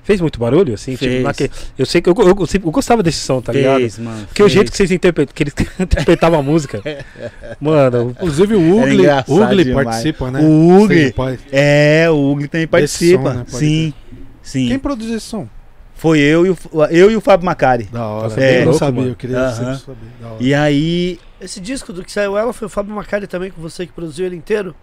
Fez muito barulho, assim? tipo, Fez. naque- Eu sei que eu, eu, eu eu gostava desse som, tá ligado? Fez, mano. Porque o fez. jeito que vocês interpretam, que eles interpretavam a música. Mano, Inclusive o Ugly, engraçado Ugly participa, né? O Ugly. Pai. É, o Ugly também participa. som, né? Pode sim, sim. Quem produz esse som? Foi eu e o, eu e o Fábio Macari. Da hora. É. eu não Louco, sabia, mano. eu queria Aham. sempre saber. E aí. Esse disco do que saiu ela foi o Fábio Macari também, com você que produziu ele inteiro?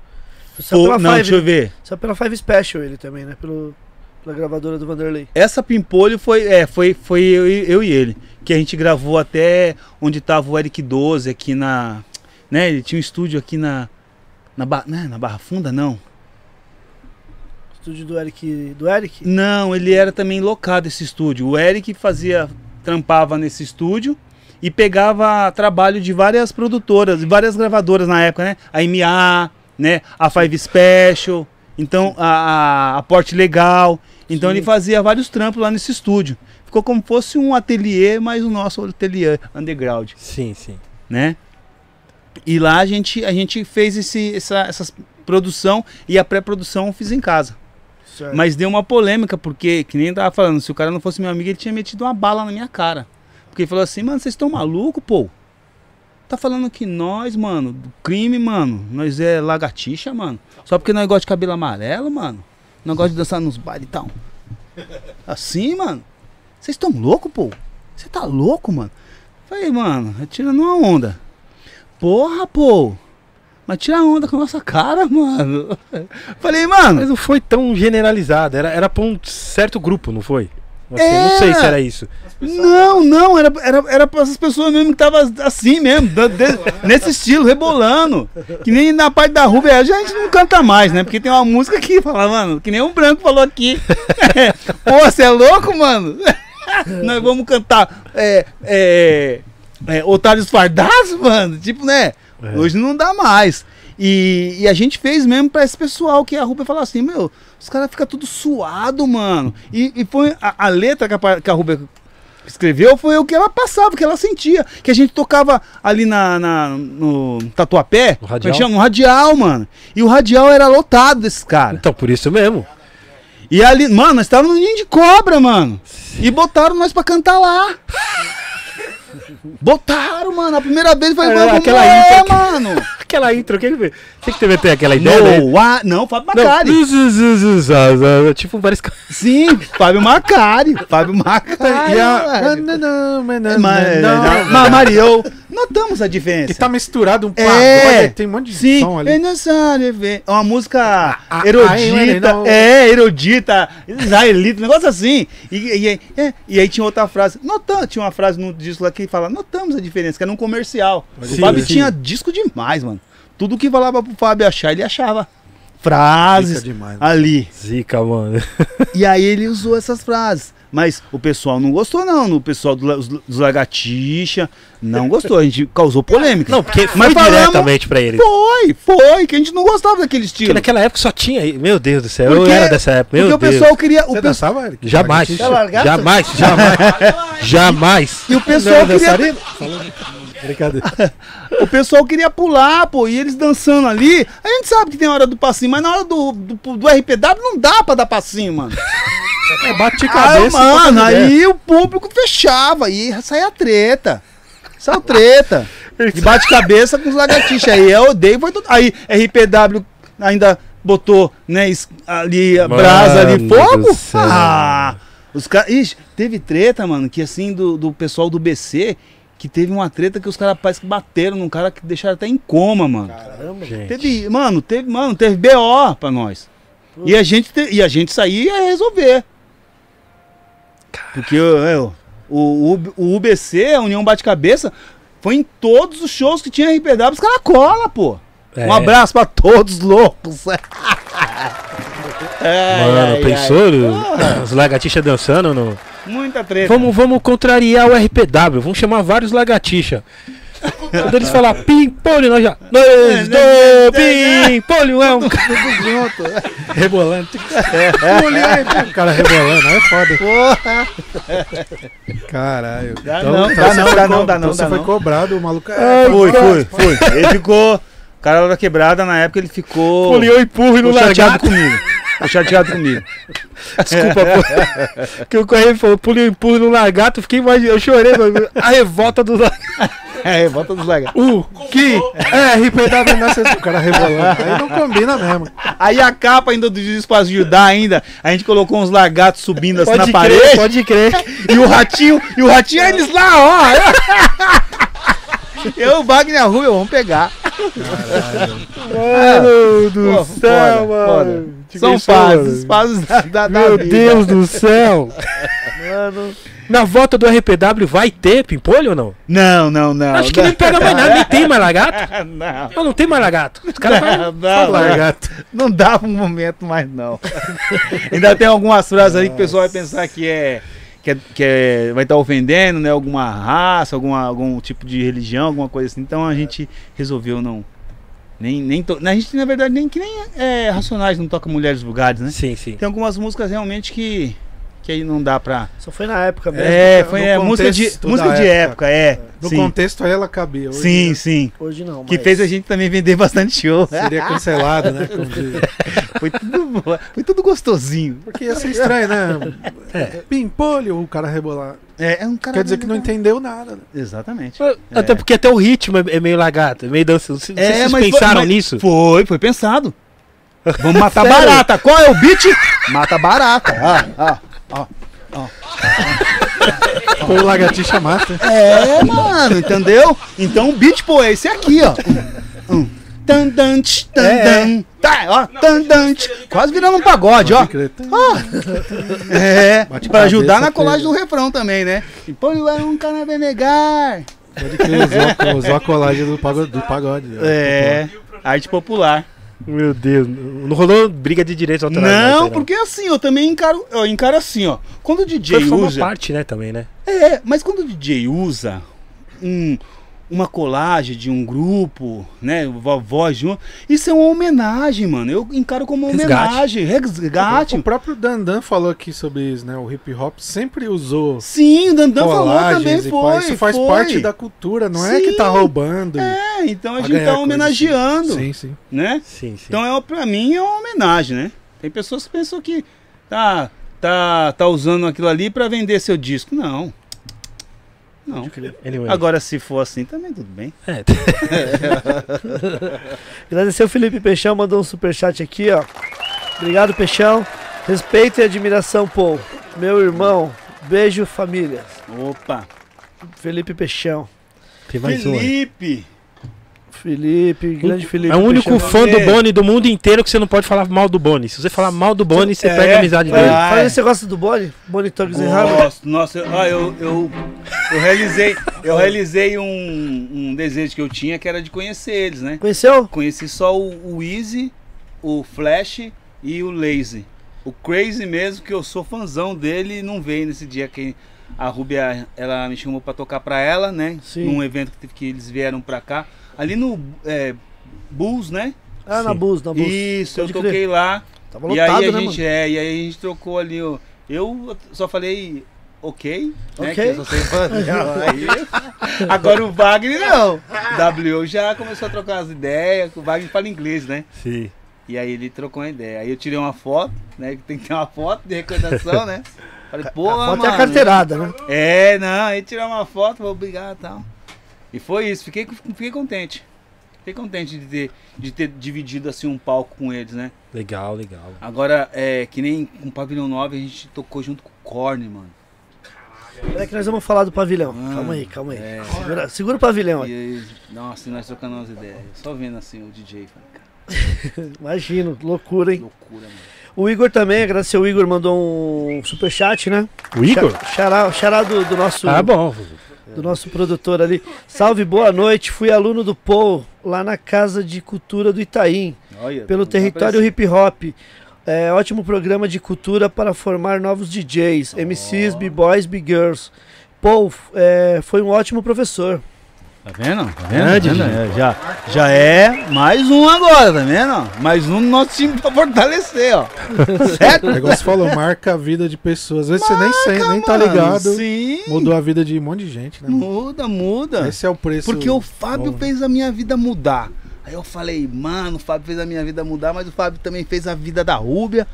Saiu pela não, Five, deixa eu ver. Saiu pela Five Special ele também, né? Pelo, pela gravadora do Vanderlei. Essa Pimpolho foi, é, foi, foi eu, e- eu e ele. Que a gente gravou até onde tava o Eric 12 aqui na. Né? Ele tinha um estúdio aqui na. Na, ba, né, na Barra Funda, não. Estúdio do Eric. Do Eric? Não, ele era também locado esse estúdio. O Eric fazia. trampava nesse estúdio e pegava trabalho de várias produtoras, de várias gravadoras na época, né? A MA, né? A Five Special, então a, a, a Porte Legal. Então Sim. ele fazia vários trampos lá nesse estúdio. Ficou como fosse um ateliê, mas o nosso ateliê underground, sim, sim. né? E lá a gente, a gente fez esse, essa, essas produção e a pré-produção eu fiz em casa. Certo. Mas deu uma polêmica, porque, que nem tava falando, se o cara não fosse meu amigo, ele tinha metido uma bala na minha cara. Porque ele falou assim, mano, vocês estão malucos, pô? Tá falando que nós, mano, do crime, mano, nós é lagartixa, mano. Só porque nós gosta de cabelo amarelo, mano. Nós gosta de dançar nos bailes e tal. Assim, mano. Vocês estão loucos, pô? Você tá louco, mano? Falei, mano, é tirando uma onda. Porra, pô. Mas tira onda com a nossa cara, mano. Falei, mano. Mas não foi tão generalizado, era, era pra um certo grupo, não foi? Assim, É. Não sei se era isso. Não, não, era, era, era pra essas pessoas mesmo que tava assim mesmo, de- nesse estilo, rebolando. Que nem na parte da Rubia, a gente não canta mais, né? Porque tem uma música que fala, mano, que nem um branco falou aqui. Pô, você é louco, mano? Nós vamos cantar é, é, é, Otários Fardados, mano? Tipo, né? É. Hoje não dá mais. E, e a gente fez mesmo pra esse pessoal que a Rubia falou assim, meu, os caras ficam tudo suado, mano. E, e foi a, a letra que a, que a escreveu foi o que ela passava, o que ela sentia. Que a gente tocava ali na, na- no Tatuapé, No é radial? chama? no radial, mano. E o radial era lotado desses caras. Então, por isso mesmo. E ali, mano, nós estávamos no ninho de cobra, mano. E botaram nós pra cantar lá. Botaram, mano. A primeira vez foi É, aquela é, intro que- mano. Aquela intro, quem vê? Você que teve até aquela ideia, né? No, ah, não, Fábio Não, Macari. zu, zu, zu, zu, zu, tipo vários ca- Sim, Fábio Macari. Fábio Macari. E a. velho. Não, não, mas não, Mas, não, não, mas, Mario, notamos a diferença. Que tá misturado um É. tem um monte de Sim, som ali. é necessário ver. É uma música ah, erudita, não. é, erudita, israelita, um negócio assim. E, e, é, e aí tinha outra frase, notamos, tinha uma frase no disco lá que fala, notamos a diferença, que era um comercial. Sim, o Fábio sim. tinha disco demais, mano. Tudo que falava pro Fábio achar, ele achava. Frases demais. ali. Zica, mano. E aí ele usou essas frases. Mas o pessoal não gostou, não. O pessoal do, os- dos Lagartixa não gostou. A gente causou polêmica. Não, porque foi Mas diretamente pra ele. Foi, foi, que a gente não gostava daquele Porque estilo. naquela época só tinha. Meu Deus do céu, Porque- eu era dessa época. Meu Porque o Deus. pessoal queria. O Você dançava, Eric? Jamais. Jamais, jamais. jamais. e o pessoal Não, queria. Brincadeira. O pessoal queria pular, pô, e eles dançando ali. A gente sabe que tem hora do passinho, mas na hora do, do, do RPW não dá pra dar passinho, mano. É, bate Aí, cabeça. e mano, aí o público fechava, aí saía treta. Saiu treta. De bate-cabeça com os lagartixas. Aí eu odeio, foi. Aí RPW ainda botou, né, ali a brasa ali, fogo. Ah, os caras. Teve treta, mano, que assim, do, do pessoal do BC, que teve uma treta que os caras parece que bateram num cara que deixaram até em coma, mano. Caramba. Gente. Teve, mano, teve, mano, teve BO pra nós. E a gente te- e a gente saía e ia resolver. Porque eu, o, o, o UBC, a União Bate Cabeça, foi em todos os shows que tinha RPW, os caras cola, pô. É. Um abraço pra todos loucos. Ai, Mano, ai, pensou? ai. Os lagartixa dançando no. Muita treta. Vamos, vamos contrariar o RPW, vamos chamar vários lagartixa. Quando eles falar pimpolho, nós já. Nós do pimpolho é um cara. Rebolando. o cara rebolando, aí é foda. Porra. Caralho. Dá não, dá você não, foi dá não, dá não, então Você dá foi cobrado, o maluco. Ai, É, Foi, foi, foi. Ele ficou. O cara da quebrada na época ele ficou. Poliou empurro e não largado. comigo. Ficou chateado comigo. Desculpa, pô. Que o Correio falou, pulei empurro no lagarto, fiquei mais. Eu chorei, mano. A revolta do lagarto. É, volta dos legal. o que é RPW nessa. O cara rebolando. Aí não combina mesmo. Aí a capa ainda do disco pra ajudar ainda, a gente colocou uns lagartos subindo assim Pode na crer, parede. pode crer. E o ratinho, e o ratinho, eles lá, ó. Eu, o Wagner a Rubia, vamos pegar. Mano do Pô, céu, foda, mano. Te São fases, fases da, da, Meu. Deus do céu. Mano, Na volta do RPW vai ter pimpolho ou não? Não, não, não. Acho que nem pega mais nada, nem tem mais lagarto. Não. Não, não tem mais lagarto. Os caras vai- Não, não, não, Lagarto. não dá um momento mais não. Ainda tem algumas frases aí que o pessoal vai pensar que é que, é, que é- vai estar ofendendo, né, alguma raça, alguma, algum tipo de religião, alguma coisa assim. Então a gente resolveu não nem nem to- a gente na verdade nem que nem é, racionais não toca mulheres vulgares, né? Sim, sim. Tem algumas músicas realmente que que aí não dá pra só foi na época mesmo. É, cara. foi é, música de música de época, época. é. No sim. contexto aí ela cabia. Hoje, Sim, né? sim. Hoje não, Que mas- fez a gente também vender bastante show. Seria cancelado, né? Foi tudo, foi tudo gostosinho. Porque ia ser estranho, né? É. Pimpolho, o cara rebolar. É, é um cara Quer dizer que não entendeu nada. Né? Exatamente. Até porque até o ritmo é, é meio lagarto, é meio dança. Vocês É, vocês mas foi- pensaram mas- nisso? Foi, foi pensado. Vamos matar Sério? barata. Qual é o beat? Mata barata. Ah, ah. Foi o lagartixa mata. É, mano, entendeu? Então o beat, pô, é esse aqui, ó. Um. Tan, tan, tch, tan, É, tan. Tá, ó. Tan, tan, tch. Quase virando um pagode, ó. É, pra ajudar na colagem do refrão também, né? E pô, eu era um cara venegar. Pode crer, usou, usou a colagem do pagode. Do pagode É, arte popular. Meu Deus, não rolou briga de direitos autorais. Não, né? porque assim, eu também encaro, eu encaro assim, ó. Quando o DJ Foi só uma usa. parte, né, também, né? É, mas quando o DJ usa um, uma colagem de um grupo, né? vo- Voz de um. Isso é uma homenagem, mano. Eu encaro como uma Resgate. homenagem. Resgate. O próprio Dandan falou aqui sobre isso, né? O hip hop sempre usou Sim, o Dandan falou também, foi. pá, Isso faz foi. parte da cultura, não é que tá Sim. roubando. É, então a gente tá coisa, homenageando, Sim, sim. né? Sim, sim. Então, é, pra mim, é uma homenagem, né? Tem pessoas que pensam que tá, tá, tá usando aquilo ali pra vender seu disco. Não. Não. Anyway. Agora, se for assim, também tudo bem. É, Agradecer o Felipe Peixão, mandou um superchat aqui, ó. Obrigado, Peixão. Respeito e admiração, Paul. Meu irmão. Beijo, família. Opa. Felipe Peixão. tem mais um. Felipe. Grande Felipe. É o único Peixão. fã do. Boni do mundo inteiro que você não pode falar mal do Boni. Se você falar mal do Boni, você É, perde a amizade é. dele. Ah, é. você gosta do Boni? Boni Tugs Harmony? Nossa, ah, eu, eu, eu realizei, eu realizei um, um desejo que eu tinha que era de conhecer eles, né? Conheceu? Conheci só o, o Easy, o Flash e o Lazy. O Crazy mesmo, que eu sou fãzão dele e não veio nesse dia que a Rubia ela me chamou pra tocar pra ela, né? Sim. Num evento que, que eles vieram pra cá. Ali no é, Bulls, né? Ah, na Sim. Bus, na Bus. Isso, eu Pode toquei crer. lá. Tava E lotado, aí a né, gente, é, e aí a gente trocou ali o. Eu só falei ok, né? Ok. Que eu só sei fazer. Aí, agora o Wagner não. W já começou a trocar as ideias, o Wagner fala inglês, né? Sim. E aí ele trocou uma ideia. Aí eu tirei uma foto, né? Que tem que ter uma foto de recordação, né? Falei, pô, A foto mano. é a carteirada, né? É, não, aí tirar uma foto, vou obrigado e tal. E foi isso, fiquei, fiquei contente. Fiquei contente de ter, de ter dividido assim um palco com eles, né? Legal, legal. Agora, é que nem com o Pavilhão 9 a gente tocou junto com o Korn, mano. Peraí que nós vamos falar do pavilhão. Ah, calma aí, calma aí. é. Segura, segura o pavilhão aí. aí, nossa, nós trocando umas ideias. Só vendo assim o DJ, falei, Imagino, loucura, hein? loucura, mano. O Igor também, agradecer o Igor, mandou um superchat, né? O Igor? Xa- Xará, xará do, do nosso, Ah, bom. Do nosso produtor ali. Salve, boa noite. Fui aluno do Paul, lá na Casa de Cultura do Itaim, Olha, pelo território hip hop. É, ótimo programa de cultura para formar novos DJs, MCs, B-Boys, B-Girls. Paul é, foi um ótimo professor. Tá vendo? Tá vendo? Grande, Tá vendo? É, já, já é mais um agora, tá vendo? Mais um no nosso time pra fortalecer, ó. certo? O negócio falou, marca a vida de pessoas. Às vezes você nem, sei, nem tá ligado. Sim. Mudou a vida de um monte de gente, né? Muda, muda. Esse é o preço. Porque o Fábio bom, né? fez a minha vida mudar. Aí eu falei, mano, o Fábio fez a minha vida mudar, mas o Fábio também fez a vida da Rúbia,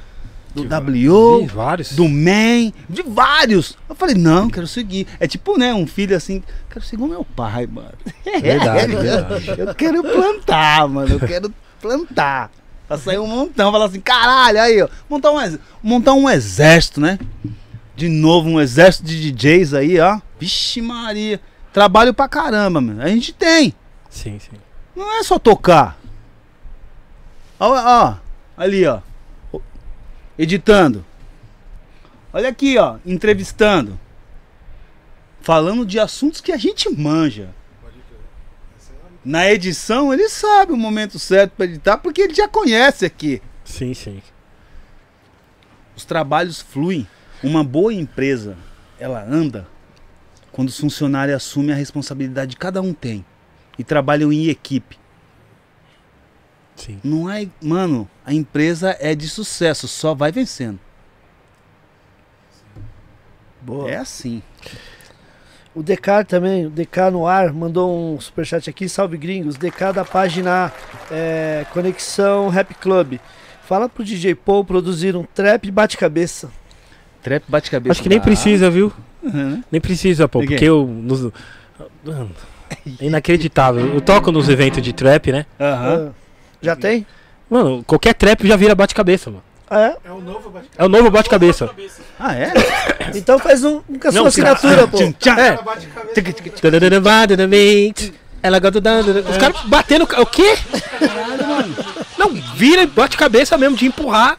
do Ih, W, vários. do Man, de vários. Eu falei, não, quero seguir. É tipo, né, um filho assim, quero seguir o meu pai, mano. Verdade, verdade. Eu quero plantar, mano, eu quero plantar. Pra sair um montão, falar assim, caralho, aí, ó, montar um, ex- montar um exército, né? De novo, um exército de DJs aí, ó. Vixe Maria. Trabalho pra caramba, mano. A gente tem. Sim, sim. Não é só tocar. Ó, ó, ali, ó. Editando. Olha aqui, ó, entrevistando. Falando de assuntos que a gente manja. Na edição, ele sabe o momento certo pra editar, porque ele já conhece aqui. Sim, sim. Os trabalhos fluem. Uma boa empresa, ela anda quando os funcionários assumem a responsabilidade que cada um tem e trabalham em equipe. Sim. Não é, mano, a empresa é de sucesso, só vai vencendo. Boa. É assim. O DK também, o DK no ar, mandou um superchat aqui. Salve gringos. DK da página é, Conexão Rap Club. Fala pro DJ Paul produzir um trap bate-cabeça. Trap bate cabeça. Acho que nem dá. precisa, viu? Uhum. Nem precisa, pô. Porque eu. Nos... É inacreditável. Eu toco nos eventos de trap, né? Aham. Ah, já tem? Mano, qualquer trap já vira bate-cabeça, mano. Ah, é? É o novo É o novo bate-cabeça. Ah, é? Então faz um, com a sua Não, assinatura, pô. É. Ela gosta da. Os caras batendo. O quê? Não, vira e bate-cabeça mesmo, de empurrar.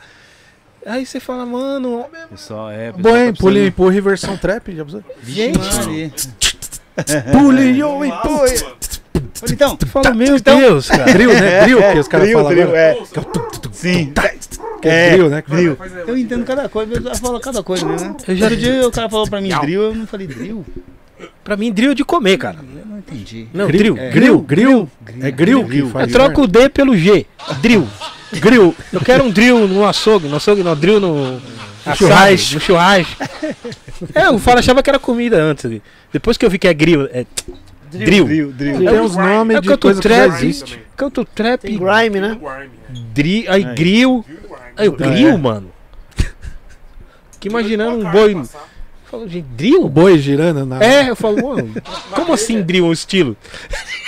Aí você fala, mano. Pessoal, é. pessoal Bom, hein? tá Pule, precisando- empurra e versão trap. Já. Gente. Pule, yo, empurra. Então, Fala, meu Deus, cara. Drill, né? Drill que os caras falam drill, agora. é. Sim. Que é É, drill, né? drill. Eu entendo cada coisa, eu falo cada coisa, né? Eu já- Outro dia o cara falou pra mim drill, eu não falei drill. Pra mim, drill é de comer, cara. não entendi. Não, drill. grill, grill. É grill Eu troco o D pelo G. Drill. Grill. Eu quero um drill no açougue. No açougue não, drill no. Açaí, churrasco. no churrasco. É, o Fala achava que era comida antes. Depois que eu vi que é grill. É drill. Drill, drill. Tem uns nomes É de canto coisa que já trap. existe. Canto trap. Tem grime, né? Dri, aí grill. Aí o grill, mano. Que imaginando um boi. Falou, gente, O drill? boi girando na. É, eu falo, mano, como assim drill um estilo?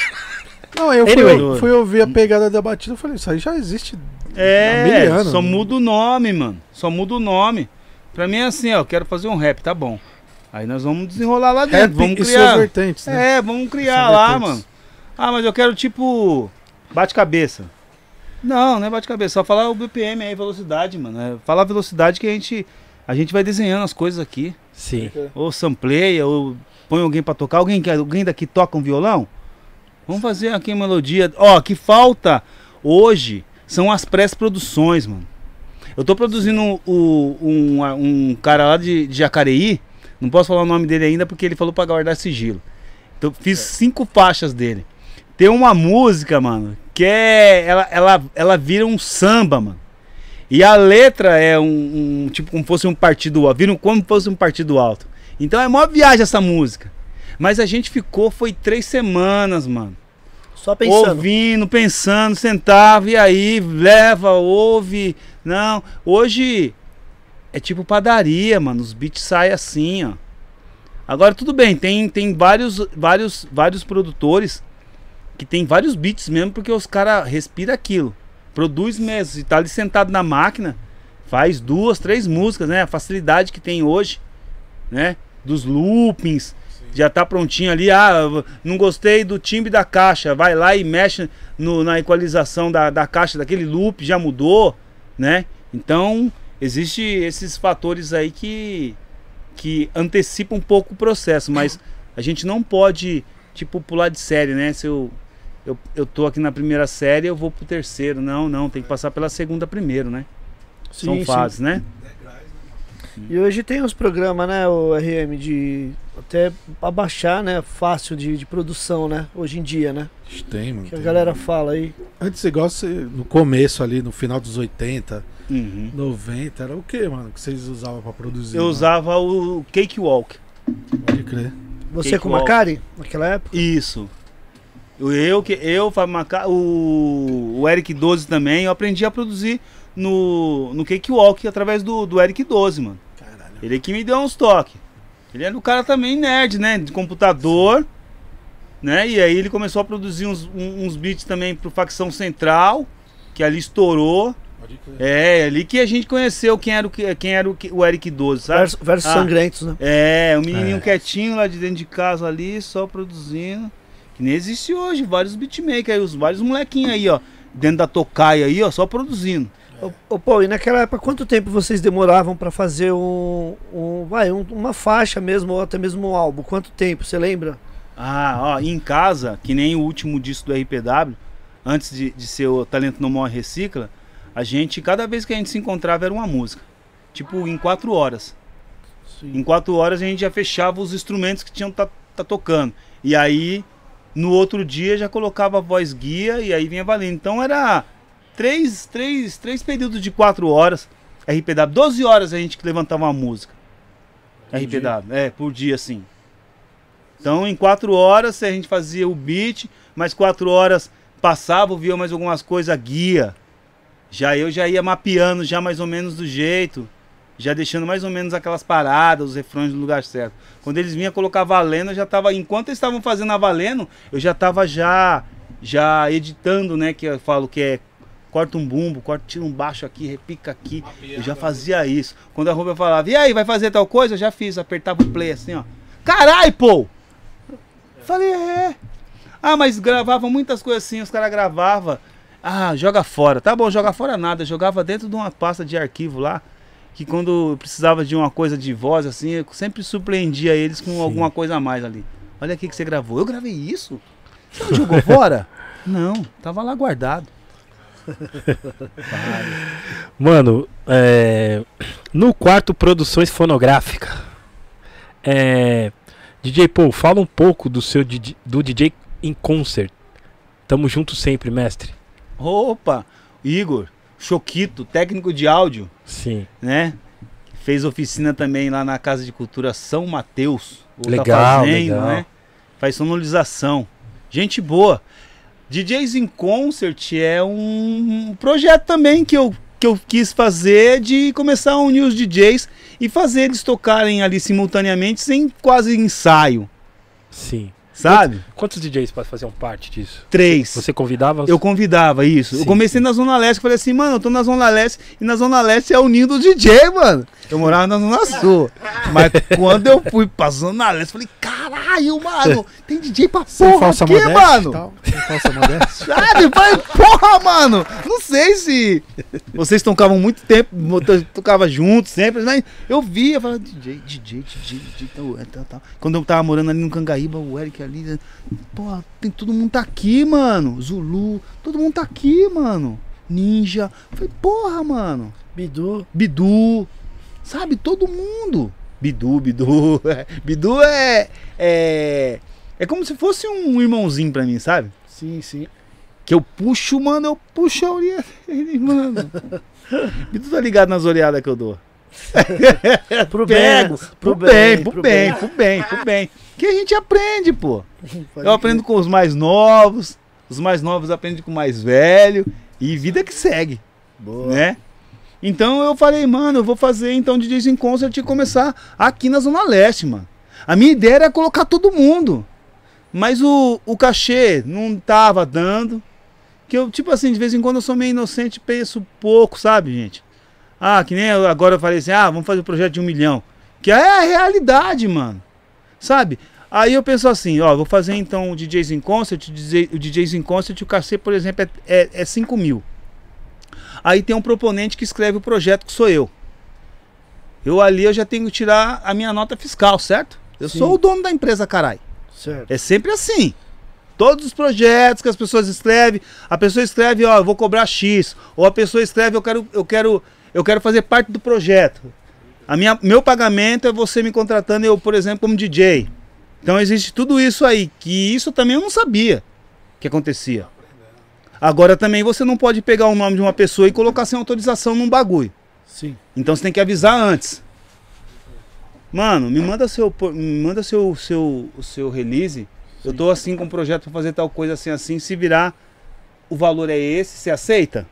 Não, eu fui, Anyway. fui ouvir a pegada da batida e falei, isso aí já existe. É, anos. só muda o nome, mano. Só muda o nome. Pra mim é assim, ó, eu quero fazer um rap, tá bom. Aí nós vamos desenrolar lá dentro, Rap vamos criar. vertentes, né? É, vamos criar lá, mano. Ah, mas eu quero tipo bate-cabeça. Não, não é bate-cabeça, só falar o BPM aí, velocidade, mano. É, falar a velocidade que a gente a gente vai desenhando as coisas aqui. Sim. Ou sampleia, ou põe alguém pra tocar. Alguém, que- alguém daqui toca um violão? Vamos fazer aqui uma melodia. Ó, que falta hoje são as pré-produções, mano. Eu tô produzindo o- um, um cara lá de, de Jacareí. Não posso falar o nome dele ainda porque ele falou pra guardar sigilo. Então fiz cinco faixas dele. Tem uma música, mano, que é. Ela, ela, ela vira um samba, mano. E a letra é um, um- tipo como fosse um partido alto. Viram como fosse um partido alto. Então é mó viagem essa música. Mas a gente ficou, foi três semanas, mano. Só pensando. Ouvindo, pensando, sentava e aí, leva, ouve. Não, hoje é tipo padaria, mano. Os beats saem assim, ó. Agora tudo bem, tem, tem vários, vários, vários produtores que tem vários beats mesmo, porque os caras respiram aquilo. Produz mesmo. Se tá ali sentado na máquina, faz duas, três músicas, né? A facilidade que tem hoje, né? Dos loopings. Já tá prontinho ali. Ah, não gostei do timbre da caixa. Vai lá e mexe no- na equalização da, da caixa daquele loop, já mudou, né? Então, existe esses fatores aí que, que antecipam um pouco o processo, mas a gente não pode, tipo, pular de série, né? Se eu, eu, eu tô aqui na primeira série, eu vou pro terceiro. Não, não, tem que passar pela segunda primeiro, né? São Sim, sim. fases, né? E hoje tem uns programas, né, o RM, de até abaixar, né, fácil de, de produção, né, hoje em dia, né? Tem, mano. Que a galera fala aí. Antes, igual você, no começo ali, no final dos 80, Uhum. 90, era o que, mano? Que vocês usavam pra produzir? Eu mano? usava o Cakewalk. Pode crer. Você Cake com o Walk. Macari, naquela época? Isso. Eu, que- eu Fábio o, o Eric 12 também, eu aprendi a produzir no, no Cakewalk através do, do Eric 12, mano. Caralho. Ele que me deu uns toques. Ele era um cara também nerd, né? De computador. Né? E aí ele começou a produzir uns, uns beats também pro Facção Central, que ali estourou. Crer. É, ali que a gente conheceu quem era o, que- quem era o, o Eric 12, sabe? Versos, versos Ah. sangrentos, né? É, o menininho É. quietinho lá de dentro de casa ali, só produzindo. Que nem existe hoje, vários beatmakers aí, os vários molequinhos aí, ó. Dentro da tocaia aí, ó, só produzindo. Ô, ô, Pô, e naquela época, quanto tempo vocês demoravam pra fazer um, um, vai, um- uma faixa mesmo, ou até mesmo um álbum? Quanto tempo, você lembra? Ah, ó, em casa, que nem o último disco do RPW, antes de, de ser o Talento Não Morre Recicla, a gente, cada vez que a gente se encontrava era uma música. Tipo, em quatro horas. Em quatro horas a gente já fechava os instrumentos que tinham tá, tá tocando. E aí, no outro dia já colocava a voz guia e aí vinha valendo. Então era três, três, três períodos de quatro horas. RPW, 12 horas a gente que levantava uma música. RPW, é, por dia assim. Então em quatro horas a gente fazia o beat, mais quatro horas passava, via mais algumas coisas, guia. Já eu já ia mapeando já mais ou menos do jeito já deixando mais ou menos aquelas paradas, os refrões no lugar certo. Quando eles vinham colocar valendo, eu já tava, enquanto eles estavam fazendo a valendo, eu já tava já já editando, né, que eu falo que é corta um bumbo, corta tira um baixo aqui, repica aqui. Eu já fazia isso. Quando a Rubia falava: "E aí, vai fazer tal coisa?" Eu já fiz, apertava o play assim, ó. Carai, pô. Falei: "É". Ah, mas gravava muitas coisas assim, os caras gravavam ah, joga fora. Tá bom, joga fora nada. Jogava dentro de uma pasta de arquivo lá. Que quando precisava de uma coisa de voz, assim, eu sempre surpreendia eles com alguma coisa a mais ali. Olha aqui que você gravou. Eu gravei isso? Você não jogou fora? Não, tava lá guardado. Mano, é, no quarto Produções Fonográfica, é, DJ Paul, fala um pouco do seu do DJ em concert. Tamo junto sempre, mestre. Opa, Igor, Choquito, técnico de áudio, Sim. né? Fez oficina também lá na Casa de Cultura São Mateus. tá Legal, fazendo, legal. né? Faz sonorização. Gente boa. DJs em Concert é um projeto também que eu, que eu quis fazer de começar a unir os DJs e fazer eles tocarem ali simultaneamente sem quase ensaio, Sim. Sabe? Quantos DJs faziam parte disso? Três. Você convidava? Eu convidava isso. Sim, eu comecei sim. na Zona Leste, falei assim, mano, eu tô na Zona Leste e na Zona Leste é o ninho do DJ, mano. Eu morava na Zona Sul. Mas quando eu fui pra Zona Leste, falei, caralho, mano, tem DJ pra Sem porra falsa aqui, modéstia mano. tal. Sem falsa modéstia. Sabe? Falei, porra, mano. Não sei se vocês tocavam muito tempo, to- tocava juntos sempre, mas eu via, falava, DJ, DJ, DJ, DJ, tal, é, tal, tal. Quando eu tava morando ali no Cangaíba, o Eric ali, né, porra, tem, todo mundo tá aqui, mano. Zulu, todo mundo tá aqui, mano. Ninja. Falei, porra, mano. Bidu. Bidu, sabe? Todo mundo. Bidu, Bidu. é. Bidu é, é. É como se fosse um irmãozinho pra mim, sabe? Sim, sim. Que eu puxo, mano, eu puxo a orelha dele, mano. Bidu tá ligado nas olhadas que eu dou. Pro Pego, bem, pro bem, pro bem, pro bem, pro bem. Que a gente aprende, pô. Eu aprendo com os mais novos, os mais novos aprendem com o mais velho. E vida que segue Boa. né? Então eu falei, mano, eu vou fazer então DJs em concert e começar aqui na Zona Leste, mano. A minha ideia era colocar todo mundo. Mas o, o cachê não tava dando. Que eu, tipo assim, de vez em quando eu sou meio inocente e penso pouco, sabe, gente? Ah, que nem eu, agora eu falei assim, ah, vamos fazer um projeto de um milhão. Que é a realidade, mano. Sabe? Aí eu penso assim, ó, vou fazer então o DJs em concert, o DJ, o DJs em concert, o cachê, por exemplo, é, é, é 5 mil. Aí tem um proponente que escreve o projeto, que sou eu. Eu ali eu já tenho que tirar a minha nota fiscal, certo? Eu Sim. sou o dono da empresa, carai. Certo. É sempre assim. Todos os projetos que as pessoas escrevem, a pessoa escreve, ó, eu vou cobrar X, ou a pessoa escreve, eu quero, eu quero, eu quero fazer parte do projeto. A minha, meu pagamento é você me contratando eu, por exemplo, como DJ. Então existe tudo isso aí, que isso também eu não sabia que acontecia. Agora também você não pode pegar o nome de uma pessoa e colocar sem autorização num bagulho. Sim. Então você tem que avisar antes. Mano, me manda seu me manda seu seu seu release. Eu tô assim com um projeto pra fazer tal coisa assim assim, se virar o valor é esse, você aceita?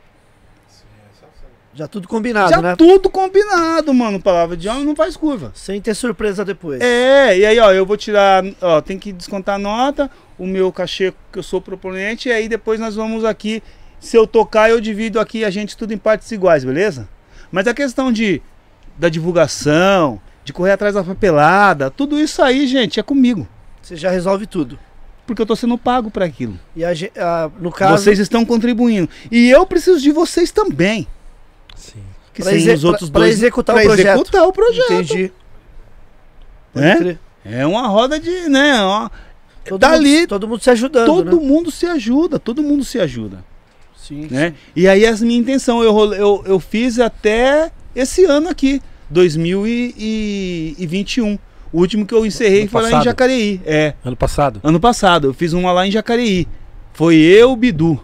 Já tudo combinado, Já né? tudo combinado, mano. Palavra de homem não faz curva. Sem ter surpresa depois. É, e aí, ó, eu vou tirar, ó, tem que descontar a nota, o meu cachê que eu sou proponente, e aí depois nós vamos aqui, se eu tocar, eu divido aqui a gente tudo em partes iguais, beleza? Mas a questão de da divulgação, de correr atrás da papelada, tudo isso aí, gente, é comigo, Você já resolve tudo. porque eu tô sendo pago para aquilo. E a, a- no caso, Vocês estão contribuindo. E eu preciso de vocês também. Sim. Que Pra sem os outros pra- pra dois executar o pra projeto. executar o projeto. entendi. Né? É uma roda de, né, ó, Todo Dali, mundo, todo mundo se ajudando, todo né? mundo se ajuda, todo mundo se ajuda. Sim, né? E aí essa minha intenção, eu, eu, eu fiz até esse ano aqui, 2021. O último que eu encerrei Ano foi lá em passado? Jacareí. É, Ano passado. ano passado. Eu fiz uma lá em Jacareí. Foi eu, o Bidu.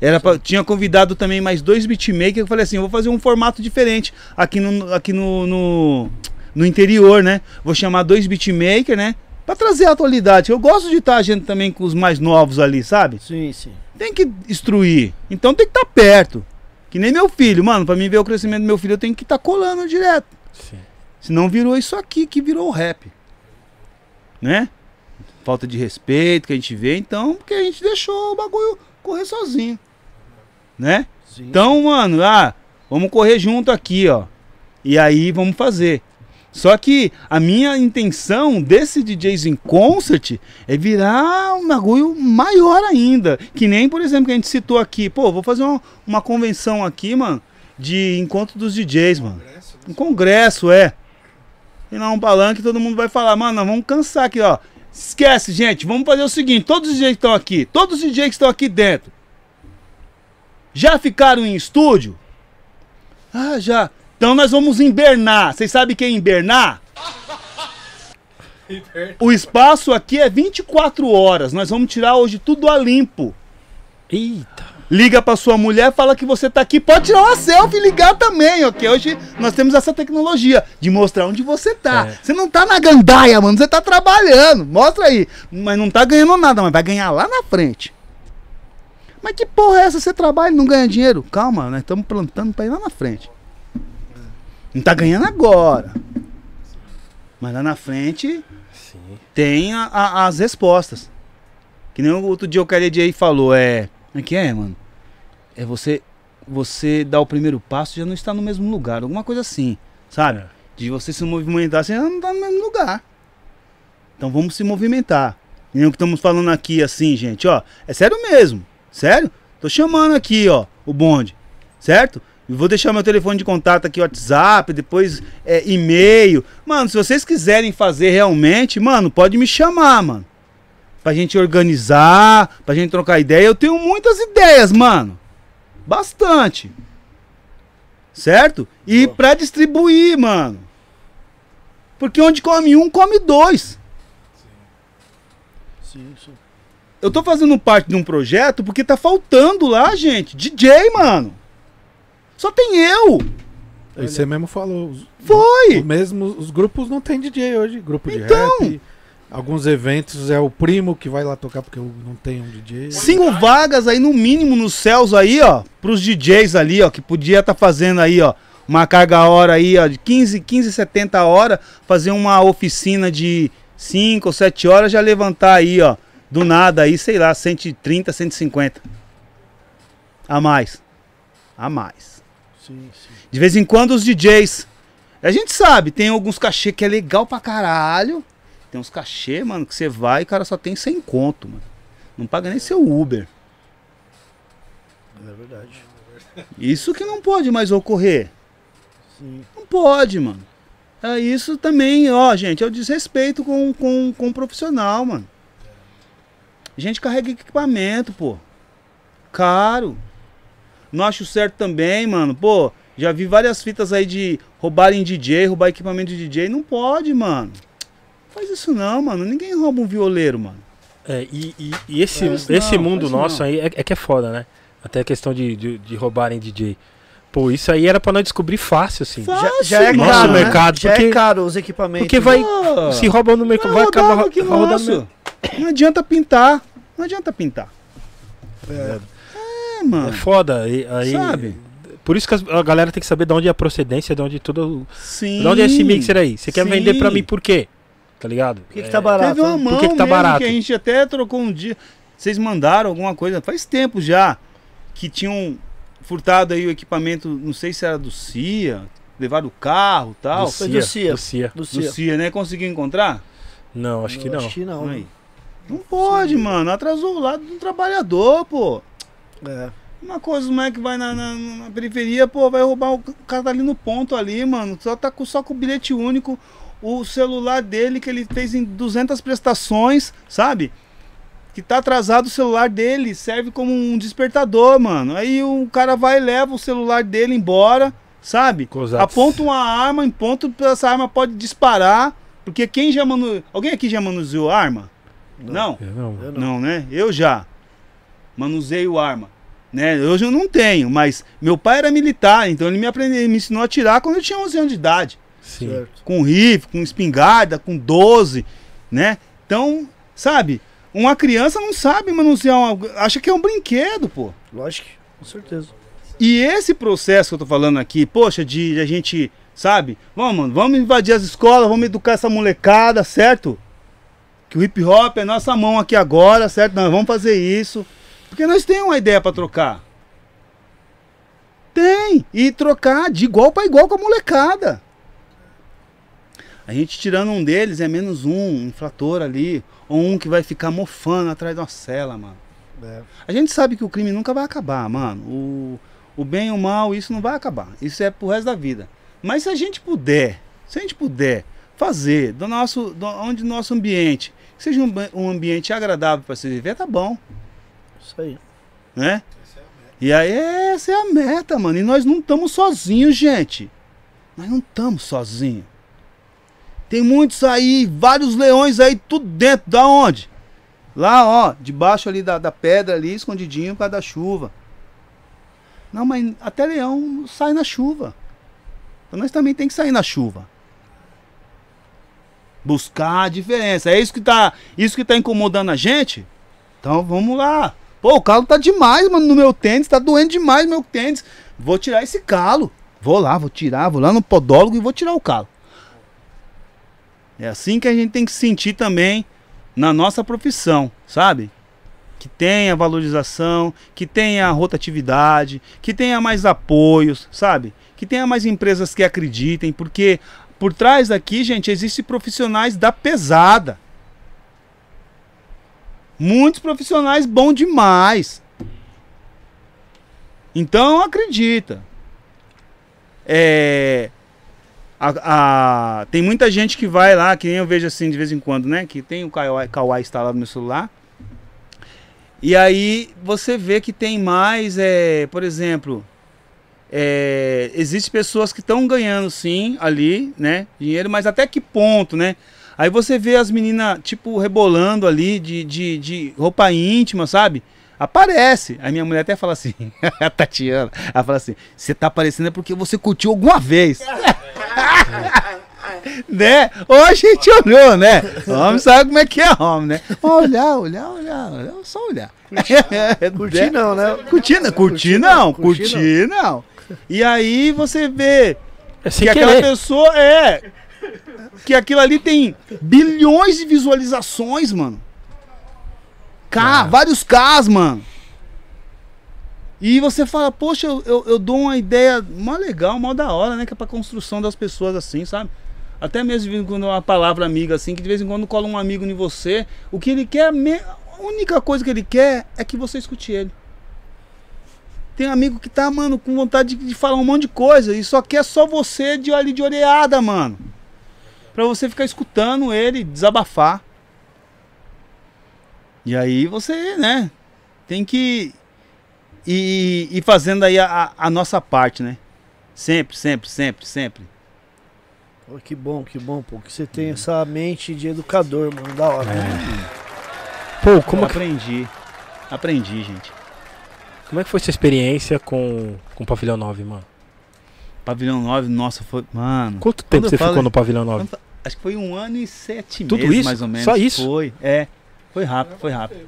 Era pra- tinha convidado também mais dois beatmakers. Eu falei assim: eu vou fazer um formato diferente aqui no, aqui no, no, no interior, né? Vou chamar dois beatmakers, né? Pra trazer a atualidade. Eu gosto de estar agindo também com os mais novos ali, sabe? Sim, sim. tem que instruir. Então tem que estar perto. Que nem meu filho, mano. Pra mim ver o crescimento do meu filho, eu tenho que estar colando direto. Sim. Senão virou isso aqui que virou o rap. Né? Falta de respeito que a gente vê, então, porque a gente deixou o bagulho correr sozinho. Né? sim. Então, mano, ah, vamos correr junto aqui, ó. E aí vamos fazer. Só que a minha intenção desse DJs em concert é virar um bagulho maior ainda. Que nem, por exemplo, que a gente citou aqui. Pô, vou fazer uma, uma convenção aqui, mano, de encontro dos DJs, mano. Um congresso, é. E lá um palanque, todo mundo vai falar, mano, nós vamos cansar aqui, ó. Esquece, gente, vamos fazer o seguinte: todos os DJs que estão aqui, todos os DJs que estão aqui dentro, já ficaram em estúdio? Ah, já. Então nós vamos invernar. Vocês sabem o que é invernar? O espaço aqui é 24 horas. Nós vamos tirar hoje tudo a limpo. Eita. Liga pra sua mulher, fala que você tá aqui. Pode tirar uma selfie e ligar também, ok? Hoje nós temos essa tecnologia de mostrar onde você tá. É. Você não tá na gandaia, mano. Você tá trabalhando. Mostra aí. Mas não tá ganhando nada, mas vai ganhar lá na frente. Mas que porra é essa? Você trabalha e não ganha dinheiro? Calma, nós estamos plantando pra ir lá na frente. Não tá ganhando agora. Mas lá na frente Sim. tem a- a- as respostas. Que nem o outro dia o Khaled aí falou, é. Como é que é, mano? É você. Você dar o primeiro passo e já não está no mesmo lugar. Alguma coisa assim, sabe? É. De você se movimentar, você já não está no mesmo lugar. Então vamos se movimentar. E nem o que estamos falando aqui, assim, gente, ó. É sério mesmo. Sério? Tô chamando aqui, ó, o bonde. Certo? Vou deixar meu telefone de contato aqui, WhatsApp, depois é, e-mail. Mano, se vocês quiserem fazer realmente, mano, pode me chamar, mano. Pra gente organizar, pra gente trocar ideia. Eu tenho muitas ideias, mano. Bastante. Certo? E Boa. pra distribuir, mano. Porque onde come um, come dois. Sim, sim. Eu tô fazendo parte de um projeto porque tá faltando lá, gente. DJ, mano. Só tem eu. Aí você mesmo falou. Os, Foi. o mesmo, os grupos não tem DJ hoje. Grupo de Então. rap. Alguns eventos é o primo que vai lá tocar porque eu não tenho um DJ. Cinco vagas aí no mínimo nos céus aí, ó, pros DJs ali, ó, que podia estar fazendo aí, ó, uma carga hora aí, ó, de 15, 15, 70 horas, fazer uma oficina de 5 ou 7 horas, já levantar aí, ó, do nada aí, sei lá, 130, 150. A mais. A mais. Sim, sim. De vez em quando os DJs. A gente sabe, tem alguns cachê que é legal pra caralho. Tem uns cachê, mano, que você vai e o cara só tem 100 conto, mano. Não paga nem seu Uber. É verdade. Isso que não pode mais ocorrer. Sim. Não pode, mano. É isso também, ó, gente, é o desrespeito com, com, com o profissional, mano. A gente carrega equipamento, pô. Caro. Não acho certo também, mano. Pô, já vi várias fitas aí de roubarem DJ, roubar equipamento de DJ. Não pode, mano. Faz isso não, mano. Ninguém rouba um violeiro, mano. É, e, e- e esse, isso esse não, mundo nosso não. aí é, é que é foda, né? Até a questão de, de, de roubarem DJ. Pô, isso aí era pra nós descobrir fácil, assim. Fácil, Já, já é caro, Nosso né? mercado, Já porque- é caro os equipamentos. Porque vai. Pô, Se rouba no mercado, vai acabar aqui Não adianta pintar. Não adianta pintar. É. É, mano. É foda. E, aí, Sabe? Por isso que a galera tem que saber de onde é a procedência, de onde tudo. Sim. De onde é esse mixer aí? Você quer Sim. vender pra mim por quê? Tá ligado? Por que, que tá barato? Teve uma mão Por que que tá mesmo barato? que a gente até trocou um dia. Vocês mandaram alguma coisa, faz tempo já, que tinham furtado aí o equipamento, não sei se era do CIA, levaram o carro e tal. do Foi do CIA. Do CIA. Do Do CIA. CIA, né? Conseguiu encontrar? Não, acho que não. Acho que não. Aí. Não pode, mano. Atrasou o lado do trabalhador, pô. É. Uma coisa, o moleque vai na, na- na periferia, pô, vai roubar o cara tá ali no ponto ali, mano. Só tá com, só com o bilhete único, o celular dele que ele fez em 200 prestações, sabe? Que tá atrasado o celular dele, serve como um despertador, mano. Aí o cara vai e leva o celular dele embora, sabe? Aponta uma arma em ponto, essa arma pode disparar. Porque quem já manu... Alguém aqui já manuseou arma? Não? Não. Não. Não, né? Eu já manuseio arma. Né? Hoje eu não tenho, mas meu pai era militar, então ele me aprendeu, me ensinou a atirar quando eu tinha 11 anos de idade. Sim. Certo. Com rifle, com espingarda, com 12, né? Então, sabe? Uma criança não sabe manusear uma... Acha que é um brinquedo, pô. Lógico, com certeza. E esse processo que eu tô falando aqui, poxa, de, de a gente, sabe? Vamos, mano, vamos invadir as escolas, vamos educar essa molecada, certo? Que o hip hop é nossa mão aqui agora, certo? Nós vamos fazer isso. Porque nós temos uma ideia pra trocar. Tem! E trocar de igual pra igual com a molecada. A gente tirando um deles é menos um, um infrator ali. Ou um que vai ficar mofando atrás de uma cela, mano. É. A gente sabe que o crime nunca vai acabar, mano. O, o bem e o mal, isso não vai acabar. Isso é pro resto da vida. Mas se a gente puder, se a gente puder fazer do nosso, do, onde nosso ambiente, que seja um, um ambiente agradável para se viver, tá bom, Isso aí. né? E aí essa é a meta, mano. E nós não estamos sozinhos, gente. Nós não estamos sozinhos. Tem muitos aí, vários leões aí, tudo dentro. Da onde? Lá, ó, debaixo ali da, da pedra ali, escondidinho por causa da chuva. Não, mas até leão sai na chuva. Então nós também tem que sair na chuva. Buscar a diferença. É isso que tá, isso que tá incomodando a gente? Então vamos lá. Pô, o calo tá demais, mano, no meu tênis, tá doendo demais meu tênis. Vou tirar esse calo. Vou lá, vou tirar, vou lá no podólogo e vou tirar o calo. É assim que a gente tem que sentir também na nossa profissão, sabe? Que tenha valorização, que tenha rotatividade, que tenha mais apoios, sabe? Que tenha mais empresas que acreditem, porque por trás daqui, gente, existem profissionais da pesada. Muitos profissionais bons demais. Então acredita. É, a, a- tem muita gente que vai lá, que nem eu vejo assim de vez em quando, né? Que tem o Kawaii, Kawaii instalado no celular. E aí você vê que tem mais, é, por exemplo, é, existe pessoas que estão ganhando sim ali, né? Dinheiro, mas até que ponto, né? Aí você vê as meninas, tipo, rebolando ali de, de, de roupa íntima, sabe? Aparece. Aí minha mulher até fala assim, a Tatiana, ela fala assim, você tá aparecendo é porque você curtiu alguma vez. né? Ou a gente olhou, né? Homem sabe como é que é homem, né? Olhar, olhar, olhar, olhar, só olhar. Curtir Né? não, né? Curtir não, curtir não, curtir não. E aí você vê É que aquela querer. pessoa é. Que aquilo ali tem bilhões de visualizações, mano. K, vários Ks, mano. E você fala, poxa, eu, eu, eu dou uma ideia mó legal, mó da hora, né? Que é pra construção das pessoas assim, sabe? Até mesmo quando uma palavra amiga assim, que de vez em quando cola um amigo em você. O que ele quer, a única coisa que ele quer é que você escute ele. Tem amigo que tá, mano, com vontade de, de falar um monte de coisa e só quer só você de ali de orelhada, mano. Pra você ficar escutando ele desabafar. E aí você, né, tem que ir, ir fazendo aí a, a nossa parte, né? Sempre, sempre, sempre, sempre. Pô, que bom, que bom, pô. Que você tem essa mente de educador, mano. Da hora. né? Pô, como que, aprendi. Aprendi, gente. Como é que foi sua experiência com, com o Pavilhão 9, mano? Pavilhão 9, nossa, foi. Mano. Quanto tempo você falo- ficou no Pavilhão 9? Quando- Acho que foi um ano e sete Tudo meses, isso? mais ou menos. Só isso? Foi, é. Foi rápido, foi rápido.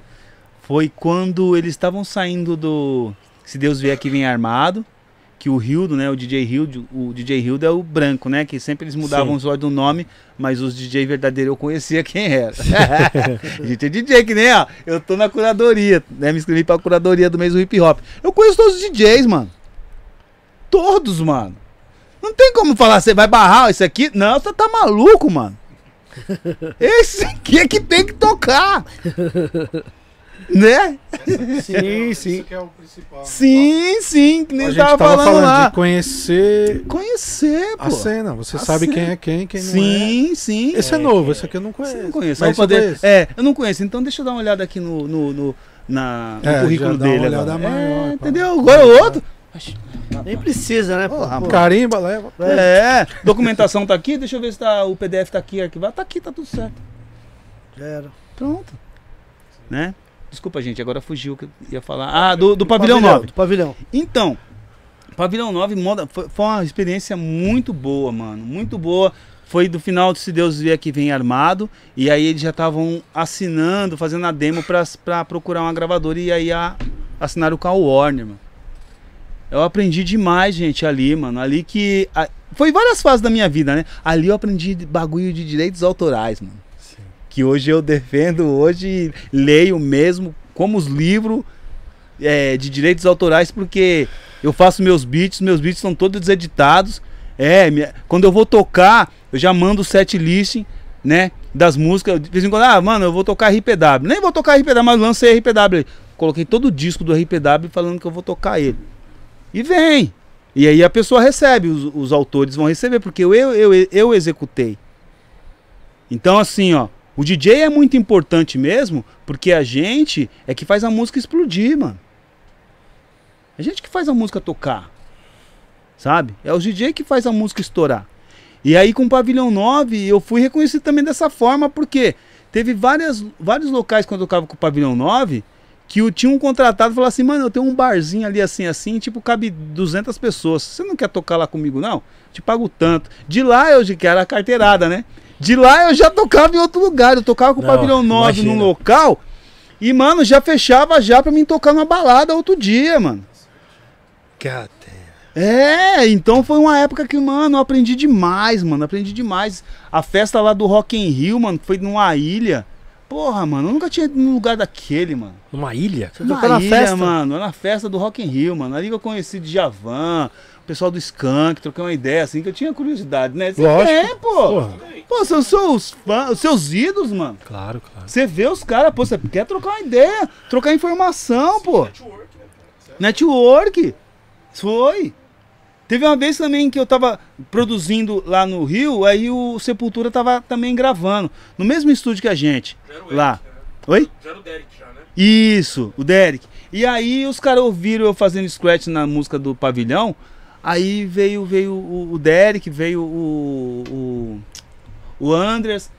Foi quando eles estavam saindo do Se Deus Vier Aqui Vem Armado, que o Hildo, né, o DJ Hildo, o DJ Hildo é o branco, né, que sempre eles mudavam Sim. os olhos do nome, mas os DJ verdadeiros eu conhecia quem era. a gente é DJ que nem, ó, eu tô na curadoria, né, me inscrevi pra curadoria do mês do hip hop. Eu conheço todos os DJs, mano. Todos, mano. Não tem como falar, você vai barrar esse aqui? Não, você tá maluco, mano. Esse aqui é que tem que tocar. né? Sim, sim. que é o principal. Sim, sim, que nem A gente tava, tava falando, falando lá. de conhecer Conhecer, pô. a cena. Você A sabe cena. quem é quem, quem não é. Sim, sim. Esse é, novo, esse aqui eu não conheço. não conhece. Mas poder... conheço. É, eu não conheço. Então deixa eu dar uma olhada aqui no, no, no, na, no É, currículo já dá uma dele. olhada agora. maior, é, entendeu? Agora o outro. Nem precisa, né? Porra, pô. Carimba, leva. É, documentação tá aqui. Deixa eu ver se tá, o PDF tá aqui arquivado. Tá aqui, tá tudo certo. Já era. Pronto. Né? Desculpa, gente, agora fugiu o que eu ia falar. Ah, do, do Pavilhão 9. Do pavilhão. Então, Pavilhão 9 moda, foi, foi uma experiência muito boa, mano. Muito boa. Foi do final do Se Deus Vier que vem armado. E aí eles já estavam assinando, fazendo a demo pra, pra procurar uma gravadora e aí a, assinaram com a Warner, mano. Eu aprendi demais, gente, ali, mano. Ali que. a- foi várias fases da minha vida, né? Ali eu aprendi de bagulho de direitos autorais, mano. Que hoje eu defendo, hoje leio mesmo, como os livros é, de direitos autorais, porque eu faço meus beats, meus beats são todos deseditados. É, minha- quando eu vou tocar, eu já mando o set list, né? Das músicas. De vez em quando, ah, mano, eu vou tocar RPW. Nem vou tocar RPW, mas lancei RPW. Coloquei todo o disco do RPW falando que eu vou tocar ele. E vem. E aí a pessoa recebe, os, os autores vão receber, porque eu, eu, eu, eu executei. Então, assim, ó, o DJ é muito importante mesmo, porque a gente é que faz a música explodir, mano. A gente que faz a música tocar. Sabe? É o DJ que faz a música estourar. E aí com o Pavilhão 9 eu fui reconhecido também dessa forma, porque teve várias, vários locais quando eu tocava com o Pavilhão 9 que o tinha um contratado e falou assim, mano, eu tenho um barzinho ali assim, assim, tipo, cabe 200 pessoas. Você não quer tocar lá comigo, não? Te pago tanto. De lá eu já que a carteirada, né? De lá eu já tocava em outro lugar. Eu tocava com o Pavilhão 9 imagina. num local e, mano, já fechava já pra mim tocar numa balada outro dia, mano. God É, então foi uma época que, mano, eu aprendi demais, mano. Aprendi demais. A festa lá do Rock in Rio, mano, foi numa ilha. Porra, mano, eu nunca tinha ido num lugar daquele, mano. Uma ilha? Você Uma tocou na ilha, festa? mano, na festa do Rock in Rio, mano. Ali que eu conheci de Javan, o pessoal do Skank, troquei uma ideia assim, que eu tinha curiosidade, né? Você Lógico. tem, pô. Porra. Pô, são seus fãs, os seus ídolos, mano. Claro, claro. Você vê os caras, pô, você quer trocar uma ideia, trocar informação, pô. Network. Foi. Teve uma vez também que eu tava produzindo lá no Rio, aí o Sepultura tava também gravando. No mesmo estúdio que a gente. Lá. Oi? Já era o Derek já, né? Isso, o Derek. E aí os caras ouviram eu fazendo scratch na música do Pavilhão. Aí veio, veio o, o Derek, veio o, o, o Andreas,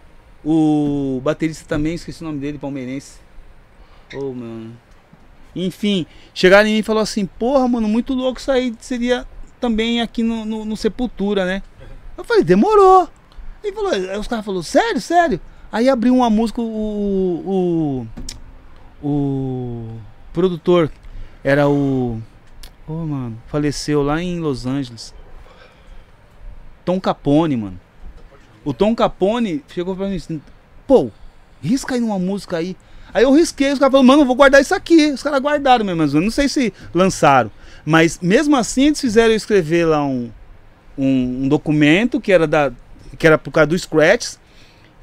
o baterista também, esqueci o nome dele, palmeirense. Ô, mano. Enfim, chegaram em mim e falaram assim, porra, mano, muito louco isso aí seria também aqui no, no, no Sepultura, né? Eu falei, demorou. E falou, aí os caras falaram, sério, sério? Aí abriu uma música, o, o, o produtor era o. Ô, mano, faleceu lá em Los Angeles. Tom Capone, mano. O Tom Capone chegou pra mim assim: pô, risca aí numa música aí. Aí eu risquei, os caras falaram, mano, eu vou guardar isso aqui. Os caras guardaram mesmo, mas eu não sei se lançaram. Mas mesmo assim, eles fizeram eu escrever lá um, um, um documento que era, da, que era por causa do Scratch,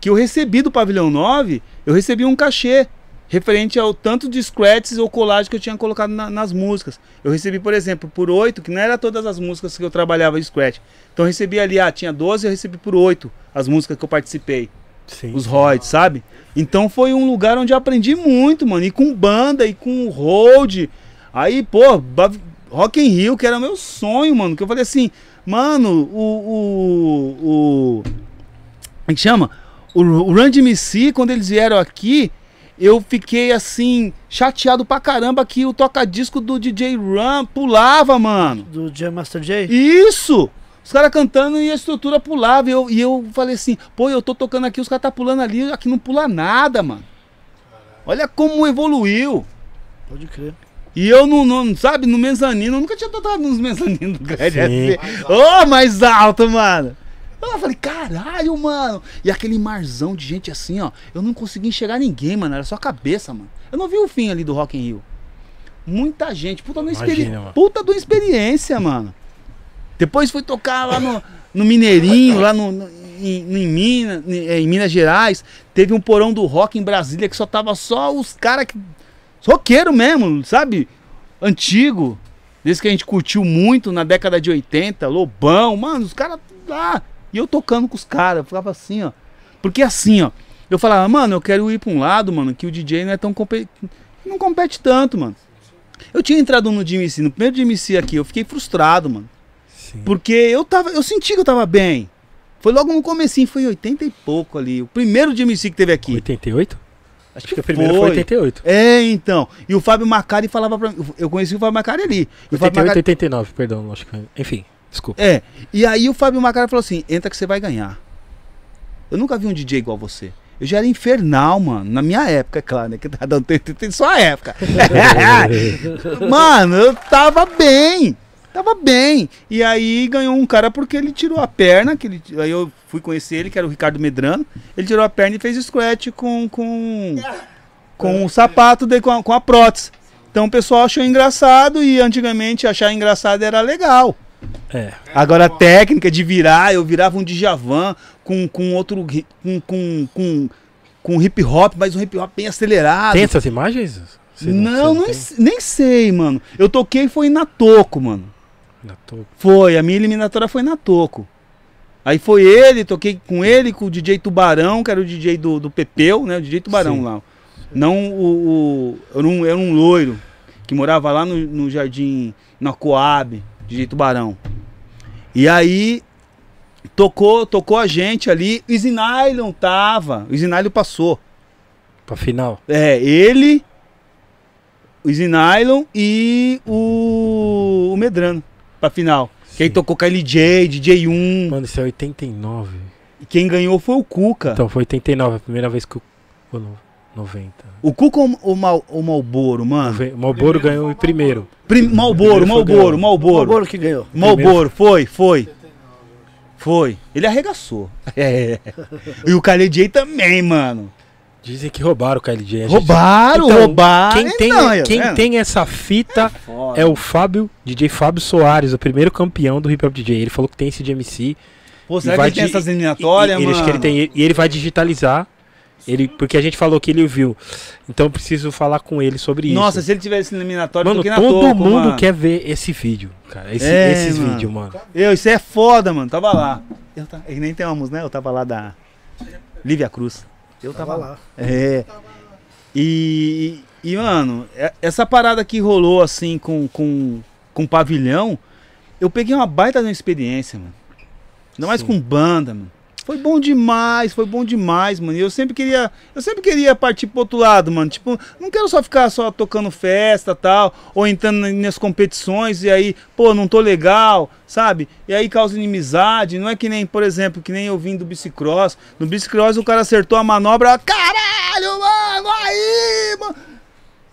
que eu recebi do Pavilhão 9, eu recebi um cachê referente ao tanto de scratches ou colagem que eu tinha colocado na- nas músicas. Eu recebi, por exemplo, por 8, que não era todas as músicas que eu trabalhava em scratch. Então eu recebi ali, ah, tinha 12, eu recebi por 8 as músicas que eu participei Sim. os royalties, sabe? Então foi um lugar onde eu aprendi muito, mano. E com banda, e com hold. Aí, pô, Rock in Rio, que era meu sonho, mano. Que eu falei assim, mano, o. O. o como é que chama? O, o Run DMC, quando eles vieram aqui, eu fiquei assim, chateado pra caramba que o toca-disco do DJ Run pulava, mano. Do Jam Master Jay? Isso! Os caras cantando e a estrutura pulava. E eu, e eu falei assim, pô, eu tô tocando aqui, os caras tá pulando ali, aqui não pula nada, mano. Olha como evoluiu. Pode crer. E eu não, não sabe, no mezanino, eu nunca tinha tocado nos mezaninos do Grande Sim. SC. Ô, mais alto, mano. Eu falei, caralho, mano. E aquele marzão de gente assim, ó. Eu não consegui enxergar ninguém, mano. Era só cabeça, mano. Eu não vi o fim ali do Rock in Rio. Muita gente. Puta, Imagina, experi... mano. Puta de uma experiência, mano. Depois fui tocar lá no, no Mineirinho, lá no, no- em, em Minas, em, em Minas Gerais. Teve um porão do rock em Brasília que só tava só os caras que. Roqueiro mesmo, sabe? Antigo. Desse que a gente curtiu muito na década de 80, Lobão, mano, os caras lá. E eu tocando com os caras, eu ficava assim, ó. Porque assim, ó. Eu falava, mano, eu quero ir pra um lado, mano, que o DJ não é tão. Não compete tanto, mano. Eu tinha entrado no DMC, no primeiro DMC aqui, eu fiquei frustrado, mano. Sim. Porque eu tava, eu senti que eu tava bem. Foi logo no comecinho, foi em 80 e pouco ali. O primeiro DMC que teve aqui. 88? Acho Acho que o primeiro foi 88. É, então. E o Fábio Macari falava pra mim. Eu conheci o Fábio Macari ali. E o Fábio 88, Macari, 89, perdão, lógico. Enfim, desculpa. é. E aí o Fábio Macari falou assim: entra que você vai ganhar. Eu nunca vi um DJ igual você. Eu já era infernal, mano. Na minha época, é claro, né? Que tá dando tem, tem só a época. mano, eu tava bem. Tava bem. E aí ganhou um cara porque ele tirou a perna. Que ele, aí eu fui conhecer ele, que era o Ricardo Medrano. Ele tirou a perna e fez scratch com, com, com o sapato dele, com a, com a prótese. Então o pessoal achou engraçado e antigamente achar engraçado era legal. É. Agora a técnica de virar, eu virava um Djavan com, com outro. com, com, com, com hip hop, mas um hip hop bem acelerado. Tem essas imagens? Você não, não, s- nem sei, mano. Eu toquei foi na Toco, mano. Na tua- Foi, a minha eliminatória foi na Toco. Aí foi ele, toquei com ele, com o DJ Tubarão, que era o DJ do, do Pepeu, né? O DJ Tubarão Sim. lá. Não o. o era, um, era um loiro que morava lá no, no jardim, na Coab, DJ Tubarão. E aí tocou, tocou a gente ali. O Zinylon tava. O Zinylon passou. Pra final. É, ele, o Zinylon e o, o Medrano pra final. Quem Sim. tocou KLJ, DJ1. Mano, isso é 89. E quem ganhou foi o Cuca. Então foi 89, a primeira vez que o. 90. O Cuca ou o, Mal, o Malboro, mano? O Malboro ganhou em primeiro. Prim, Malboro, Malboro, Malboro. Malboro que ganhou. Malboro, foi, foi. Foi. Ele arregaçou. É. E o KLJ também, mano. Dizem que roubaram o KLJ. Roubaram, Então, roubaram. Quem, tem, Não, é, quem tem essa fita Foda. é o Fábio, DJ Fábio Soares, o primeiro campeão do Hip Hop DJ. Ele falou que tem esse de MC. Pô, será que vai ele tem essas eliminatórias, e, mano? ele tem, e ele vai digitalizar. Ele, porque a gente falou que ele viu. Então eu preciso falar com ele sobre isso. Nossa, se ele tivesse eliminatório, Mano, todo toco, mundo mano. quer ver esse vídeo, cara. Esse- É, esses mano. vídeos, mano. Eu, isso é foda, mano. Tava lá. Eu ta... e nem tem uma música, né? Eu tava lá da Lívia Cruz. Eu tava, lá. É. E, e, mano, é- essa parada que rolou assim com, com, com pavilhão, eu peguei uma baita de uma experiência, mano. Ainda mais Sim. com banda, mano. Foi bom demais, foi bom demais, mano. Eu sempre queria, eu sempre queria partir pro outro lado, mano. Tipo, não quero só ficar só tocando festa, tal, ou entrando na- nas competições e aí, pô, não tô legal, sabe? E aí causa inimizade. Não é que nem, por exemplo, que nem eu vim do bicicross. No bicicross o cara acertou a manobra, caralho, mano, aí, mano.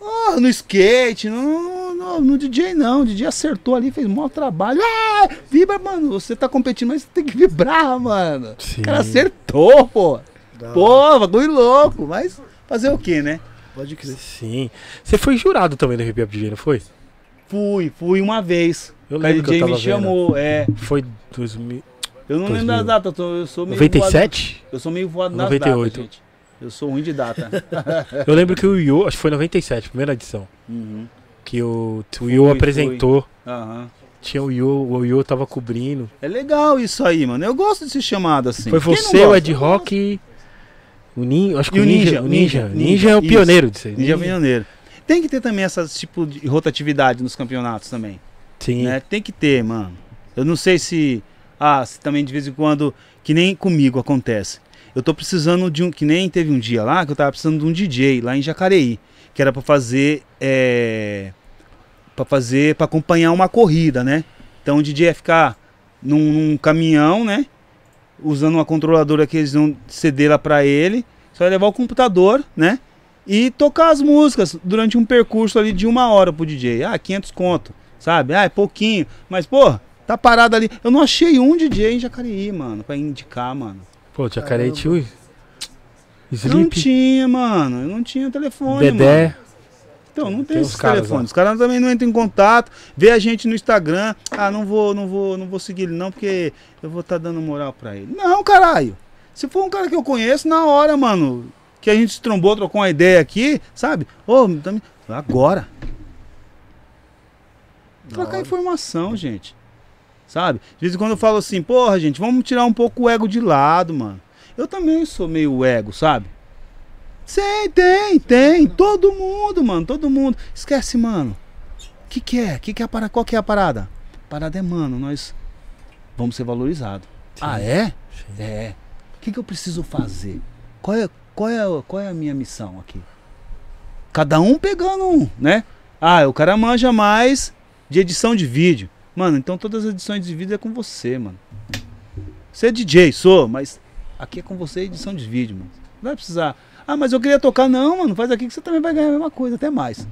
Ah, no skate, no, no, no DJ não, o DJ acertou ali, fez maior trabalho. Ah, vibra, mano, você tá competindo, mas você tem que vibrar, mano. Sim. O cara acertou, pô. Da- Pô, bagulho louco, mas fazer o que, né? Pode crer. Sim. Você foi jurado também do Hip Hop DJ, não foi? Fui, fui uma vez. Eu O lembro que eu DJ tava me chamou, é. Foi 2000... Eu não lembro 2000. das datas, eu, sou meio 97? voado. Eu sou meio voado nas 98. datas, gente. Eu sou ruim de data. Eu lembro que o Yo, acho que foi 97, primeira edição. Uhum. Que o, o Yo apresentou. Tinha o Yo, o Yo tava cobrindo. É legal isso aí, mano. Eu gosto de ser chamado assim. Foi você, o? Ed Rock. O Ninja, acho que o o Ninja, o Ninja, Ninja, Ninja é o pioneiro disso aí. Ninja Pioneiro. Tem que ter também esse tipo de rotatividade nos campeonatos também. Sim. né? Tem que ter, mano. Eu não sei se. Ah, se também de vez em quando. Que nem comigo acontece. Eu tô precisando de um. Que nem teve um dia lá que eu tava precisando de um DJ lá em Jacareí. Que era pra fazer. É, pra fazer. pra acompanhar uma corrida, né? Então o DJ ia ficar num, num caminhão, né? Usando uma controladora que eles vão ceder lá pra ele. Só ia levar o computador, né? E tocar as músicas durante um percurso ali de uma hora pro DJ. Ah, 500 conto, sabe? Ah, é pouquinho. Mas, pô, tá parado ali. Eu não achei um DJ em Jacareí, mano, pra indicar, mano. Pô, Jacaré tio. Eu não Sleep, tinha, mano. Eu não tinha telefone, Dedé. mano. Então, não tem, Tem esses os caras telefones. Os caras também não entram em contato. Vê a gente no Instagram. Ah, não vou, não vou, não vou seguir ele não, porque eu vou estar dando moral pra ele. Não, caralho. Se for um cara que eu conheço, na hora, mano, que a gente se trombou, trocou uma ideia aqui, sabe? Ô, também. Agora. Trocar informação, gente. Sabe? De vez em quando eu falo assim, porra, gente, vamos tirar um pouco o ego de lado, mano. Eu também sou meio ego, sabe? Sei, tem, tem. Todo mundo, mano, todo mundo. Esquece, mano. O que, que é? Que que é a parada? Qual que é a parada? A parada é, mano, nós vamos ser valorizados. Ah, é? É. O que, que eu preciso fazer? Qual é, qual, é, qual é a minha missão aqui? Cada um pegando um, né? Ah, o cara manja mais de edição de vídeo. Mano, então todas as edições de vídeo é com você, mano. Você é DJ, sou, mas aqui é com você edição de vídeo, mano. Não vai precisar. Ah, mas eu queria tocar. Não, mano, faz aqui que você também vai ganhar a mesma coisa, até mais.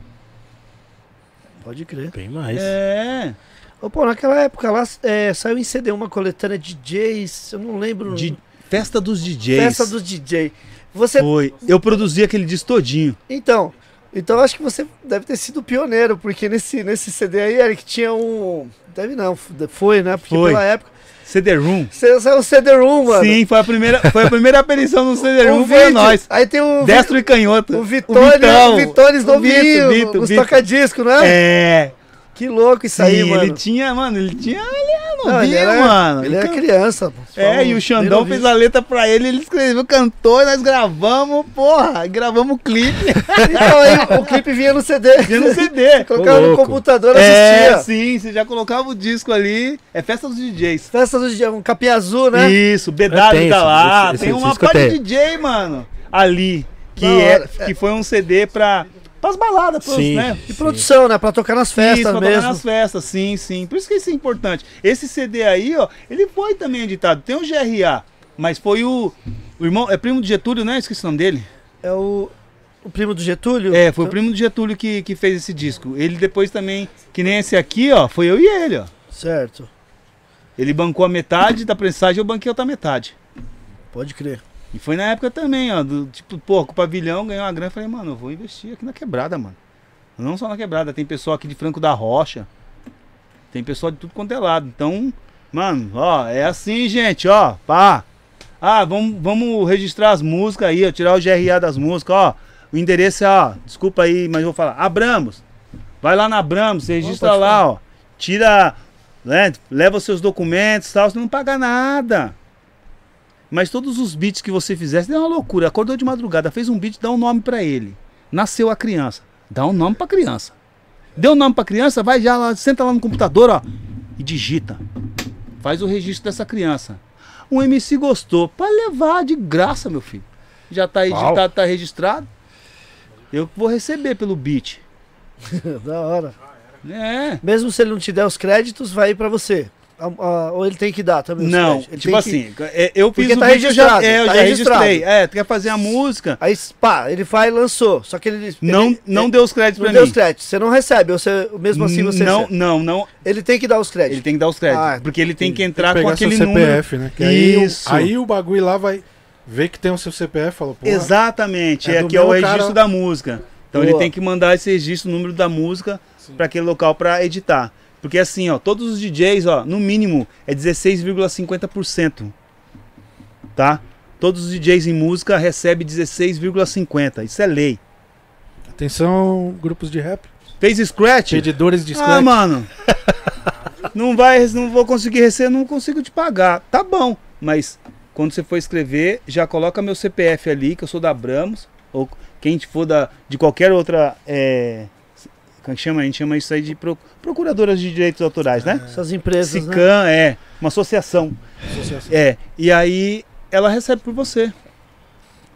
Pode crer. Bem mais. É. Ô, pô, naquela época lá é, saiu em CD uma coletânea de DJs, eu não lembro. De festa dos DJs. Festa dos DJ. Você. Foi. Eu produzi aquele disco todinho. Então. Então acho que você deve ter sido pioneiro, porque nesse, nesse CD aí, Eric, tinha um. Deve não, foi, né? Porque Foi. pela época. CD-ROOM. Você saiu o CD-ROOM, mano. Sim, foi a primeira, foi a primeira aparição no O CD-ROOM, foi nós. Aí tem o. Destro e canhoto. O Vitone, Vitão. o Vitones O novinho, Vito, Vito, Vito. toca-disco, né? É. Que louco isso Sim, aí, mano. ele tinha, mano, ele tinha ali novinho, ele era, mano. Ele era Can- criança. pô. É, e o Xandão fez a letra pra ele, ele escreveu, cantou, e nós gravamos, porra, gravamos o clipe. Então aí o clipe vinha no CD. Vinha no CD. Colocava no computador, É, assistia. sim, você já colocava o disco ali. É festa dos DJs. Festa do dia, um capinha azul, né? Isso, BW tenho tá lá. esse- tem esse uma disco eu parte de. DJ, mano, ali. Que, é, que foi um CD pra. Pras baladas, pros, Sim. né? De produção, né? Pra tocar nas Isso, festas pra tocar mesmo. nas festas, sim, sim. Por isso que isso é importante. Esse CD aí, ó, ele foi também editado. Tem o GRA, mas foi o. O irmão. É primo do Getúlio, né? Esqueci o nome dele. É o, o primo do Getúlio? É, foi o primo do Getúlio que, que fez esse disco. Ele depois também, que nem esse aqui, ó, foi eu e ele, ó. Certo. Ele bancou a metade da prensagem, eu banquei a outra metade. Pode crer. E foi na época também, ó, do tipo, pô, com o pavilhão ganhou uma grana. Falei, mano, eu vou investir aqui na quebrada, mano. Não só na quebrada, tem pessoal aqui de Franco da Rocha. Tem pessoal de tudo quanto é lado. Então, mano, ó, é assim, gente, ó, pá. Ah, vamos, vamos registrar as músicas aí, ó, tirar o GRA das músicas, ó. O endereço é, ó, desculpa aí, mas eu vou falar, Abramos. Vai lá na Abramos, você registra pode lá, ó. Tira, né, leva os seus documentos e tal, você não paga nada. Mas todos os beats que você fizesse é uma loucura. Acordou de madrugada, fez um beat, dá um nome pra ele. Nasceu a criança. Dá um nome pra criança. Deu um nome pra criança, vai já lá, senta lá no computador, ó, e digita. Faz o registro dessa criança. Um MC gostou, pode levar de graça, meu filho. Já tá editado, tá registrado. Eu vou receber pelo beat. da hora. É. Mesmo se ele não te der os créditos, vai pra você. A- a- ou ele tem que dar também Não, tipo tem que- assim, é, eu fiz Porque o tá eu já, é, eu tá já registrado. registrei. É, tu quer fazer a música, Aí, pá, ele vai e lançou. Só que ele. não, ele- não ele- deu os créditos não pra deu mim. os créditos. Você não recebe, você, mesmo assim você não, recebe. não, não. Ele tem que dar os créditos. Ele tem que dar os créditos. Ah, porque ele tem que Tem entrar que com pegar seu aquele número. CPF, né? Que aí, o- Isso. aí o bagulho lá vai ver que tem o seu CPF fala, pô, Exatamente, É é, que é o registro cara. da música. Então Boa. ele tem que mandar esse registro, o número da música, para aquele local para editar. Porque assim, ó, todos os DJs, ó, no mínimo é 16,50%. Tá? Todos os DJs em música recebem 16,50%. Isso é lei. atenção, grupos de rap, Fez scratch? pedidores de Ah, scratch. mano. não vai, não vou conseguir receber, não consigo te pagar. Tá bom, mas quando você for escrever, já coloca meu CPF ali, que eu sou da Abramos, ou quem for da, de qualquer outra. É, como é chama? A gente chama isso aí de pro- procuradoras de direitos autorais, né? Essas empresas, né? SICAM, é, uma associação. Associação. É, e aí ela recebe por você.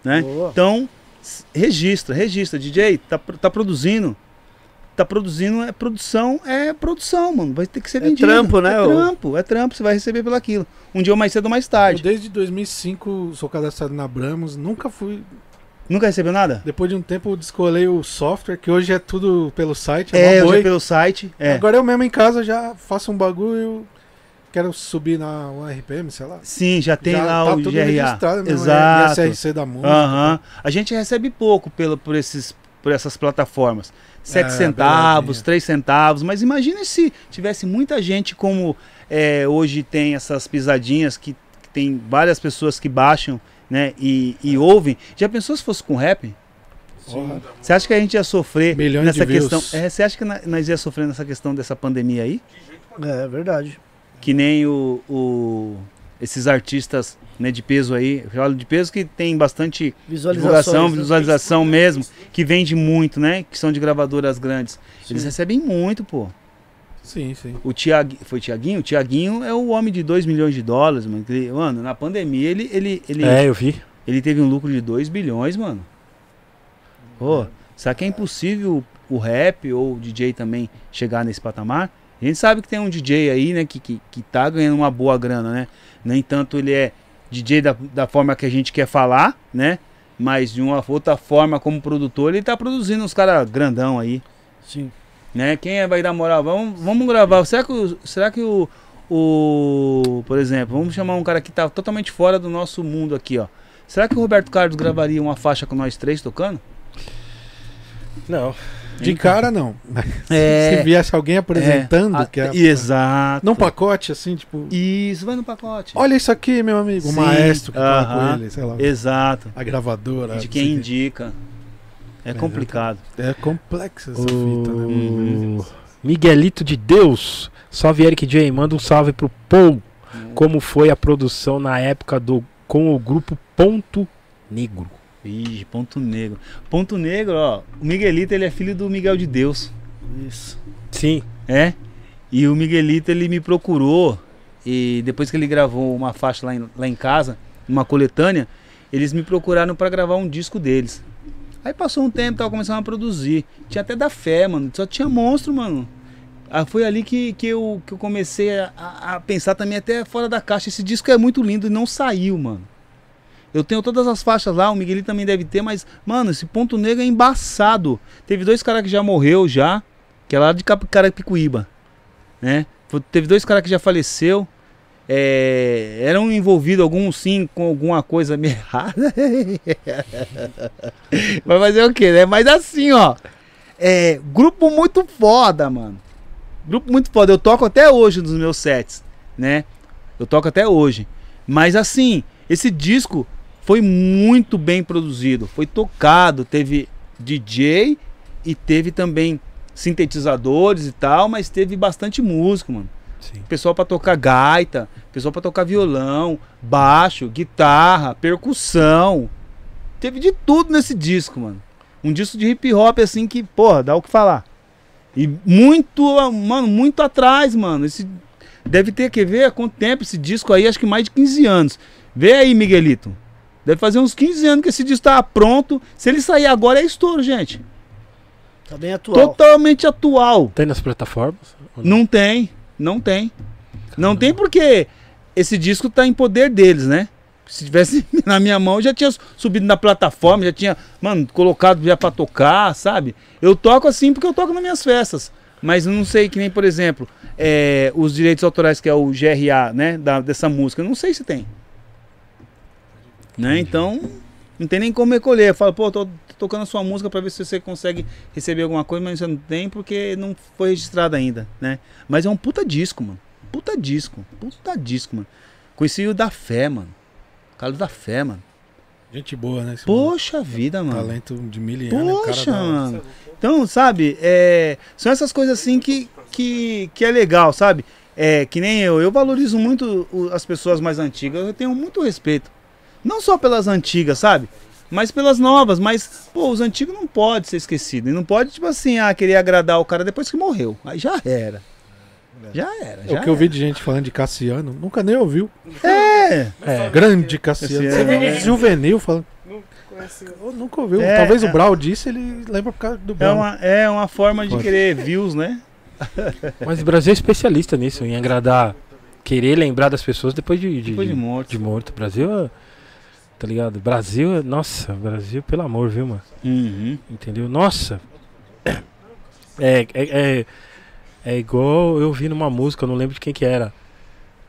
Né? Boa. Então, registra, registra. DJ, tá, tá produzindo. Tá produzindo, é produção, é produção, mano. Vai ter que ser É vendido. trampo, né, É trampo, é trampo, você vai receber pelo aquilo. Um dia ou mais cedo ou mais Eu tarde. desde 2005 sou cadastrado na Abramos, nunca fui. Nunca recebeu nada? Depois de um tempo eu descolei o software, que hoje é tudo pelo site, é, É, hoje é pelo site. É. Agora eu mesmo em casa já faço um bagulho, quero subir na RPM, sei lá. Sim, já tem Já lá tá o tudo GRA. registrado mesmo, é Exato. SRC da música. Aham. A gente recebe pouco pelo, por, esses, por essas plataformas. Sete É, centavos, três centavos. Mas imagine se tivesse muita gente como é, hoje tem essas pisadinhas que, que tem várias pessoas que baixam né, e, e ouvem. Já pensou se fosse com rap? Você acha que a gente ia sofrer Milhões nessa questão? É, você acha que nós ia sofrer nessa questão dessa pandemia aí? É verdade. Que nem o, o- esses artistas né, de peso aí, eu falo de peso que tem bastante divulgação, né? visualização mesmo, que vende muito, né? Que são de gravadoras grandes. Eles Sim. recebem muito, pô. Sim, sim. O Tiag... Foi Tiaguinho? O Tiaguinho é o homem de 2 milhões de dólares, mano. ele- Mano, na pandemia ele, ele, ele, É, eu vi. ele teve um lucro de 2 bilhões, mano. Pô, será que é impossível o rap ou o DJ também chegar nesse patamar? A gente sabe que tem um DJ aí, né, que, que, que tá ganhando uma boa grana, né? No entanto, ele é DJ da, da forma que a gente quer falar, né? Mas de uma outra forma, como produtor, ele tá produzindo uns caras grandão aí, Sim. Né? Quem é, vai dar moral? Vamos, vamos gravar. Será que, o, será que o, o. Por exemplo, vamos chamar um cara que tá totalmente fora do nosso mundo aqui, ó. Será que o Roberto Carlos gravaria uma faixa com nós três tocando? Não. De cara, não. É. Se viesse alguém apresentando, É, que é, Exato. num pacote, assim, tipo, Isso, vai no pacote. olha isso aqui, meu amigo, o Sim, maestro que fala aham. com ele, sei lá, Exato. a gravadora. De quem o indica. É complicado. É complexa essa fita, né? O Miguelito de Deus. Salve Eric J, manda um salve pro Paul. Como foi a produção na época do com o grupo Ponto Negro? Ih, Ponto Negro. Ponto Negro, ó. O Miguelito, ele é filho do Miguel de Deus. Isso. Sim. É. E o Miguelito, ele me procurou. E depois que ele gravou uma faixa lá em, lá em casa, uma coletânea, eles me procuraram pra gravar um disco deles. Aí passou um tempo, tava começando a produzir. Tinha até da fé, mano. Só tinha monstro, mano. Aí foi ali que, que, eu, que eu comecei a, a- pensar também até fora da caixa. Esse disco é muito lindo e não saiu, mano. Eu tenho todas as faixas lá, o Miguelito também deve ter, mas, mano, esse ponto negro é embaçado. Teve dois caras que já morreu já, que é lá de Carapicuíba, né? Teve dois caras que já faleceu. É, eram envolvidos alguns sim com alguma coisa meio errada. Vai fazer o quê, né? Mas assim, ó. É, grupo muito foda, mano. Grupo muito foda. Eu toco até hoje nos meus sets, né? Eu toco até hoje. Mas assim, esse disco foi muito bem produzido. Foi tocado, teve DJ e teve também sintetizadores e tal, mas teve bastante músico, mano. Sim. Pessoal pra tocar gaita, pessoal pra tocar violão, baixo, guitarra, percussão. Teve de tudo nesse disco, mano. Um disco de hip hop assim que, porra, dá o que falar. E muito, mano, muito atrás, mano. Esse deve ter que ver há quanto tempo esse disco aí, acho que mais de 15 anos. Vê aí, Miguelito. Deve fazer uns 15 anos que esse disco tá pronto. Se ele sair agora é estouro, gente. Tá bem atual. Totalmente atual. Tem nas plataformas? Não? Não tem, não tem. Não tem porque esse disco tá em poder deles, né? Se tivesse na minha mão, eu já tinha subido na plataforma, já tinha, mano, colocado já pra tocar, sabe? Eu toco assim porque eu toco nas minhas festas. Mas eu não sei que nem, por exemplo, é, os direitos autorais, que é o GRA, né? Da, dessa música. Não sei se tem. Né? Então, não tem nem como recolher. Eu falo, pô, tô tocando a sua música pra ver se você consegue receber alguma coisa, mas você não tem porque não foi registrado ainda, né? Mas é um puta disco, mano. Puta disco. Puta disco, mano. Conheci o da fé, mano. Carlos da fé, mano. Gente boa, né? Poxa vida, mano? mano. Talento de mil anos, Poxa, da hora. mano. Então, sabe, é, são essas coisas assim que, que, que é legal, sabe? É, que nem eu, eu valorizo muito as pessoas mais antigas, eu tenho muito respeito. Não só pelas antigas, sabe? Mas pelas novas, mas, pô, os antigos não pode ser esquecido. E não pode, tipo assim, ah, querer agradar o cara depois que morreu. Aí já era. Já era. É Já o que eu vi de gente falando de Cassiano, nunca nem ouviu. era. É. Grande Cassiano. Cassiano, Você viu é. juvenil falando. Eu nunca ouviu. É, Talvez é. o Brau disse, ele lembra por causa do É Brau. uma, é uma forma de querer views, né? Mas o Brasil é especialista nisso, em agradar, querer lembrar das pessoas depois de, de, Depois de morto. de morto. Brasil é. Tá ligado? Brasil é. Nossa, Brasil, pelo amor, viu, mano? Uhum. Entendeu? Nossa! É, é, é, é igual eu vi numa música, eu não lembro de quem que era.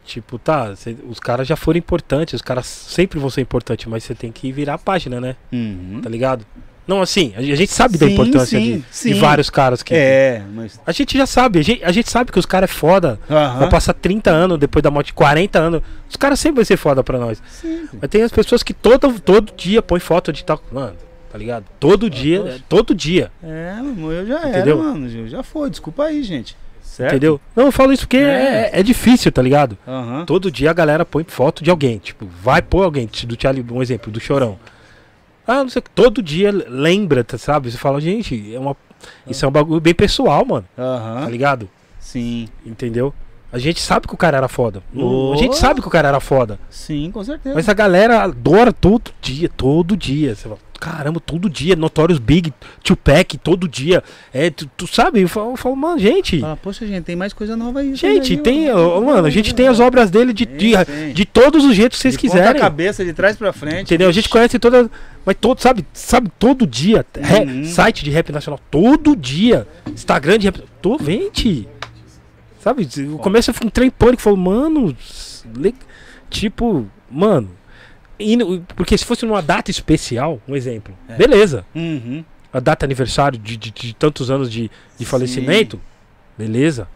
Tipo, tá, cê- os caras já foram importantes, os caras sempre vão ser importantes, mas você tem que virar a página, né? Uhum. Tá ligado? Não, assim, a gente sabe da Sim, importância sim, de, de sim. vários caras que. É, mas. A gente já sabe, a gente, a gente sabe que os caras é foda. Aham. Vai passar 30 anos depois da morte, 40 anos. Os caras sempre vão ser foda pra nós. Sempre. Mas tem as pessoas que todo, todo dia põem foto de tal. Mano, tá ligado? Todo dia, é, todo dia. É, mano, eu já Entendeu? era, mano. já- Já foi, desculpa aí, gente. Certo? Entendeu? Não, eu falo isso porque É. é, é difícil, tá ligado? Aham. Todo dia a galera põe foto de alguém. Tipo, vai pôr alguém. Do Charlie, um exemplo, do Chorão. Ah, não sei. Todo dia lembra, tá, sabe? Você fala, gente, é uma, isso é um bagulho bem pessoal, mano. Tá Aham. ligado? Sim. Entendeu? A gente sabe que o cara era foda. Oh. A gente sabe que o cara era foda. Sim, com certeza. Mas a galera adora todo dia, todo dia. Você fala, caramba, todo dia. Notorious Big, Tupac, todo dia. É, tu, tu sabe? Eu falo, eu falo, mano, gente. Ah, poxa, gente, tem mais coisa nova aí. gente, aí, tem. ó. mano, a gente tem as obras dele de, de, tem. de todos os jeitos que vocês De quiserem. cabeça, de trás pra frente. Entendeu? A gente conhece todas. Mas todo, sabe? Sabe, todo dia. Uhum. site de rap nacional, todo dia. Instagram de rap. Tô, gente. Sabe? No começo eu entrei em pânico. Falei, mano. Tipo, mano. porque se fosse numa data especial, um exemplo. É. Beleza. Uhum. A data aniversário de, de- de tantos anos de, de Sim. falecimento. Beleza.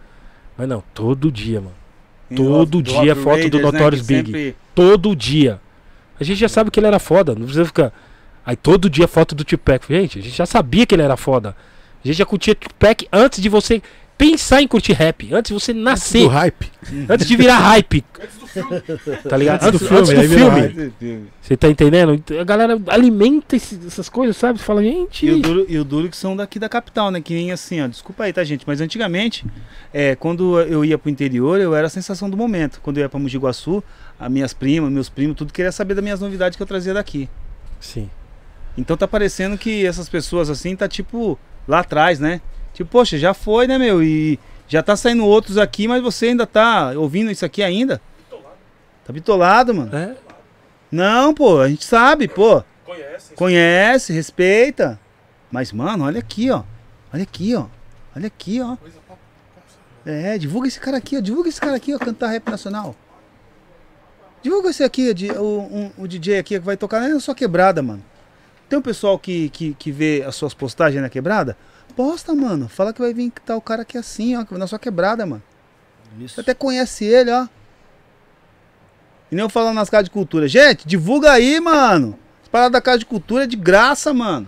Mas não, todo dia, mano. E Todo do- do dia foto do Raiders, né, Notorious que Big. sempre- Todo dia. A gente já sabe que ele era foda. Não precisa ficar. Aí todo dia foto do Tupac. Gente, a gente já sabia que ele era foda. A gente já curtia Tupac antes de você pensar em curtir rap. Antes de você Do nascer. hype. Antes de virar hype. Tá ligado? Antes do Antes, antes filme, aí do filme. Você tá entendendo? Então, A galera alimenta esse- essas coisas, sabe? Você fala, gente. E o, duro, e o duro que são daqui da capital, né? Que nem assim, ó. Desculpa aí, tá, gente? Mas antigamente, é, quando eu ia pro interior, eu era a sensação do momento. Quando eu ia pra Mogi Guaçu, as minhas primas, meus primos, tudo queria saber das minhas novidades que eu trazia daqui. Sim. Então tá parecendo que essas pessoas assim tá tipo lá atrás, né? Tipo, poxa, já foi, né, meu? E já tá saindo outros aqui, mas você ainda tá ouvindo isso aqui ainda? Tá bitolado, mano. É? Não, pô, a gente sabe, pô. Conhece? Conhece, respeita. Mas, mano, olha aqui, ó. Olha aqui, ó. Olha aqui, ó. É, divulga esse cara aqui, ó. Divulga esse cara aqui, ó, cantar rap nacional. Divulga esse aqui, o, um- o DJ aqui que vai tocar na sua quebrada, mano. Tem um pessoal que, que, que vê as suas postagens na quebrada? Posta, mano. Fala que vai vir que tá o cara aqui assim, ó, na sua quebrada, mano. Isso. Você até conhece ele, ó. E nem eu falando nas casas de cultura. Gente, divulga aí, mano. As paradas da casa de cultura é de graça, mano.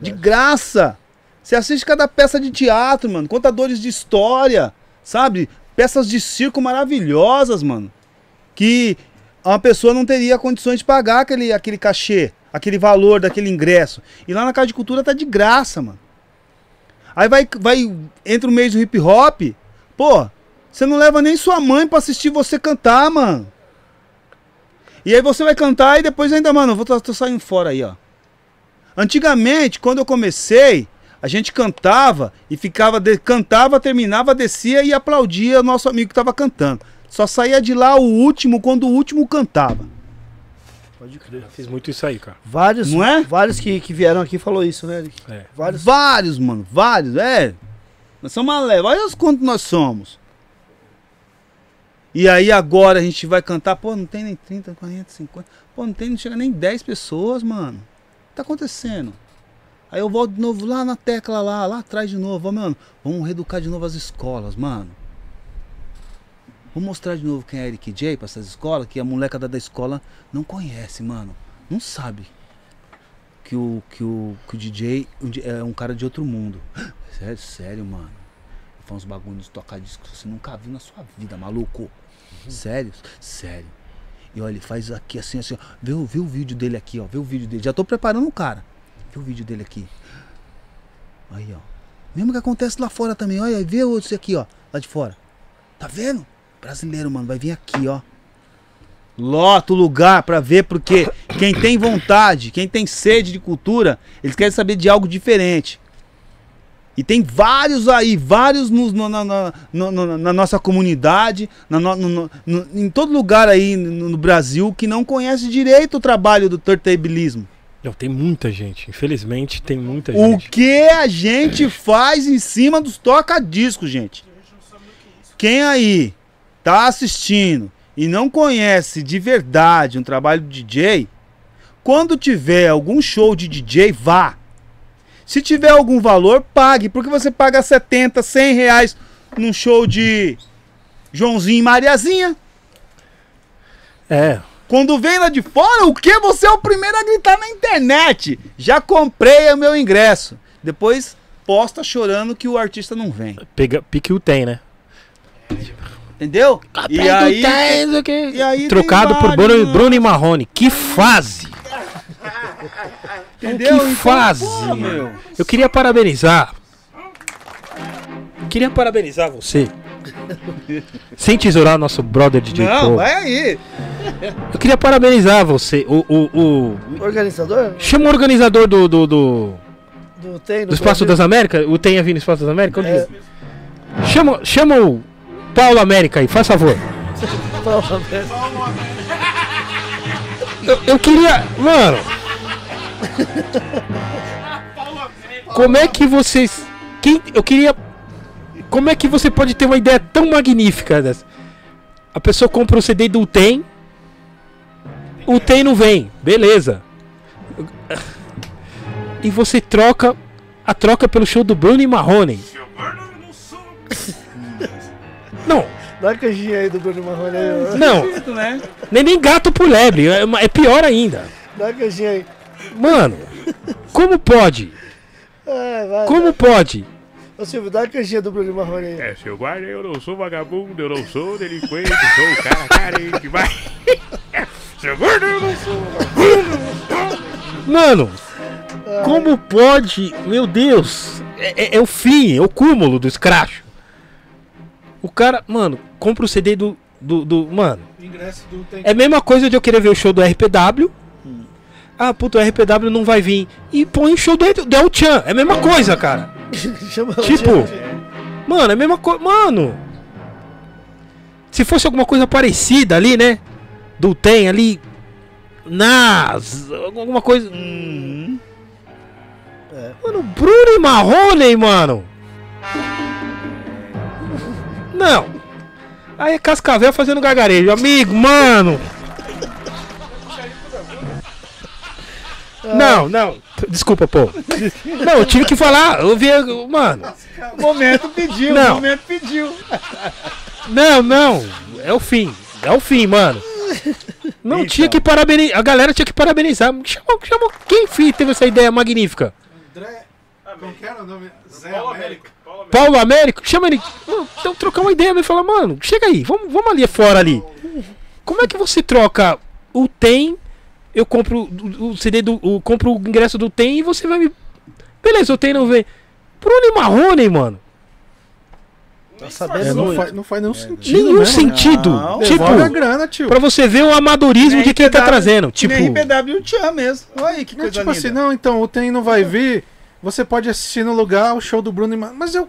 De graça. Você assiste cada peça de teatro, mano. Contadores de história, sabe? Peças de circo maravilhosas, mano. Que uma pessoa não teria condições de pagar aquele, aquele cachê, aquele valor daquele ingresso. E lá na casa de cultura tá de graça, mano. Aí vai, vai entra o mês do hip hop. Pô, você não leva nem sua mãe pra assistir você cantar, mano. E aí você vai cantar e depois ainda, mano, eu vou tô, tô saindo fora aí, ó. Antigamente, quando eu comecei, a gente cantava e ficava de- cantava, terminava, descia e aplaudia o nosso amigo que tava cantando. Só saía de lá o último quando o último cantava. Pode crer. Fiz muito isso aí, cara. Vários, Não é? vários que, que vieram aqui falou isso, né? Eric? É. Vários. Vários, mano, vários, é. Nós somos uma leva, olha os quantos nós somos. E aí agora a gente vai cantar, pô, não tem nem 30, 40, 50. Pô, não tem, não chega nem 10 pessoas, mano. O que tá acontecendo? Aí eu volto de novo lá na tecla lá, lá atrás de novo, ó, mano. Vamos reeducar de novo as escolas, mano. Vamos mostrar de novo quem é Eric J pra essas escolas, que a molecada da escola não conhece, mano. Não sabe que o, que o, que o DJ é um cara de outro mundo. Sério, sério, mano. Foi uns bagulhos de tocar disco que você nunca viu na sua vida, maluco. Sério, sério. E olha, ele faz aqui assim, assim, ó. Vê, o- vê o vídeo dele aqui, ó. Vê o vídeo dele. Já tô preparando o cara. Vê o vídeo dele aqui. Aí, ó. Mesmo que acontece lá fora também. Olha, vê o outro aqui, ó. Lá de fora. Tá vendo? Brasileiro, mano. Vai vir aqui, ó. Lota o lugar pra ver, porque quem tem vontade, quem tem sede de cultura, eles querem saber de algo diferente. E tem vários aí, vários nos- no- na, na- no- na nossa comunidade, na no- em todo lugar aí no, Brasil que não conhece direito o trabalho do turntablismo. Não, tem muita gente. Infelizmente, tem muita O gente. que a gente faz em cima dos toca-discos, gente? Quem aí tá assistindo e não conhece de verdade um trabalho de DJ, quando tiver algum show de DJ, vá. Se tiver algum valor, pague. Porque você paga 70, 100 reais num show de Joãozinho e Mariazinha. É, Quando vem lá de fora, o que? Você é o primeiro a gritar na internet. Já comprei o meu ingresso. Depois posta chorando que o artista não vem. pega, pique o tem, né? Entendeu? E aí, tem, não sei o quê. e aí Trocado por Bruno, né? Bruno e Marrone. Que fase! entendeu? que fase! pô, meu. Eu queria parabenizar. Queria parabenizar você. Sem tesourar nosso brother DJ Não, Paul. vai aí. Eu queria parabenizar você. O, o, o- Organizador? Chama o organizador do, do, do, Do, tem, do Espaço das Américas. O Tem a vir no Espaço das Américas? Onde É. é? Chama, chama o Paulo América aí, faz favor. Eu, eu queria. Mano. Como é que vocês. Quem, eu queria. Como é que você pode ter uma ideia tão magnífica dessa? A pessoa compra o CD do Tem. O Tem não vem. Beleza. E você troca. A troca pelo show do Bruno e Marrone. Não, Dá a caixinha aí do Bruno Marrone aí. não. Né? Nem, nem gato por lebre. É, é pior ainda. Dá a caixinha aí. Mano, como pode? É, vai. Como pode? Ô Silvio, dá a caixinha do Bruno Marrone aí. É, seu guarda, eu não sou vagabundo, eu não sou delinquente, sou o cara carente, vai. seu guarda, eu não sou vagabundo. Mano, como pode. Meu Deus! É, é- é o fim, é o cúmulo do escracho. O cara, mano, compra o CD do. do, do- mano, Ingresso do tem é a mesma coisa de eu querer ver o show do RPW. Ah, puto, o RPW não vai vir. E põe o show do, do El Chan. É a mesma coisa, cara. Chama Tipo, mano, é a mesma coisa. Mano, se fosse alguma coisa parecida ali, né? Do Tem ali. Nas. Alguma coisa. Uhum. Mano, Bruno e Marrone, mano. Não. Aí é Cascavel fazendo gargarejo. Amigo, mano. Não, não. Desculpa, pô. Não, eu tive que falar. Eu vi. Mano. O momento pediu, Não. o momento pediu. Não, não. É o fim. É o fim, mano. Não Então. tinha que parabenizar. A galera tinha que parabenizar. Chamou, chamou. Quem teve essa ideia magnífica? André. Como que era o nome? Zé América. Paulo Américo, chama ele. Mano, Então trocar uma ideia, me fala, mano, chega aí, vamos, vamos ali fora ali. Como é que você troca o tem, eu compro o, CD do. O, compro o ingresso do tem e você vai me. Beleza, o tem não vem. Bruno e Marrone, mano. Tá É, sabendo não, muito. faz, não faz nenhum sentido. Nenhum mesmo. sentido. Não. tipo, a grana, tio. pra você ver o amadorismo de quem tá RPW, trazendo. Tipo, Nem ama mesmo. Olha aí que Não, coisa tipo linda. assim, não, então o Tem não vai vir. Você pode assistir no lugar o show do Bruno e Marrone. Mas eu.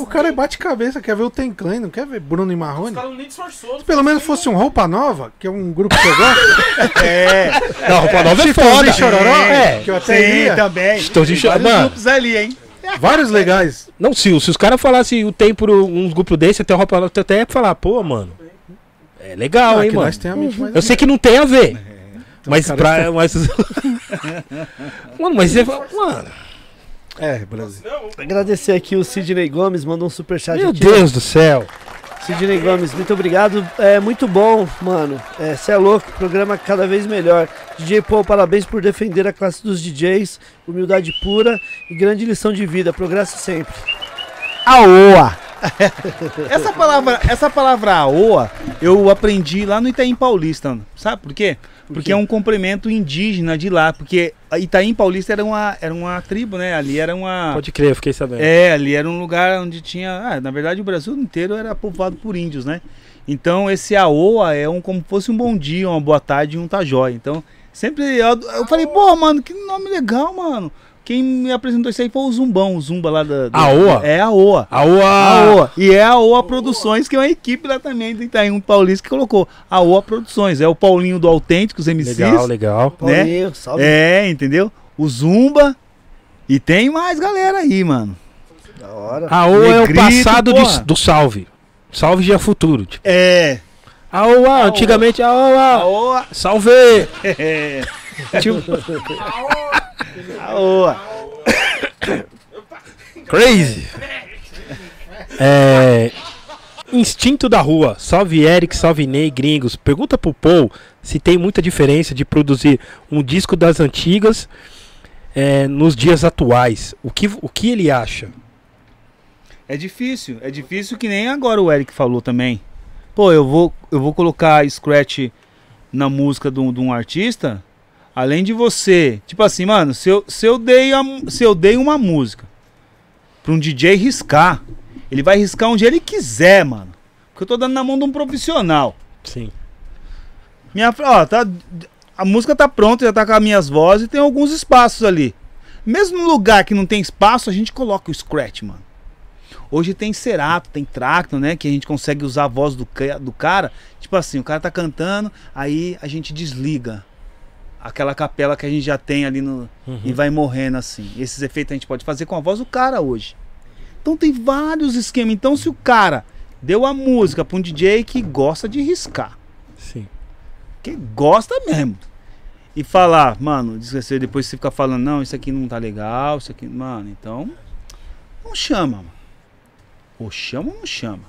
o cara é bate-cabeça, quer ver o Tem Clan, não quer ver Bruno e Marrone? cara nem disfarçou. Se pelo menos fosse um Roupa Nova, que é um grupo que eu gosto. É, não, Roupa Nova é Chitãozinho foda. e Chororó, É. que eu até sim, ia. também. E vários Chororó. grupos ali, hein? Vários legais. Não, se, se os caras falassem o tem por uns grupos desse, até o Roupa Nova, até ia falar, pô, mano. É legal, Ah, hein, que mano. nós tem a mente mais Eu sei que não tem a ver. Mas cara, pra. Mas... mano, mas você. Mano, É, Brasil. Agradecer aqui o Sidney Gomes, mandou um superchat meu aqui. Deus do céu. Sidney Gomes, muito obrigado. É muito bom, mano. Você é, louco, programa cada vez melhor. DJ Paul, parabéns por defender a classe dos DJs. Humildade pura e grande lição de vida. Progresso sempre. Aoa. essa palavra, essa palavra aoa, eu aprendi lá no Itaim Paulista, sabe por quê? Porque é um complemento indígena de lá, porque Itaim Paulista era uma, era uma tribo, né? Ali era uma Pode crer, eu fiquei sabendo. É, ali era um lugar onde tinha, ah, na verdade o Brasil inteiro era povoado por índios, né? Então esse aoa é um como fosse um bom dia, uma boa tarde e um jóia. Então, sempre eu, eu falei, pô, mano, que nome legal, mano. Quem me apresentou isso aí foi o Zumbão, o Zumba lá da. da Aoa? É a Oa. A Oa. E é a Oa Produções, que é uma equipe lá também do Itaim Paulista que colocou. A Oa Produções. É o Paulinho do Autênticos MCs. Legal, legal. Paulinho, salve. É, entendeu? O Zumba. E tem mais galera aí, mano. Da hora. A Oa é o passado de- do salve. Salve já é futuro. Tipo. É. A Oa, antigamente a A Oa. Oa. Salve! É. Tipo, A Oa. crazy. É. Instinto da rua. Salve Eric, salve Ney, gringos. Pergunta pro Paul se tem muita diferença de produzir um disco das antigas é, nos dias atuais. O que, o que ele acha? É difícil. É difícil que nem agora o Eric falou também. Pô, eu vou, eu vou colocar scratch na música de um, de um artista. Além de você. Tipo assim, mano, se eu, se eu, dei, a, se eu dei uma música pra um DJ riscar, ele vai riscar onde ele quiser, mano. Porque eu tô dando na mão de um profissional. Sim. Minha, ó, tá, a música tá pronta, já tá com as minhas vozes e tem alguns espaços ali. Mesmo no lugar que não tem espaço, a gente coloca o scratch, mano. Hoje tem Serato, tem Tracto, né? Que a gente consegue usar a voz do, do cara. Tipo assim, o cara tá cantando, aí a gente desliga aquela capela que a gente já tem ali no. E vai morrendo assim. Esses efeitos a gente pode fazer com a voz do cara hoje. Então tem vários esquemas. Então se o cara deu a música pra um DJ que gosta de riscar Sim. que gosta mesmo. E falar, mano, depois você fica falando, não, isso aqui não tá legal, isso aqui. Mano, então. Não chama, mano. Ou chama ou não chama.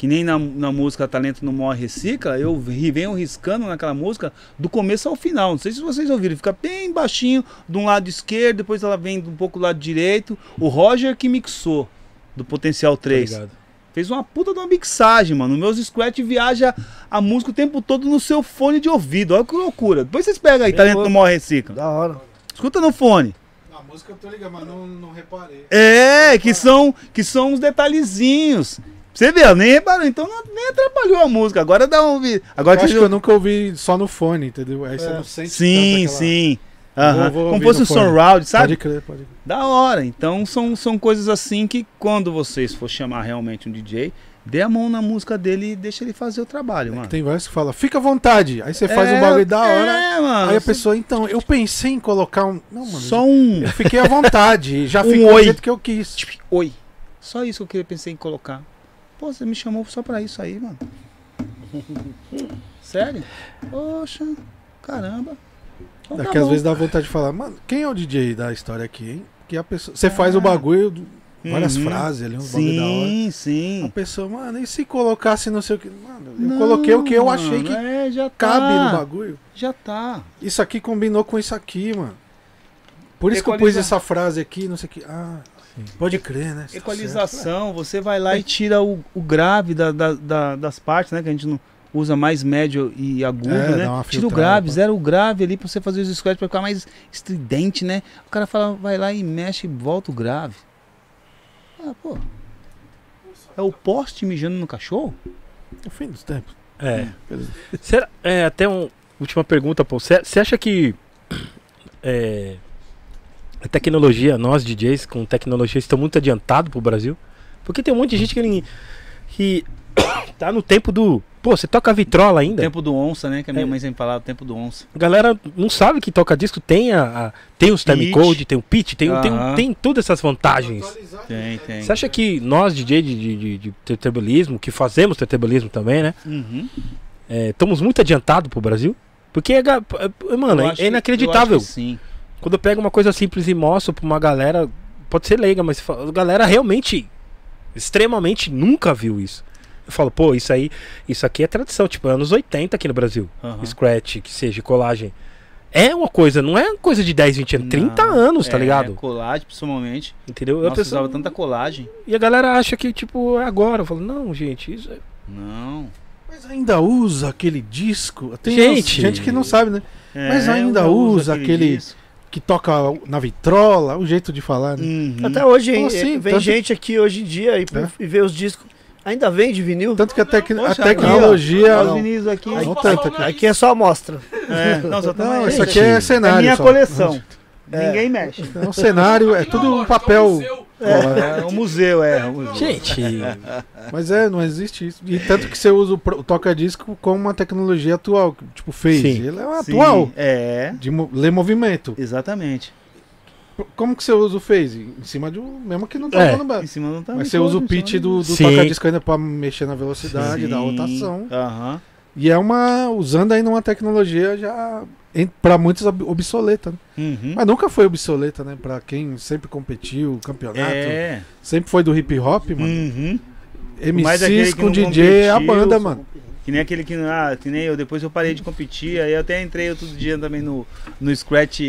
Que nem na, na música Talento Não Morre Recicla, eu venho riscando naquela música do começo ao final. Não sei se vocês ouviram, fica bem baixinho de um lado esquerdo, depois ela vem um pouco do lado direito. O Roger que mixou do Potencial 3. Obrigado. Fez uma puta de uma mixagem, mano. Meus scratch viaja a música o tempo todo no seu fone de ouvido. Olha que loucura. Depois vocês pegam aí, Bem Talento. Não Morre Recicla. Da hora. Escuta no fone. A música eu tô ligado, mas não, não reparei. É, que são, que são uns detalhezinhos. Você vê, eu nem reparou, então não, nem atrapalhou a música. Agora dá um ouvido. Agora Eu acho que que eu nunca ouvi só no fone, entendeu? Aí você não sente Sim, aquela- sim. Vou- vou Como fosse um surround, sabe? Pode crer, pode crer. Da hora. Então são, são coisas assim que quando vocês for chamar realmente um DJ, dê a mão na música dele e deixa ele fazer o trabalho, mano. Tem vários que falam, fica à vontade. Aí você faz É, um bagulho da hora. É, mano. Aí a pessoa, então, eu pensei em colocar um. Não, mano. Só um. Eu fiquei à vontade. Já Um ficou oi. do jeito que eu quis. Oi. Só isso que eu queria pensei em colocar. Pô, você me chamou só pra isso aí, mano. Sério? Poxa, caramba. Então tá Daqui às bom. vezes dá vontade de falar, mano, quem é o DJ da história aqui, hein? Que a pessoa. Você faz o bagulho, várias Uhum. frases ali, uns bagulho da hora. Sim, A sim. pessoa, mano, e se colocasse não sei o que. Mano, eu coloquei o que eu Não, achei que é, já cabe tá. no bagulho. Já tá. Isso aqui combinou com isso aqui, mano. Por isso que eu pus essa frase aqui, não sei o que. Ah, pode crer, né? Certo. Equalização, você vai lá e tira o, o grave da- da- da- das partes, né? Que a gente não usa mais médio e agudo, É, né? Tira o grave, pá. zero o grave ali pra você fazer os scratch pra ficar mais estridente, né? O cara fala, vai lá e mexe e volta o grave. Ah, pô. É o poste mijando no cachorro? O fim dos tempos. É. Beleza. Será, é, até uma última pergunta, pô. Você acha que é, a tecnologia, nós DJs com tecnologia, estamos muito adiantados pro Brasil? Porque tem um monte de gente que, nem- que tá no tempo do. Pô, você toca vitrola ainda? Tempo do onça, né? Que a minha É. mãe sempre falava, o tempo do onça. A galera não sabe que toca disco tem a, a- tem os time Pitch. code, tem o pitch, tem, tem, Aham. tem todas essas vantagens. Tem, tem. Você acha que nós, DJ de, de, de, de que fazemos tetrabilismo também, né? Uhum. é, estamos muito adiantados pro Brasil? Porque, é é- mano, Eu é, acho- é inacreditável. eu acho que sim. Quando eu pego uma coisa simples e mostro pra uma galera, pode ser leiga, mas a galera realmente, extremamente nunca viu isso. Eu falo, pô, isso aí, isso aqui é tradição, tipo, anos 80 aqui no Brasil. Aham. Scratch, que seja colagem. É uma coisa, não é coisa de 10, 20 anos, 30 Não, anos, tá é, ligado? Colagem, principalmente. Entendeu? Nossa, pessoa- usava tanta colagem. E a galera acha que, tipo, é agora. Eu falo, não, gente, isso é... Não. Mas ainda usa aquele disco. Tem Gente. gente que não sabe, né? Mas É, ainda eu uso usa aquele- disco. Que toca na vitrola, o jeito de falar, né? Uhum. Até hoje, hein, assim? vem Tanto- gente aqui hoje em dia e, É. e vê os discos. Ainda vende vinil? Tanto que a, tec- a Poxa, tecnologia. Olha os Não, vinis aqui. não tanto aqui. Aqui é só amostra. É, não, só tá Não, mais- isso aqui é cenário. É minha só. coleção. É. Ninguém mexe. É um cenário, é tudo um papel. É, um museu, é. Um museu. Gente, Mas é, não existe isso. E tanto que você usa o toca-disco com uma tecnologia atual, tipo Phase. Sim. Ele é Sim, atual, É, de ler movimento. exatamente. Como que você usa o Phase? Em cima de um. Mesmo que não tá É. bem. Em cima não tá Mas você usa o pitch do, do Sim. toca-disco ainda pra mexer na velocidade, da Sim. rotação. Aham. E é uma. usando ainda uma tecnologia já. Pra muitos ob- obsoleta. né? Uhum. Mas nunca foi obsoleta, né? Pra quem sempre competiu, campeonato. É. Sempre foi do hip hop, mano. Uhum. MCs que com DJ é a competiu, banda, mano. Que nem aquele que. Ah, que nem eu. Depois eu parei de competir. Aí eu até entrei outro dia também no, no Scratch.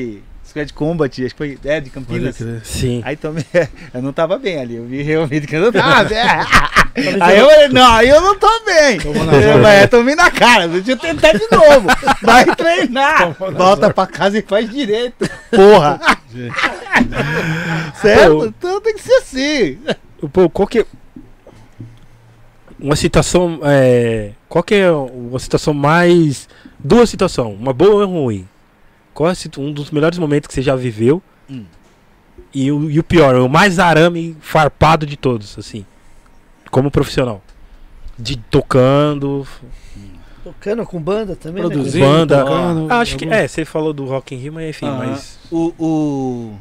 Scratch Combat, acho que foi. É, de Campinas. sim. Aí também. Eu não tava bem ali. Eu vi realmente que eu não tava bem. Aí eu falei, não, aí eu não tô bem. Eu, mas eu tomei na cara, deixa eu tentar de novo. Vai treinar. Volta pra casa e faz direito. Porra. certo? Então tem que ser assim. Pô, qual que é. Uma situação. É, qual que é uma situação mais. Duas situações, uma boa e uma ruim. Qual é um dos melhores momentos que você já viveu? Hum. E, o, e o pior, o mais arame farpado de todos, assim. Como profissional. De tocando. Tocando com banda também, Produzindo, banda. tocando. Acho que. algum- É, você falou do Rock in Rio, mas enfim, Aham. mas. O, o,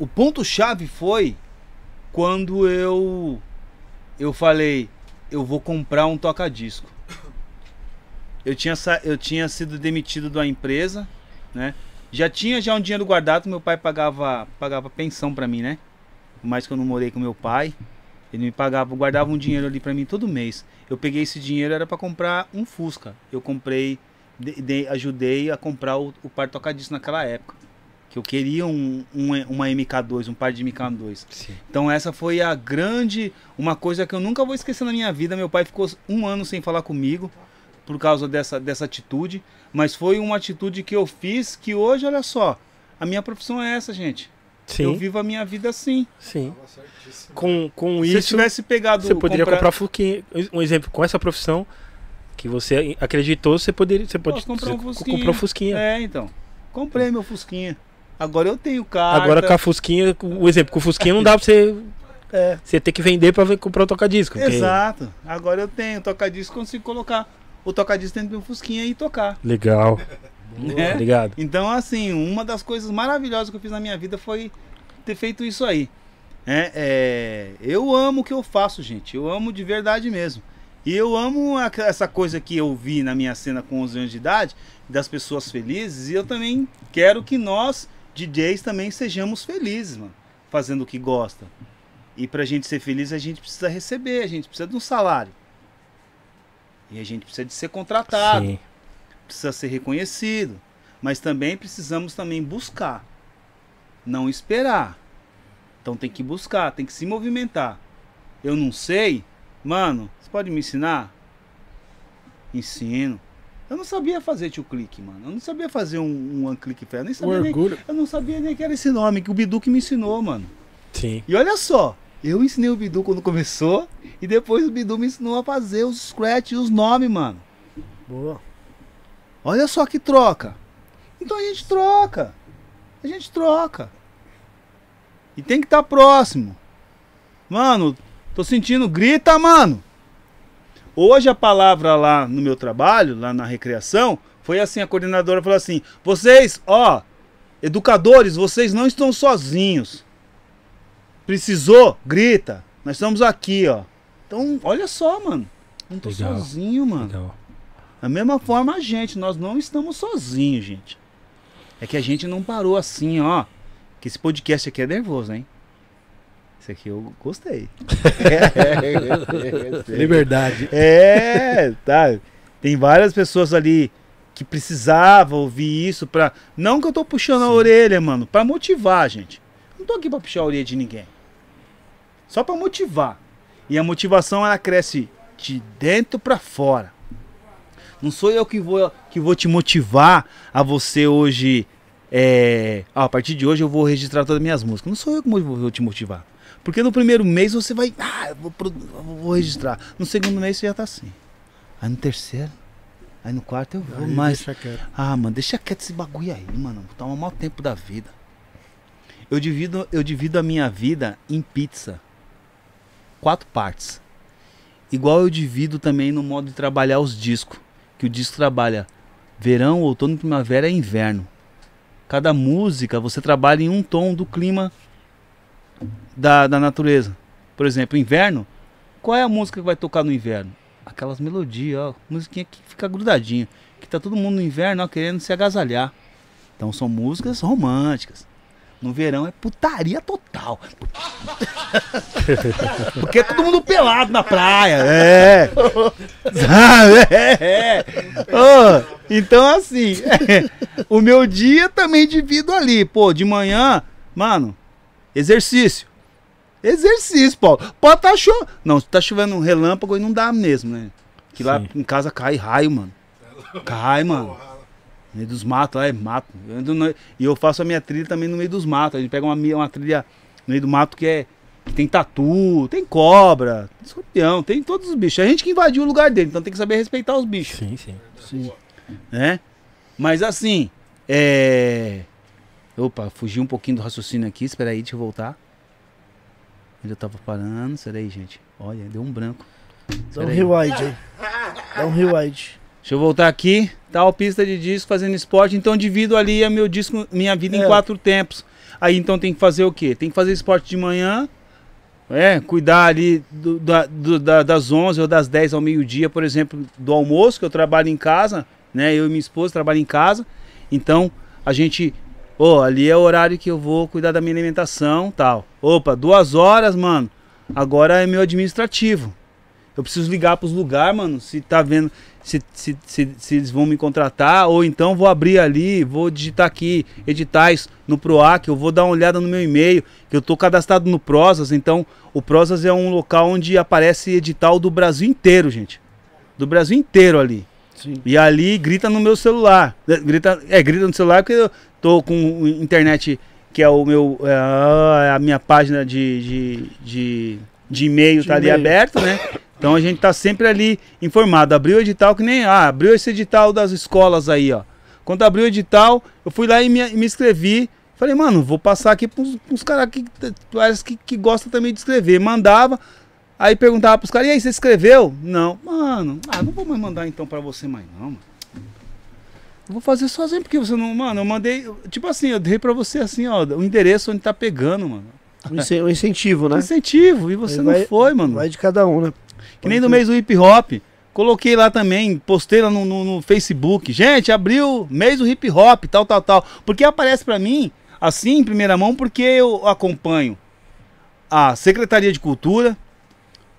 o ponto-chave foi quando eu eu falei, eu vou comprar um toca-disco. Eu tinha, eu tinha sido demitido da empresa, né? Já tinha já um dinheiro guardado, meu pai pagava, pagava pensão pra mim, né? Por mais que eu não morei com meu pai. Ele me pagava, guardava um dinheiro ali pra mim todo mês. Eu peguei esse dinheiro, era pra comprar um Fusca. Eu comprei, de- de- ajudei a comprar o, o par tocadisco naquela época. Que eu queria um, um, uma MK2, um par de MK2. Sim. Então essa foi a grande, uma coisa que eu nunca vou esquecer na minha vida. Meu pai ficou um ano sem falar comigo por causa dessa, dessa atitude, mas foi uma atitude que eu fiz que hoje, olha só, a minha profissão é essa, gente. Eu Sim, vivo a minha vida assim. sim. Com, com Se eu isso, tivesse pegado, você poderia comprar Fusquinha. Um exemplo, com essa profissão que você acreditou, você poderia. Você pode Posso comprar um Fusquinha. comprou Fusquinha. É, então. Comprei meu Fusquinha. Agora eu tenho carta. Agora com a Fusquinha, o exemplo, com o Fusquinha não dá pra você, É. você ter que vender pra ver- comprar o tocadisco. porque- Exato. Agora eu tenho tocadisco, consigo colocar o tocadisco dentro do meu Fusquinha e tocar. Legal, né? obrigado. Então, assim, uma das coisas maravilhosas que eu fiz na minha vida foi ter feito isso aí. É, é, eu amo o que eu faço, gente. Eu amo de verdade mesmo. E eu amo a- essa coisa que eu vi na minha cena com 11 anos de idade, das pessoas felizes. E eu também quero que nós, DJs, também sejamos felizes, mano. Fazendo o que gosta. E pra gente ser feliz, a gente precisa receber, a gente precisa de um salário. E a gente precisa de ser contratado Sim, precisa ser reconhecido, mas também precisamos também buscar, não esperar. Então tem que buscar, tem que se movimentar. Eu não sei, mano, você pode me ensinar? Ensino. Eu não sabia fazer tio clique, mano. Eu não sabia fazer um, um one click fé. Eu nem sabia nem, eu não sabia nem que era esse nome, que o Bidu que me ensinou, mano. sim. E olha só, eu ensinei o Bidu quando começou e depois o Bidu me ensinou a fazer os scratch e os nomes, mano. Boa. Olha só que troca. Então a gente troca. A gente troca. E tem que estar próximo. Mano, tô sentindo. Grita, mano. Hoje a palavra lá no meu trabalho, lá na recreação, foi assim: a coordenadora falou assim: vocês, ó, educadores, vocês não estão sozinhos. Precisou? Grita. Nós estamos aqui, ó. Então, olha só, mano. Não tô Legal. sozinho, mano. Legal. Da mesma forma a gente, nós não estamos sozinhos, gente. É que a gente não parou assim, ó. Que esse podcast aqui é nervoso, hein? Esse aqui eu gostei. Liberdade. É, tá. Tem várias pessoas ali que precisavam ouvir isso pra. Não que eu tô puxando a orelha, mano, pra motivar, gente. Não tô aqui pra puxar a orelha de ninguém. Só pra motivar. E a motivação ela cresce de dentro pra fora. Não sou eu que vou, que vou te motivar a você hoje. É, a partir de hoje eu vou registrar todas as minhas músicas. Não sou eu que vou te motivar. Porque no primeiro mês você vai. Ah, eu vou, vou registrar. No segundo mês você já tá assim. Aí no terceiro. Aí no quarto eu vou Aí mais. deixa quieto. Ah, mano, deixa quieto esse bagulho aí, mano. Toma mau tempo da vida. Eu divido, eu divido a minha vida em pizza. Quatro partes. Igual eu divido também no modo de trabalhar os discos. Que o disco trabalha verão, outono, primavera e inverno. Cada música você trabalha em um tom do clima da, da natureza. Por exemplo, inverno. Qual é a música que vai tocar no inverno? Aquelas melodias, ó. Musiquinha que fica grudadinho. Que tá todo mundo no inverno, ó, querendo se agasalhar. Então são músicas românticas. No verão é putaria total. Porque é todo mundo pelado na praia. É. Sabe? É. é. Ô, então, assim, o meu dia também divido ali. Pô, de manhã, mano, exercício. Exercício, Paulo. Pode tá chovendo. Não, se tá chovendo um relâmpago, aí não dá mesmo, né? Que lá Sim. em casa cai raio, mano. Cai, mano. No meio dos matos, lá é mato. Eu ando no- E eu faço a minha trilha também no meio dos matos. A gente pega uma, mi- uma trilha no meio do mato que é. que tem tatu, tem cobra, tem escorpião, tem todos os bichos. A gente que invadiu o lugar dele, então tem que saber respeitar os bichos Sim, sim. Sim. né? Mas assim, é. Opa, fugi um pouquinho do raciocínio aqui, espera aí, deixa eu voltar. Onde eu tava parando, espera aí, gente. Olha, deu um branco. Dá um rewind aí. Dá um rewind. Deixa eu voltar aqui. Tal pista de disco fazendo esporte, então divido ali a meu disco, minha vida em É. quatro tempos. Aí então tem que fazer o quê? Tem que fazer esporte de manhã, é, cuidar ali do- da- do- da- das 11 ou das 10 ao meio-dia, por exemplo, do almoço, que eu trabalho em casa, né? Eu e minha esposa trabalham em casa. Então, a gente, ô, ali é o horário que eu vou cuidar da minha alimentação, tal. Opa, duas horas, mano. agora é meu administrativo. Eu preciso ligar pros lugares, mano, se tá vendo, se, se, se, se eles vão me contratar, ou então vou abrir ali, vou digitar aqui, editais no PROAC, eu vou dar uma olhada no meu e-mail, que eu tô cadastrado no Prosas, então o Prosas é um local onde aparece edital do Brasil inteiro, gente. Do Brasil inteiro ali. Sim. E ali grita no meu celular. É, Grita, é, grita no celular porque eu tô com internet, que é o meu. É a minha página de, de, de, de e-mail De tá ali aberta, né? Então a gente tá sempre ali informado. Abriu o edital que nem. Ah, abriu esse edital das escolas aí, ó. Quando abriu o edital, eu fui lá e me, me inscrevi. Falei, mano, vou passar aqui pros, pros caras que, que, que gostam também de escrever. Mandava. Aí perguntava pros caras, e aí, você escreveu? Não. Mano, ah, não vou mais mandar então pra você mais não, mano. Eu vou fazer sozinho, porque você não. Mano, eu mandei. Tipo assim, eu dei pra você assim, ó, o endereço onde tá pegando, mano. Um incen- um incentivo, né? Incentivo, e você Aí não vai- foi, mano. Vai de cada um, né? Que nem no mês do hip hop. Coloquei lá também, postei lá no, no- no Facebook. Gente, abriu mês do hip hop, tal, tal, tal. Porque aparece pra mim, assim, em primeira mão, porque eu acompanho a Secretaria de Cultura.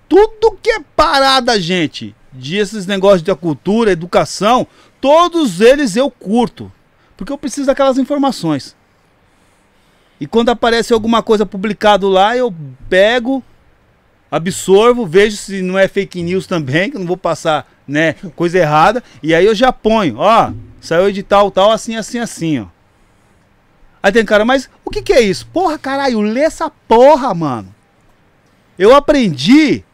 Tudo que é parada, gente, de esses negócios da cultura, educação, todos eles eu curto. Porque eu preciso daquelas informações. E quando aparece alguma coisa publicado lá, eu pego, absorvo, vejo se não é fake news também, que eu não vou passar, né, coisa errada, e aí eu já ponho, ó, saiu edital tal, assim, assim, assim, ó. Aí tem cara, mas o que que é isso? Porra, caralho, lê essa porra, mano. Eu aprendi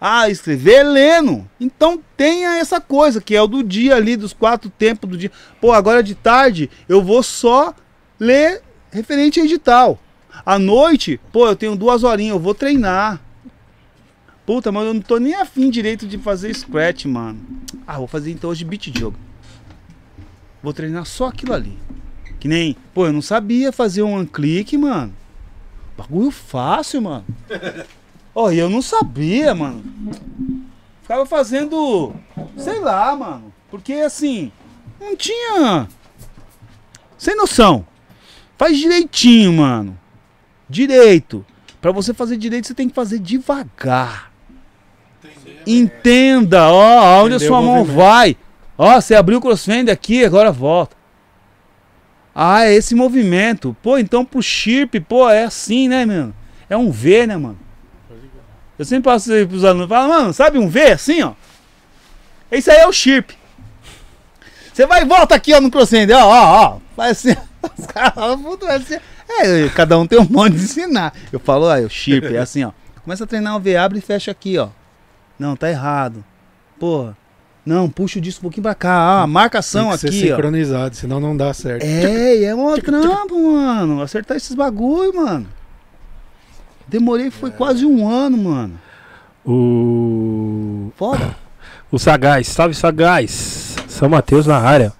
a escrever lendo. Então tenha essa coisa, que é o do dia ali, dos quatro tempos do dia. Pô, agora de tarde eu vou só ler referente a edital. À noite, pô, eu tenho duas horinhas, eu vou treinar. Puta, mas eu não tô nem afim direito de fazer scratch, mano. Ah, vou fazer então hoje beat jogo. Vou treinar só aquilo ali. Que nem, pô, eu não sabia fazer um clique, mano. Bagulho fácil, mano. Ó, e eu não sabia, mano. Ficava fazendo, sei lá, mano. Porque assim, não tinha. Sem noção. Faz direitinho, mano. Direito. Pra você fazer direito, você tem que fazer devagar. Entenda, ó, aonde a sua mão vai. Ó, você abriu o crossfend aqui, agora volta. Ah, é esse movimento. Pô, então pro chirp, pô, é assim, né, mano? É um V, né, mano? Eu sempre passo isso aí pros alunos. Falo, mano, sabe um V assim, ó? Esse aí é o chirp. Você vai e volta aqui, ó, no crossfend, ó, ó, ó. Faz assim. Os caras falam, ser. É, cada um tem um modo de ensinar. Eu falo, ó, o chirp, é assim, ó. Começa a treinar o V, abre e fecha aqui, ó. Não, tá errado. Porra. Não, puxa o disco um pouquinho pra cá. Ah, Tem marcação que ser aqui, ó. sincronizado, senão não dá certo. É, e é um trampo, mano. Acertar esses bagulho, mano. Demorei, foi quase um ano, mano. O. Foda. O Sagaz, salve Sagaz. São Mateus na área.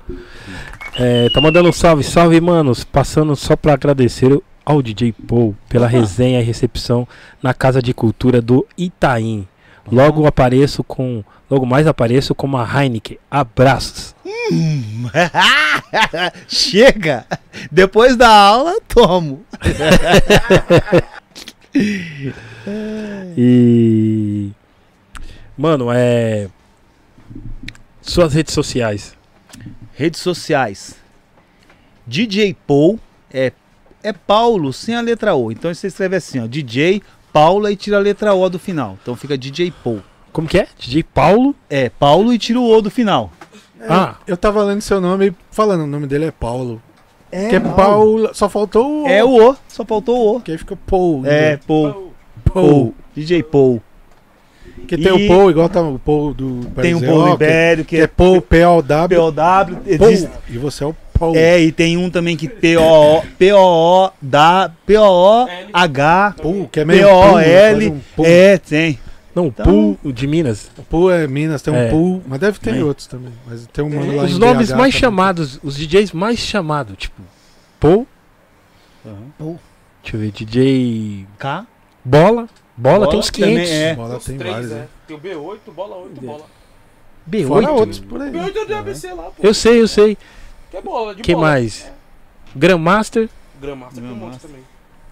É, tá mandando um salve, salve, manos. Passando só pra agradecer ao DJ Paul pela resenha e recepção na Casa de Cultura do Itaim. Logo apareço com. Logo mais apareço com uma Heineken. Abraços. Chega! Depois da aula, tomo. E. Mano, é. Suas redes sociais. Redes sociais. DJ Paul é, é Paulo sem a letra O. Então você escreve assim, ó. DJ Paula e tira a letra O do final. Então fica DJ Paul. Como que é? DJ Paulo? É, Paulo e tira o O do final. Ah, Eu tava lendo seu nome e falando, o nome dele é Paulo. É, que é Paulo. Só faltou o. É o O, só faltou o O. Que aí fica Paul. É, né? Paul. Paul. Paul. DJ Paul. Que tem E- o Paul, igual tá o Paul do Tem o Brasil, Paul que- Libério, Que que é é Paul, P-O-W. POW. Paul. existe- E você é o Paul. É, e tem um também que PO, PO, da, PO, H, Paul, que é meio PO, Paul, L. faz Paul. É, tem. não, Então- Pool de Minas. O Paul é Minas, tem um É. Paul, mas deve ter Tem. outros também. Mas tem um mano lá Os em nomes BH mais também. chamados, os DJs mais chamados, tipo, Paul, Paul. deixa eu ver, DJ K. Bola, Bola, Bola tem uns também 500. é. Bola tem vários, né? Tem o B8, bola 8, bola. B8. Fora outros por aí. B8 é o DABC lá, pô. Eu sei, eu sei. Que é bola, de bola. mais? Grandmaster, Grandmaster tem um monte também.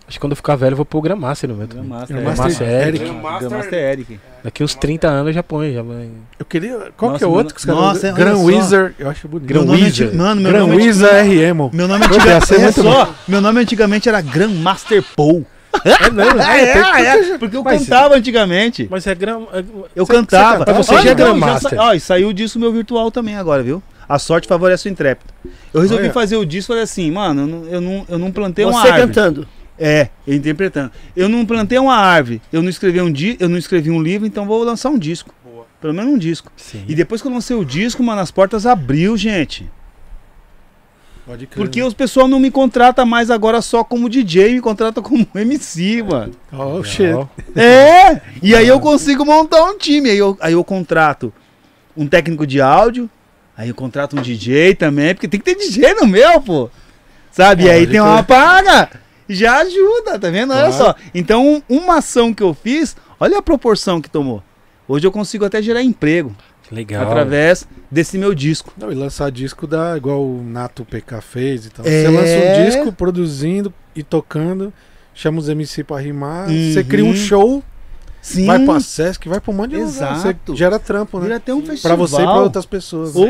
Acho que quando eu ficar velho eu vou pôr o Grandmaster no meu também. Grandmaster, Grandmaster é. Eric. Grandmaster Eric. Daqui uns 30 anos eu já ponho. Já vai... Eu queria. Qual Nossa, que é outro que os caras Nossa, Gran. Wizard. Eu acho bonito. Gran Meu nome Wizard. Mano, meu Gran nome, Wizard RM. meu nome antigamente. muito só, meu nome antigamente era Grandmaster Paul. É mesmo? É, é, é, porque eu Mas- cantava antigamente. Mas é Gram... Eu cantava. você cantava? Você já é Grandmaster. sa- Ó, e saiu disso meu virtual também agora, viu? A sorte favorece o intrépido. Eu resolvi Olha. fazer o disco e falei assim, mano, eu não, eu não, eu não plantei uma Você árvore. cantando. É, eu interpretando. Eu não plantei uma árvore, eu não escrevi um di eu não escrevi um livro, então vou lançar um disco. Pelo menos um disco. Sim. E depois que eu lancei o disco, mano, as portas abriu, gente. Pode crer. Porque os pessoal não me contrata mais agora só como DJ, me contrata como MC, mano. Oh, shit. É! E aí eu consigo montar um time. Aí eu, aí eu contrato um técnico de áudio, aí eu contrato um DJ também, porque tem que ter DJ no meu, pô. Sabe? e É, aí tem uma paga. Já ajuda, tá vendo? Olha só. Então, uma ação que eu fiz, olha a proporção que tomou. Hoje eu consigo até gerar emprego legal. através desse meu disco. Não, e lançar disco dá igual o Nato PK fez e tal. É. Você lança um disco produzindo e tocando, chama os MC pra rimar, você Uhum. cria um show, Sim. vai pra Sesc, vai pra um monte de lugar. Exato. Você gera trampo, né? Vira até um Pra festival. você e pra outras pessoas. Ô,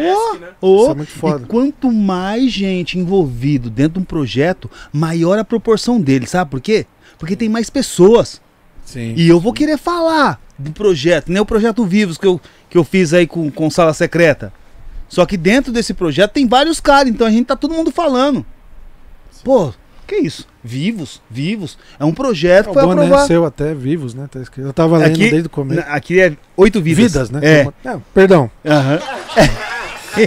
ô. Isso é muito foda. E quanto mais gente envolvido dentro de um projeto, maior a proporção dele, sabe por quê? Porque tem mais pessoas. Sim. E eu vou querer falar do projeto, nem o projeto Vivos que eu, que eu fiz aí com, com Sala Secreta. Só que dentro desse projeto tem vários caras, então a gente tá todo mundo falando. Pô, que isso? Vivos, vivos. É um projeto que o foi boné aprovado. seu até, vivos, né? Tá. Eu tava lendo Aqui- desde o começo. Aqui é oito vidas. Vidas, né? É. Perdão. Aham.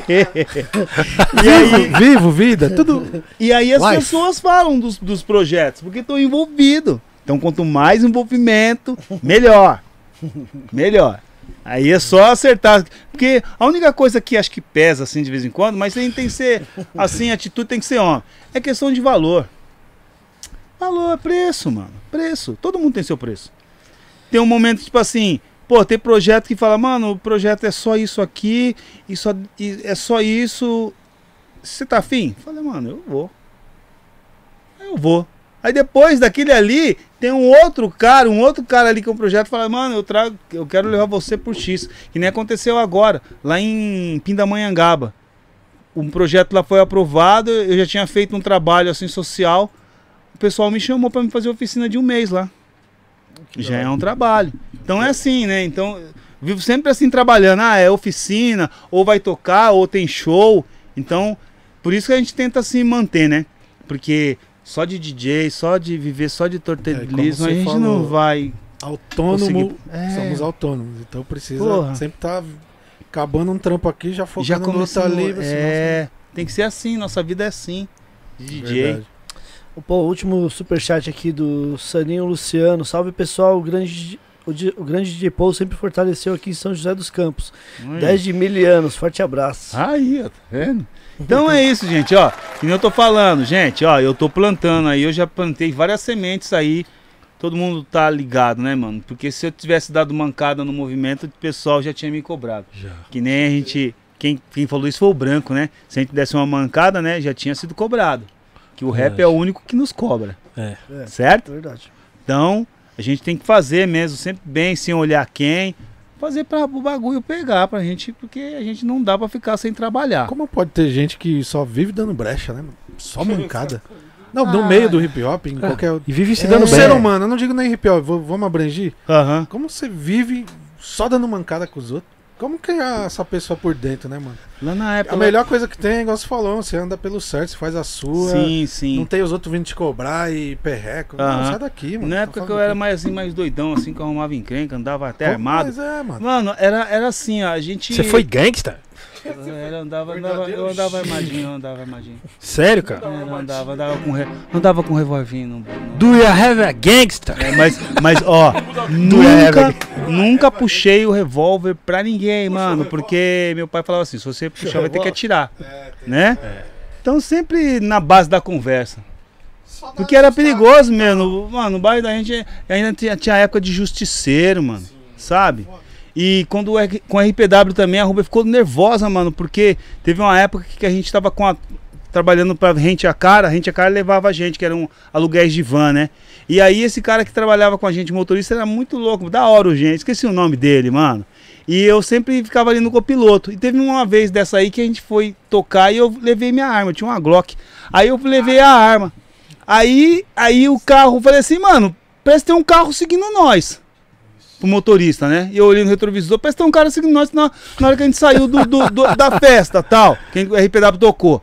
e aí, Vivo, vida, tudo. E aí as Life. pessoas falam dos, dos projetos, porque estão envolvidos. Então, quanto mais envolvimento, melhor. melhor. Aí é só acertar. Porque a única coisa que acho que pesa assim de vez em quando, mas tem, tem que ser assim, a atitude tem que ser homem. É questão de valor. Valor é preço, mano. Preço. Todo mundo tem seu preço. Tem um momento, tipo assim, pô, tem projeto que fala, mano, o projeto é só isso aqui, e só, e é só isso. Você tá afim? Falei, mano, eu vou. Eu vou. Aí depois daquele ali, tem um outro cara, um outro cara ali que é um projeto, fala, mano, eu trago, eu quero levar você por X. Que nem aconteceu agora, lá em Pindamonhangaba. Um projeto lá foi aprovado, eu já tinha feito um trabalho assim social. O pessoal me chamou para me fazer oficina de um mês lá. Já é um trabalho. Então é assim, né? Então, vivo sempre assim trabalhando. Ah, é oficina, ou vai tocar, ou tem show. Então, por isso que a gente tenta se manter, né? Porque só de DJ, só de viver só de tortelismo, É, a gente falou, não vai. Autônomo. Conseguir- É. Somos autônomos. Então precisa Porra. sempre tá acabando um trampo aqui, já focando Já no outro começou. ali. assim, É, tem que ser assim, nossa vida é assim. De DJ. verdade. Pô, o último superchat aqui do Saninho Luciano. Salve pessoal, o grande, o, di- o grande DJ Paul sempre fortaleceu aqui em São José dos Campos. Aí. 10 de mil anos, forte abraço. Aí, ó, tá vendo? Então é isso, gente, ó. Nem eu tô falando, gente, ó, eu tô plantando aí, eu já plantei várias sementes aí. Todo mundo tá ligado, né, mano? Porque se eu tivesse dado mancada no movimento, o pessoal já tinha me cobrado. Já. Que nem a gente. Quem, quem falou isso foi o branco, né? Se a gente desse uma mancada, né, já tinha sido cobrado. Que o rap é o único que nos cobra. É. É, Certo? verdade. Então, a gente tem que fazer mesmo, sempre bem, sem olhar quem. Fazer para o bagulho pegar pra gente, porque a gente não dá pra ficar sem trabalhar. Como pode ter gente que só vive dando brecha, né? Só mancada. Não, no Ah. meio do hip hop, em qualquer. E vive se É. dando Um bem. ser humano, eu não digo nem hip hop, vou- vamos abrangir. Aham. Como você vive só dando mancada com os outros? Como que é essa pessoa por dentro, né, mano? Lá na época. A melhor coisa que tem, igual você falou, você anda pelo certo, você faz a sua. Sim, sim. Não tem os outros vindo te cobrar e perreco. Não, Aham. sai daqui, mano. Na época que eu era aqui. mais assim, mais doidão, assim, que eu arrumava encrenca, andava até Como- armado. Mas é, mano. Mano, era, era assim, ó, a gente. Você foi gangsta? Eu andava, andava, eu andava armadinho, eu andava armadinho. Sério, cara? É, eu andava, andava com, re... andava com revolvinho. No... no- Do you have a gangsta? É, mas, mas, ó, nunca, nunca puxei o revólver pra ninguém, mano, porque meu pai falava assim, se você puxar vai ter que atirar, né? Então sempre na base da conversa. Porque era perigoso mesmo, mano, no bairro da gente ainda tinha, tinha época de justiceiro, mano, sabe? E quando o com RPW também, a Ruba ficou nervosa, mano, porque teve uma época que a gente tava com a. trabalhando pra Rente a Cara, a Rente a Cara levava a gente, que eram aluguéis de van, né? E aí esse cara que trabalhava com a gente, motorista, era muito louco, da hora o gente, esqueci o nome dele, mano. E eu sempre ficava ali no copiloto. E teve uma vez dessa aí que a gente foi tocar e eu levei minha arma, eu tinha uma Glock. Aí eu levei a arma. Aí, aí o carro, falei assim, mano, parece tem um carro seguindo nós. Pro motorista, né? E eu olhei no retrovisor, parece que tem um cara seguindo nós na, na hora que a gente saiu do, do- do- da festa tal. Quem o RPW tocou.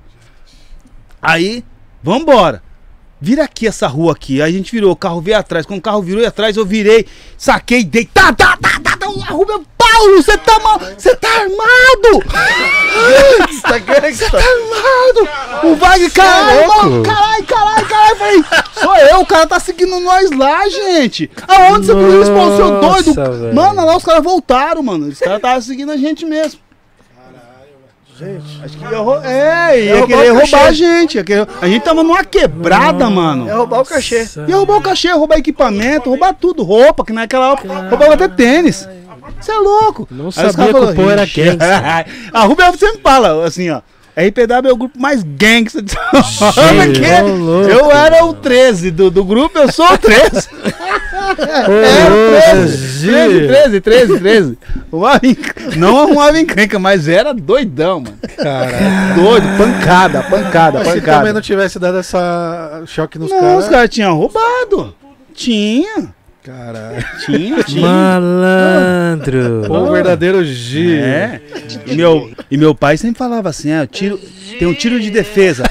Aí, vambora. Vira aqui essa rua aqui. Aí a gente virou, o carro veio atrás. Quando o carro virou atrás, eu virei, saquei, dei. Tá, tá, tá, tá, tá. Rubem Paulo, você tá mal. Você tá armado! Você tá armado! O Wagner, caralho, mano, caralho, caralho, caralho. Eu Falei, sou eu, o cara tá seguindo nós lá, gente. Aonde você viu isso, seu doido? Nossa, velho. Mano, lá os caras voltaram, mano. Os caras estavam seguindo a gente mesmo. Acho que ia rou- É, ia roubar querer roubar a gente. ia querer- A gente tava numa quebrada, mano. É roubar o cachê. Ia roubar o cachê, roubar equipamento, roubar tudo, roupa, que naquela época roubava até tênis. Você é louco. Não Aí sabia que o pô era "Ixi." gangster. A Rubel sempre fala assim, ó. RPW é o grupo mais gangster de São Paulo. Gente. Eu era o 13 do, do grupo, eu sou o 13. Era o 13. 13, 13, 13, 13. Arrumava enc- Não arrumava encrenca, mas era doidão, mano. Caralho. Doido, pancada, pancada, Mas se pancada. também não tivesse dado essa choque nos Não, caras. os caras tinham roubado. Tinha, Caralho. tinha, tinha. Malandro. Pô, o verdadeiro G. É. E meu, e meu pai sempre falava assim: é, tiro, tem um tiro de defesa.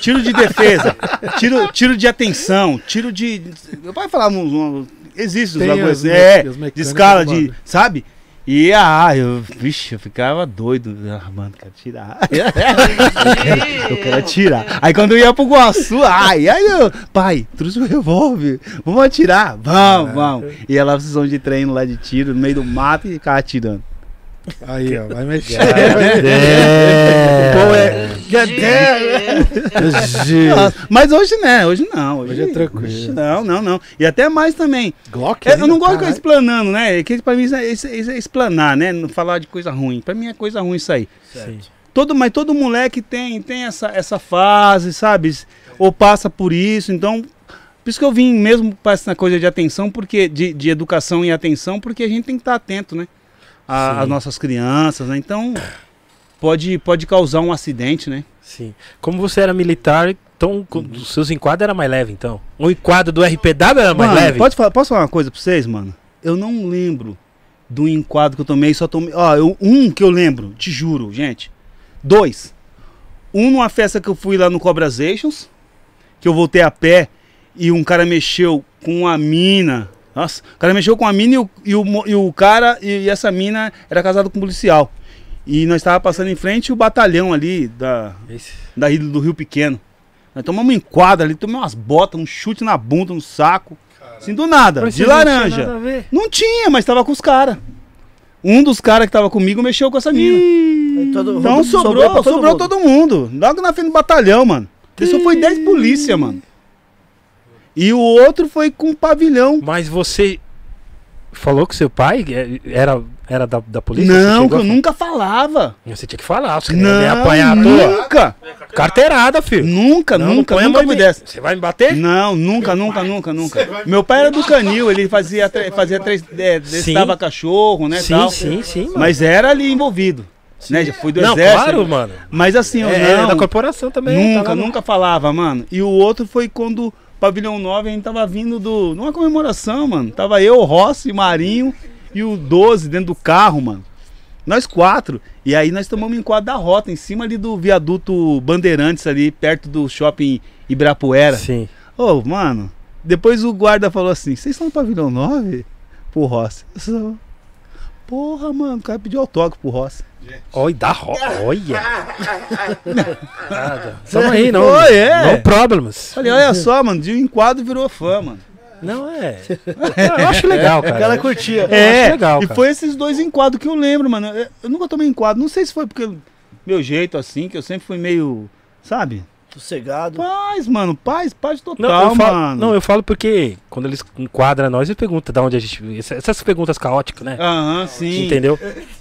Tiro de defesa. Tiro, tiro de atenção. Tiro de. Meu pai falava uns. uns existe os bagulhos as assim. É, de escala, de. Sabe? E ah, eu. Vixe, eu ficava doido. Ah, mano, quero tirar. eu quero atirar. Aí quando eu ia pro Guaçu, ai, aí eu. Pai, trouxe o revólver. Vamos atirar. Vamos, vamos. Ia lá pra sessão de treino lá de tiro, no meio do mato e ficava atirando. Aí, ó, vai mexer. É. É. Mas hoje né, hoje não. Hoje, Hoje é tranquilo. hoje não, não, não. E até mais também. Glock? É, eu não gosto de ficar explanando, né? Que pra mim isso é, isso é- é explanar, né? Não falar de coisa ruim. Pra mim é coisa ruim isso aí. Sim. Todo, mas todo moleque tem, tem essa, essa fase, sabe? Ou passa por isso. Então, por isso que eu vim mesmo para essa coisa de atenção, porque de, de educação e atenção, porque a gente tem que estar atento, né? A-. Às nossas crianças, né? Então, pode, pode causar um acidente, né? Sim. Como você era militar, então co- os seus enquadros eram mais leves, então? O enquadro do RPW era mais Mano, leve? Pode falar, posso falar uma coisa pra vocês, mano? Eu não lembro do enquadro que eu tomei, só tomei. Ó, eu- um que eu lembro, te juro, gente. Dois. Um numa festa que eu fui lá no Cobrazations, que eu voltei a pé e um cara mexeu com uma mina. Nossa, o cara mexeu com a mina e o, e o, e o cara, e, e essa mina era casado com um policial. E nós estávamos passando em frente o batalhão ali da, Esse- da ilha do Rio Pequeno. Nós tomamos um enquadro ali, tomei umas botas, um chute na bunda, no saco. Assim, do nada, Mas de não laranja. nada a ver. Não tinha, mas tava com os caras. Um dos caras que tava comigo mexeu com essa mina. Todo- Então sobrou, pra sobrou, mundo. todo mundo. Logo na frente do batalhão, mano. Isso foi 10 polícia, mano. E o outro foi com um pavilhão. Mas você falou que seu pai é- era, era da, da polícia? Não, que eu a nunca falava. fa- Você tinha que falar, você não ia Não, apanhar nunca. Carteirada, filho. Nunca, Não, não nunca, a nunca mim. dessa. Você vai me bater? Não, nunca, nunca, nunca, nunca. Meu pai era do canil, ele fazia, fazia três, é, destava cachorro, né, sim, tal. sim, sim, mano. Mas era ali envolvido. Né, já fui do não, exército. claro, mano. Mas assim, eu É, não, da corporação também. nunca, tava- nunca falava, mano. E o outro foi quando Pavilhão 9 a gente tava vindo do, numa comemoração, mano. Tava eu, o Rossi, Marinho e o 12 dentro do carro, mano. Nós quatro. E aí nós tomamos um enquadro da rota, em cima ali do viaduto Bandeirantes, ali perto do shopping Ibirapuera. Sim. Ô, mano, depois o guarda falou assim: vocês são no pavilhão 9? Pro Rossi. Eu sou. Porra, mano, o cara pediu autógrafo pro Rossi. Olha, dá ro... Olha. Nada. Tamo aí, não. Oi, é. No problems. Falei, olha só, mano, de um enquadro virou fã, mano. Não é. Eu acho legal, cara. Cara curtia. É, acho legal, e cara. foi esses dois enquadros que eu lembro, mano. Eu, eu nunca tomei enquadro, não sei se foi porque meu jeito assim, que eu sempre fui meio, sabe? Sossegado. Paz, mano, paz, paz Não, total, eu falo, mano. não, eu falo porque quando eles enquadram nós, eles perguntam de onde a gente. essa- Essas perguntas caóticas, né? Aham, sim. Entendeu?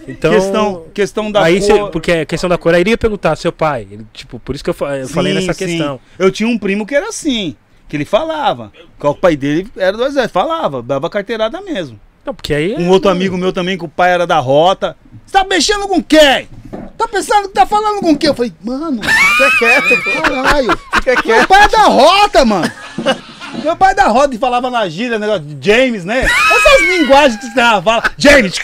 Então. Questão, questão da aí cor. cê- porque a questão da cor, aí iria perguntar seu pai. Ele, tipo, por isso que eu, eu falei Sim, nessa sim. questão. Eu tinha um primo que era assim, que ele falava. Que o pai dele era do exército, falava, dava carteirada mesmo. Não, porque aí. Um outro amigo meu também, que o pai era da rota. Você tá mexendo com quem? Tá pensando que tá falando com quem? Eu falei, mano, fica quieto, caralho. Fica quieto. Meu pai é da rota, mano. Meu pai é da rota e falava na gíria, negócio de James, né? Essas linguagens que você fala. James.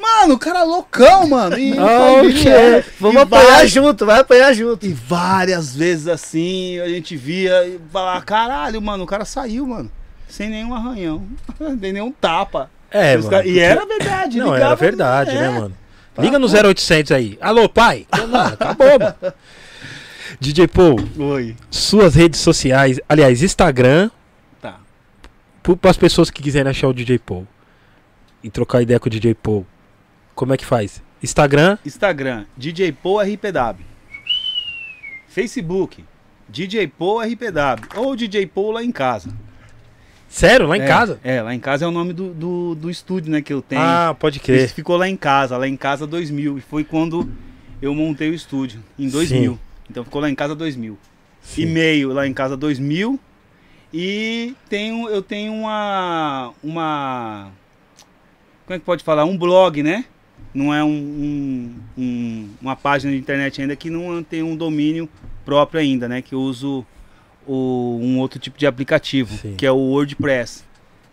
Mano, o cara é loucão, mano. E, o pai dele Ok, era. Vamos E apanhar várias- junto, vai apanhar junto. E várias vezes assim, a gente via e falava, caralho, mano, o cara saiu, mano. Sem nenhum arranhão. Sem nenhum tapa. É, mano. caras- E porque- era verdade. Não, ligava- era verdade, é. né, mano? Liga no 0800 aí. Alô, pai? Mano, acabou, mano. DJ Paul, Oi. suas redes sociais, aliás, Instagram, Tá. para as pessoas que quiserem achar o DJ Paul e trocar ideia com o DJ Paul, como é que faz? Instagram, Instagram, DJ Paul RPW. Facebook, DJ Paul RPW. Ou DJ Paul lá em casa. Sério, lá em É, casa? É, lá em casa é o nome do, do, do estúdio, né, que eu tenho. Ah, pode Isso crer. ficou lá em casa, lá em casa 2000. E foi quando eu montei o estúdio, em 2000. Então ficou lá em casa 2000. Sim. E-mail lá em casa 2000. E tenho, eu tenho uma. Uma. Como é que pode falar? Um blog, né? Não é um, um- um- uma página de internet ainda que não tem um domínio próprio ainda, né? Que eu uso o- um outro tipo de aplicativo, Sim. que é o WordPress.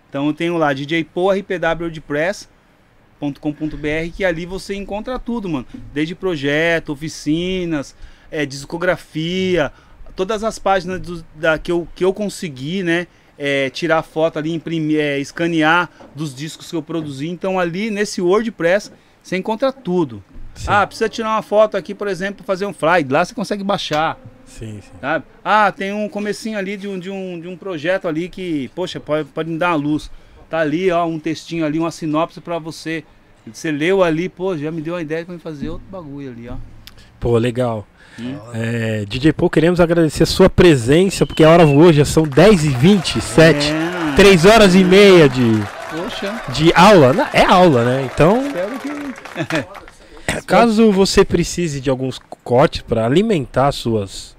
Então eu tenho lá djporrpwwordpress.com.br que ali você encontra tudo, mano. Desde projeto, oficinas, é, discografia, todas as páginas do- da, que, eu, que eu consegui, né? é, tirar foto ali, imprimir, é, escanear dos discos que eu produzi. Então ali nesse WordPress você encontra tudo. Sim, Ah, precisa tirar uma foto aqui, por exemplo, fazer um fly. Lá você consegue baixar. Sim, sim. Sabe? Ah, tem um comecinho ali de um, de um, de um projeto ali que, poxa, pode, pode me dar uma luz. Tá ali, ó, um textinho ali, uma sinopse pra você. Você leu ali, pô, já me deu uma ideia me fazer outro bagulho ali, ó. Pô, legal. Hum. É, DJ Paul, queremos agradecer a sua presença, porque a hora voou, já são 10h27. É, 3 horas e meia de, Poxa, de aula. Não, É aula, né? Então, espero que. caso você precise de alguns cortes para alimentar as suas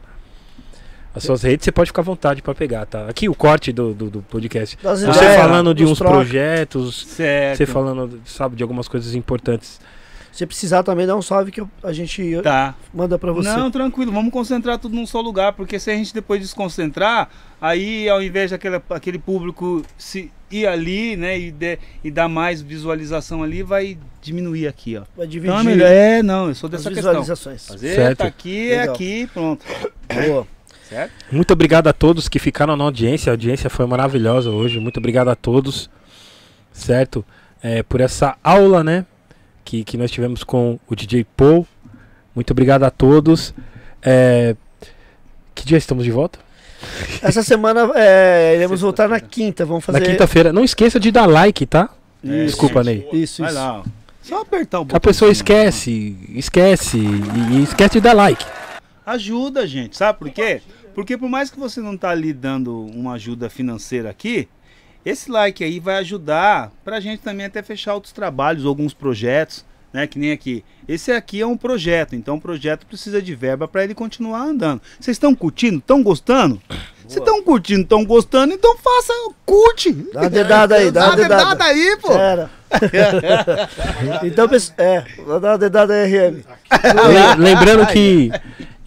as suas redes, você pode ficar à vontade para pegar, tá? Aqui o corte do, do, do podcast. Das Você ideias, falando de uns trocos. projetos, Certo. você falando, sabe, de algumas coisas importantes. Se precisar também, dá um salve que a gente Tá. manda pra você. Não, tranquilo, vamos concentrar tudo num só lugar, porque se a gente depois desconcentrar, aí ao invés daquele aquele público se ir ali, né, e, de- e dar mais visualização ali, vai diminuir aqui, ó. Vai Então dividir é melhor. É, não, eu sou as dessa questão. visualizações. Fazer, Certo. tá aqui, é Legal. aqui, pronto. Boa. Certo? Muito obrigado a todos que ficaram na audiência. A audiência foi maravilhosa hoje. Muito obrigado a todos, certo? É, por essa aula, né? Que, que nós tivemos com o DJ Paul. Muito obrigado a todos. É, que dia estamos de volta? Essa semana é, iremos voltar na quinta. Vamos fazer. Na quinta-feira. Não esqueça de dar like, tá? É, Desculpa, gente. Ney. Isso, Vai isso. lá. Só apertar o A botão. pessoa esquece, esquece e, e esquece de dar like. Ajuda, gente, sabe por quê? Porque por mais que você não tá ali dando uma ajuda financeira aqui, esse like aí vai ajudar pra gente também até fechar outros trabalhos, alguns projetos, né? Que nem aqui. Esse aqui é um projeto, então o projeto precisa de verba pra ele continuar andando. Vocês estão curtindo? Estão gostando? Se estão curtindo, estão gostando, então faça, curte. Dá uma dedada aí, dá uma dedada. aí, pô. Era. então, pessoal, é, dar uma dedada aí, RM. Le- Lembrando que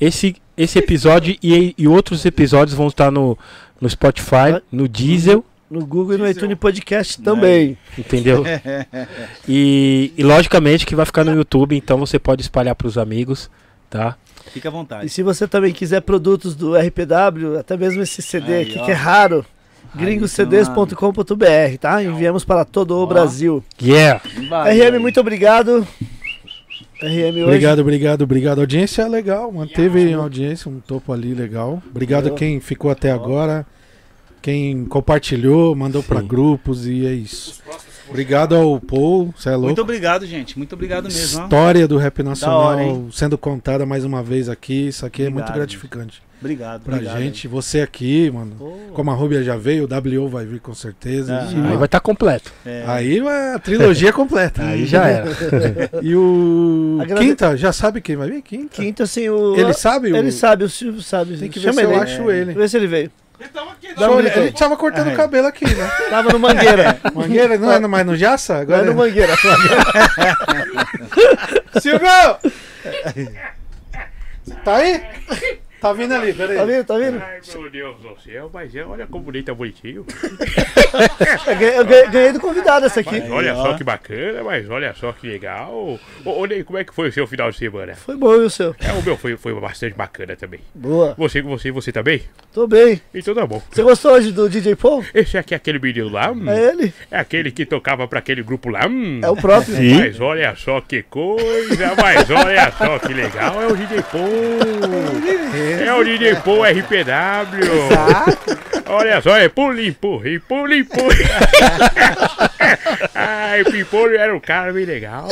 esse, esse episódio e, e outros episódios vão estar no, no Spotify, no Diesel. No Google e no iTunes Podcast também. Entendeu? E, e logicamente que vai ficar no YouTube, então você pode espalhar para os amigos, tá? Fica à E vontade. se você também quiser produtos do RPW, até mesmo esse CD Aí, aqui ó. que é raro, gringocds.com.br, tá? Enviamos para todo o Ó. Brasil. Yeah! RM, muito obrigado. RM hoje. Obrigado, obrigado, obrigado. A audiência é legal, manteve a audiência, um topo ali legal. Obrigado a quem ficou até agora, quem compartilhou, mandou pra Sim. grupos e é isso. Obrigado ao Paul, você é louco. Muito obrigado, gente. Muito obrigado mesmo. ó. História do rap nacional hora, sendo contada mais uma vez aqui, isso aqui é muito Obrigado, gratificante. Obrigado, pra obrigado. gente. Você aqui, mano. Pô, Como a Rubia já veio, o WO vai vir com certeza. Ah. E, Aí vai estar completo. é. Aí é a trilogia completa. Aí já era. E o Agrade- Quinta, já sabe quem vai vir? Quinta. Quinta, assim, o. Ele sabe? Ele o... sabe, o Silvio sabe. Tem que ver Chama se eu ele. acho ele. Vê se ele veio. Deixa eu olhar. Ele tava cortando É. o cabelo aqui, né? Tava no Mangueira. Mangueira, não é no- mais no Jaça? Não é Agora no Mangueira. Silvio! Tá aí? Tá vindo ali, Tá peraí. vendo? Tá vendo? Ai, meu Deus do céu, mas é, olha como bonito é bonitinho. Eu ganhei, ganhei- do convidado essa aqui. Mas olha só que bacana, mas olha só que legal. Ô, ô Ney, como é que foi o seu final de semana? Foi bom, e o seu? É, o meu foi, foi bastante bacana também. Boa. Você, você, você também? Tô bem. Então tá bom. Você gostou hoje do DJ Paul? Esse aqui é aquele menino lá, hum, É ele. é aquele que tocava pra aquele grupo lá, hum. É o próprio. Mas olha só que coisa, mas olha só que legal, é o DJ Paul. É o DJ Paul RPW. Olha só, é pulim, purri, pulim, purri. Ai, o Pimpolho era um cara bem legal.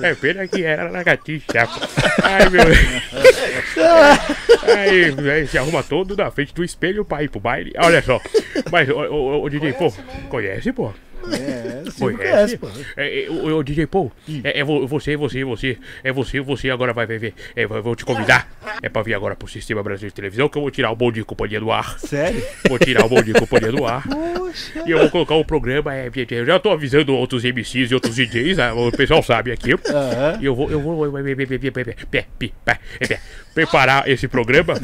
É pena que era lagartixa. Ai, meu Aí, aí se arruma todo na frente do espelho pra ir pro baile. Olha só. Mas, o, o, o DJ, pô, conhece, pô? É, Conhece? É, é, o, DJ Paul, é, é vo- você, você, você, é você, você agora vai ver. É, vou te convidar. É pra vir agora pro Sistema Brasileiro de Televisão que eu vou tirar o bom de companhia do ar. Sério? Vou tirar o bom de companhia do ar. E eu vou colocar o programa. É, eu já tô avisando outros MCs e outros DJs, né, o pessoal sabe aqui. E eu vou, eu vou preparar esse programa.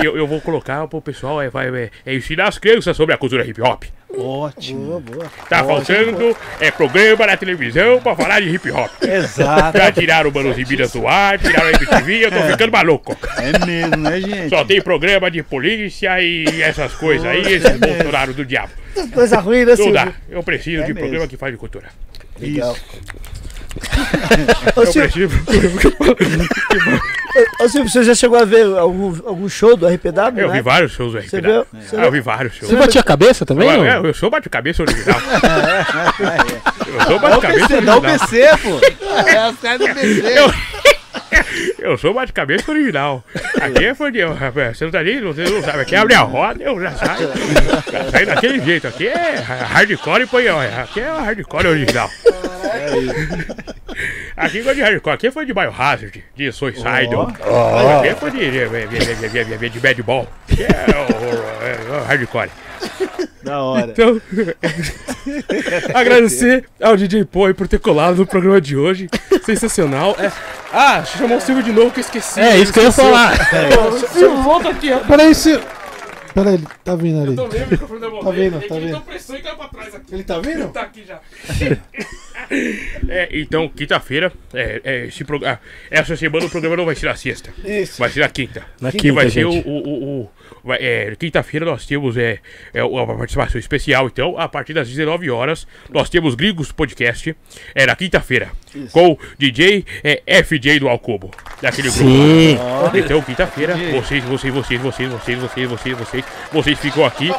E eu, eu vou colocar pro pessoal é, vai, é, é ensinar as crianças sobre a cultura hip hop. Ótimo. Boa, boa. Tá faltando é programa na televisão pra falar de hip hop. Exato. Já tiraram o Minas do ar, tiraram a MTV, eu tô ficando maluco. É mesmo, né, gente? Só tem programa de polícia e essas coisas aí, esse Bolsonaro do diabo. Coisa ruim, né, Não Silvio? dá. Eu preciso É de mesmo. programa que faz de cultura. Legal. Isso. Eu preciso. ô, Silvio, você já chegou a ver algum, algum show do RPW? Eu né? vi vários shows do Você RPW. viu? Você Ah, eu vi vários shows. Você batia a cabeça também? Eu, eu, eu sou bate-cabeça original. Eu sou o bate-cabeça PC, dá o original. PC, pô. É os caras do PC. Eu sou bate-cabeça original. Aqui é fã de. Você não tá ali, você não sabe. Aqui abre a roda, eu já saio. Já saio daquele jeito. Aqui é hardcore e põe. Aqui é hardcore original. Aqui gosta de hardcore. Aqui é fã de Biohazard, de Suicidal. Aqui é fã de, de, de, de, de Bad Ball. Aqui é o, o- o hardcore. Da hora. Então, agradecer ao DJ Poi por ter colado no programa de hoje. Sensacional. É... Ah, chamou o Silvio de novo que eu esqueci. É isso que eu ia falar. Ô, Silvio, volta aqui. Peraí, Silvio. Peraí, ele tá vindo ali. Tô vendo o microfone da Tá vendo, tá vendo. Então pressão e caiu pra trás aqui. Ele tá vindo? Tá aqui já. É, então, quinta-feira, é, é, esse pro- ah, essa semana o programa não vai ser na sexta. Isso. Vai ser na quinta. Na Que quinta, vai ser o. gente. o, o, o- é, Quinta-feira nós temos é, é, uma participação especial. Então, a partir das 19 horas, nós temos Gringos Podcast. É na quinta-feira. Com o DJ é, FJ do Alcubo. Daquele grupo. Sim. Então, quinta-feira, vocês, vocês, vocês, vocês, vocês, vocês, vocês, vocês, vocês ficam aqui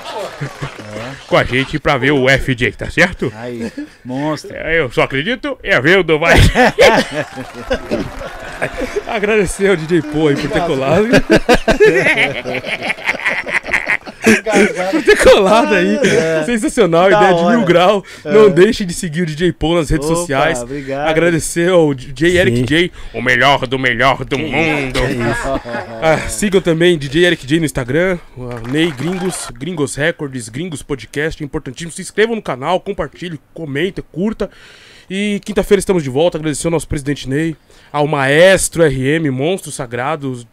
com a gente pra ver o FJ, tá certo? Aí, monstro. É, Eu só acredito é vendo, vai. Agradecer ao DJ aí por ter colado. por ter colado aí. Sensacional, Da ideia de hora. mil grau. Não deixe de seguir o DJ Pô nas redes Opa, sociais. obrigado. Agradecer ao DJ Eric Sim. J. O melhor do melhor do mundo. Ah, sigam também DJ Eric J no Instagram, Ney Gringos, Gringos Records, Gringos Podcast, importantíssimo. Se inscrevam no canal, compartilhe, comenta, curta. E quinta-feira estamos de volta, agradecer ao nosso presidente Ney, ao maestro RM, monstro sagrado.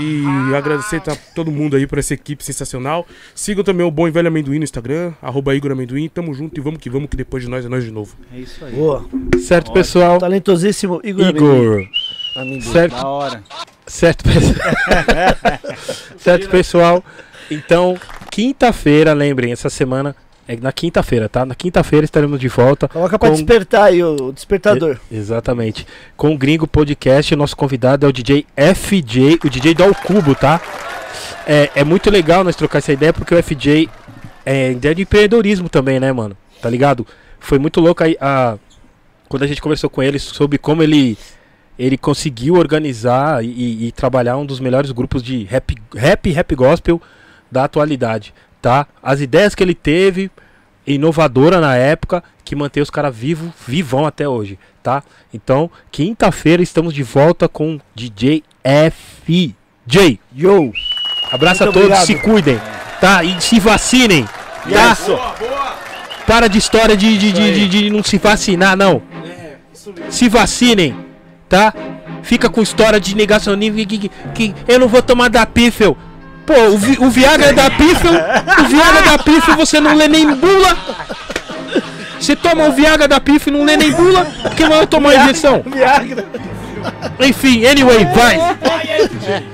E agradecer a todo mundo aí por essa equipe sensacional. Sigam também o Bom e Velho Amendoim no Instagram, arroba Igor Amendoim. Tamo junto e vamos que vamos, que depois de nós é nós de novo. É isso aí. Boa. Certo, pessoal. Talentosíssimo Igor. Igor. Amendoim. Certo, Da hora. certo, certo, pessoal. Então, quinta-feira, lembrem, essa semana é na quinta-feira, tá? Na quinta-feira estaremos de volta. Coloca pra Com- despertar aí o despertador. Exatamente. Com o Gringo Podcast, nosso convidado é o DJ FJ, o DJ do Alcubo, tá? É, é muito legal nós trocar essa ideia, porque o FJ é ideia de empreendedorismo também, né, mano? Tá ligado? Foi muito louco aí a. Quando a gente conversou com ele sobre como ele ele conseguiu organizar e, e trabalhar um dos melhores grupos de rap, rap e rap gospel da atualidade, tá? As ideias que ele teve, inovadora na época, que mantém os caras vivos, vivão até hoje, tá? Então, quinta-feira estamos de volta com DJ FJ. Yo! Abraço Muito a todos, obrigado. se cuidem, tá? E se vacinem, tá? Para de história de, de, de, de- de não se vacinar, não. Se vacinem, tá? Fica com história de negacionismo que, que, que eu não vou tomar da pífel. Pô, o, Vi- o Viagra é da pífel, o Viagra da pífel você não lê nem bula. Você toma o Viagra da pífel e não lê nem bula, porque vai tomar a injeção. Viagra. Enfim, anyway, vai. Vai, FJ.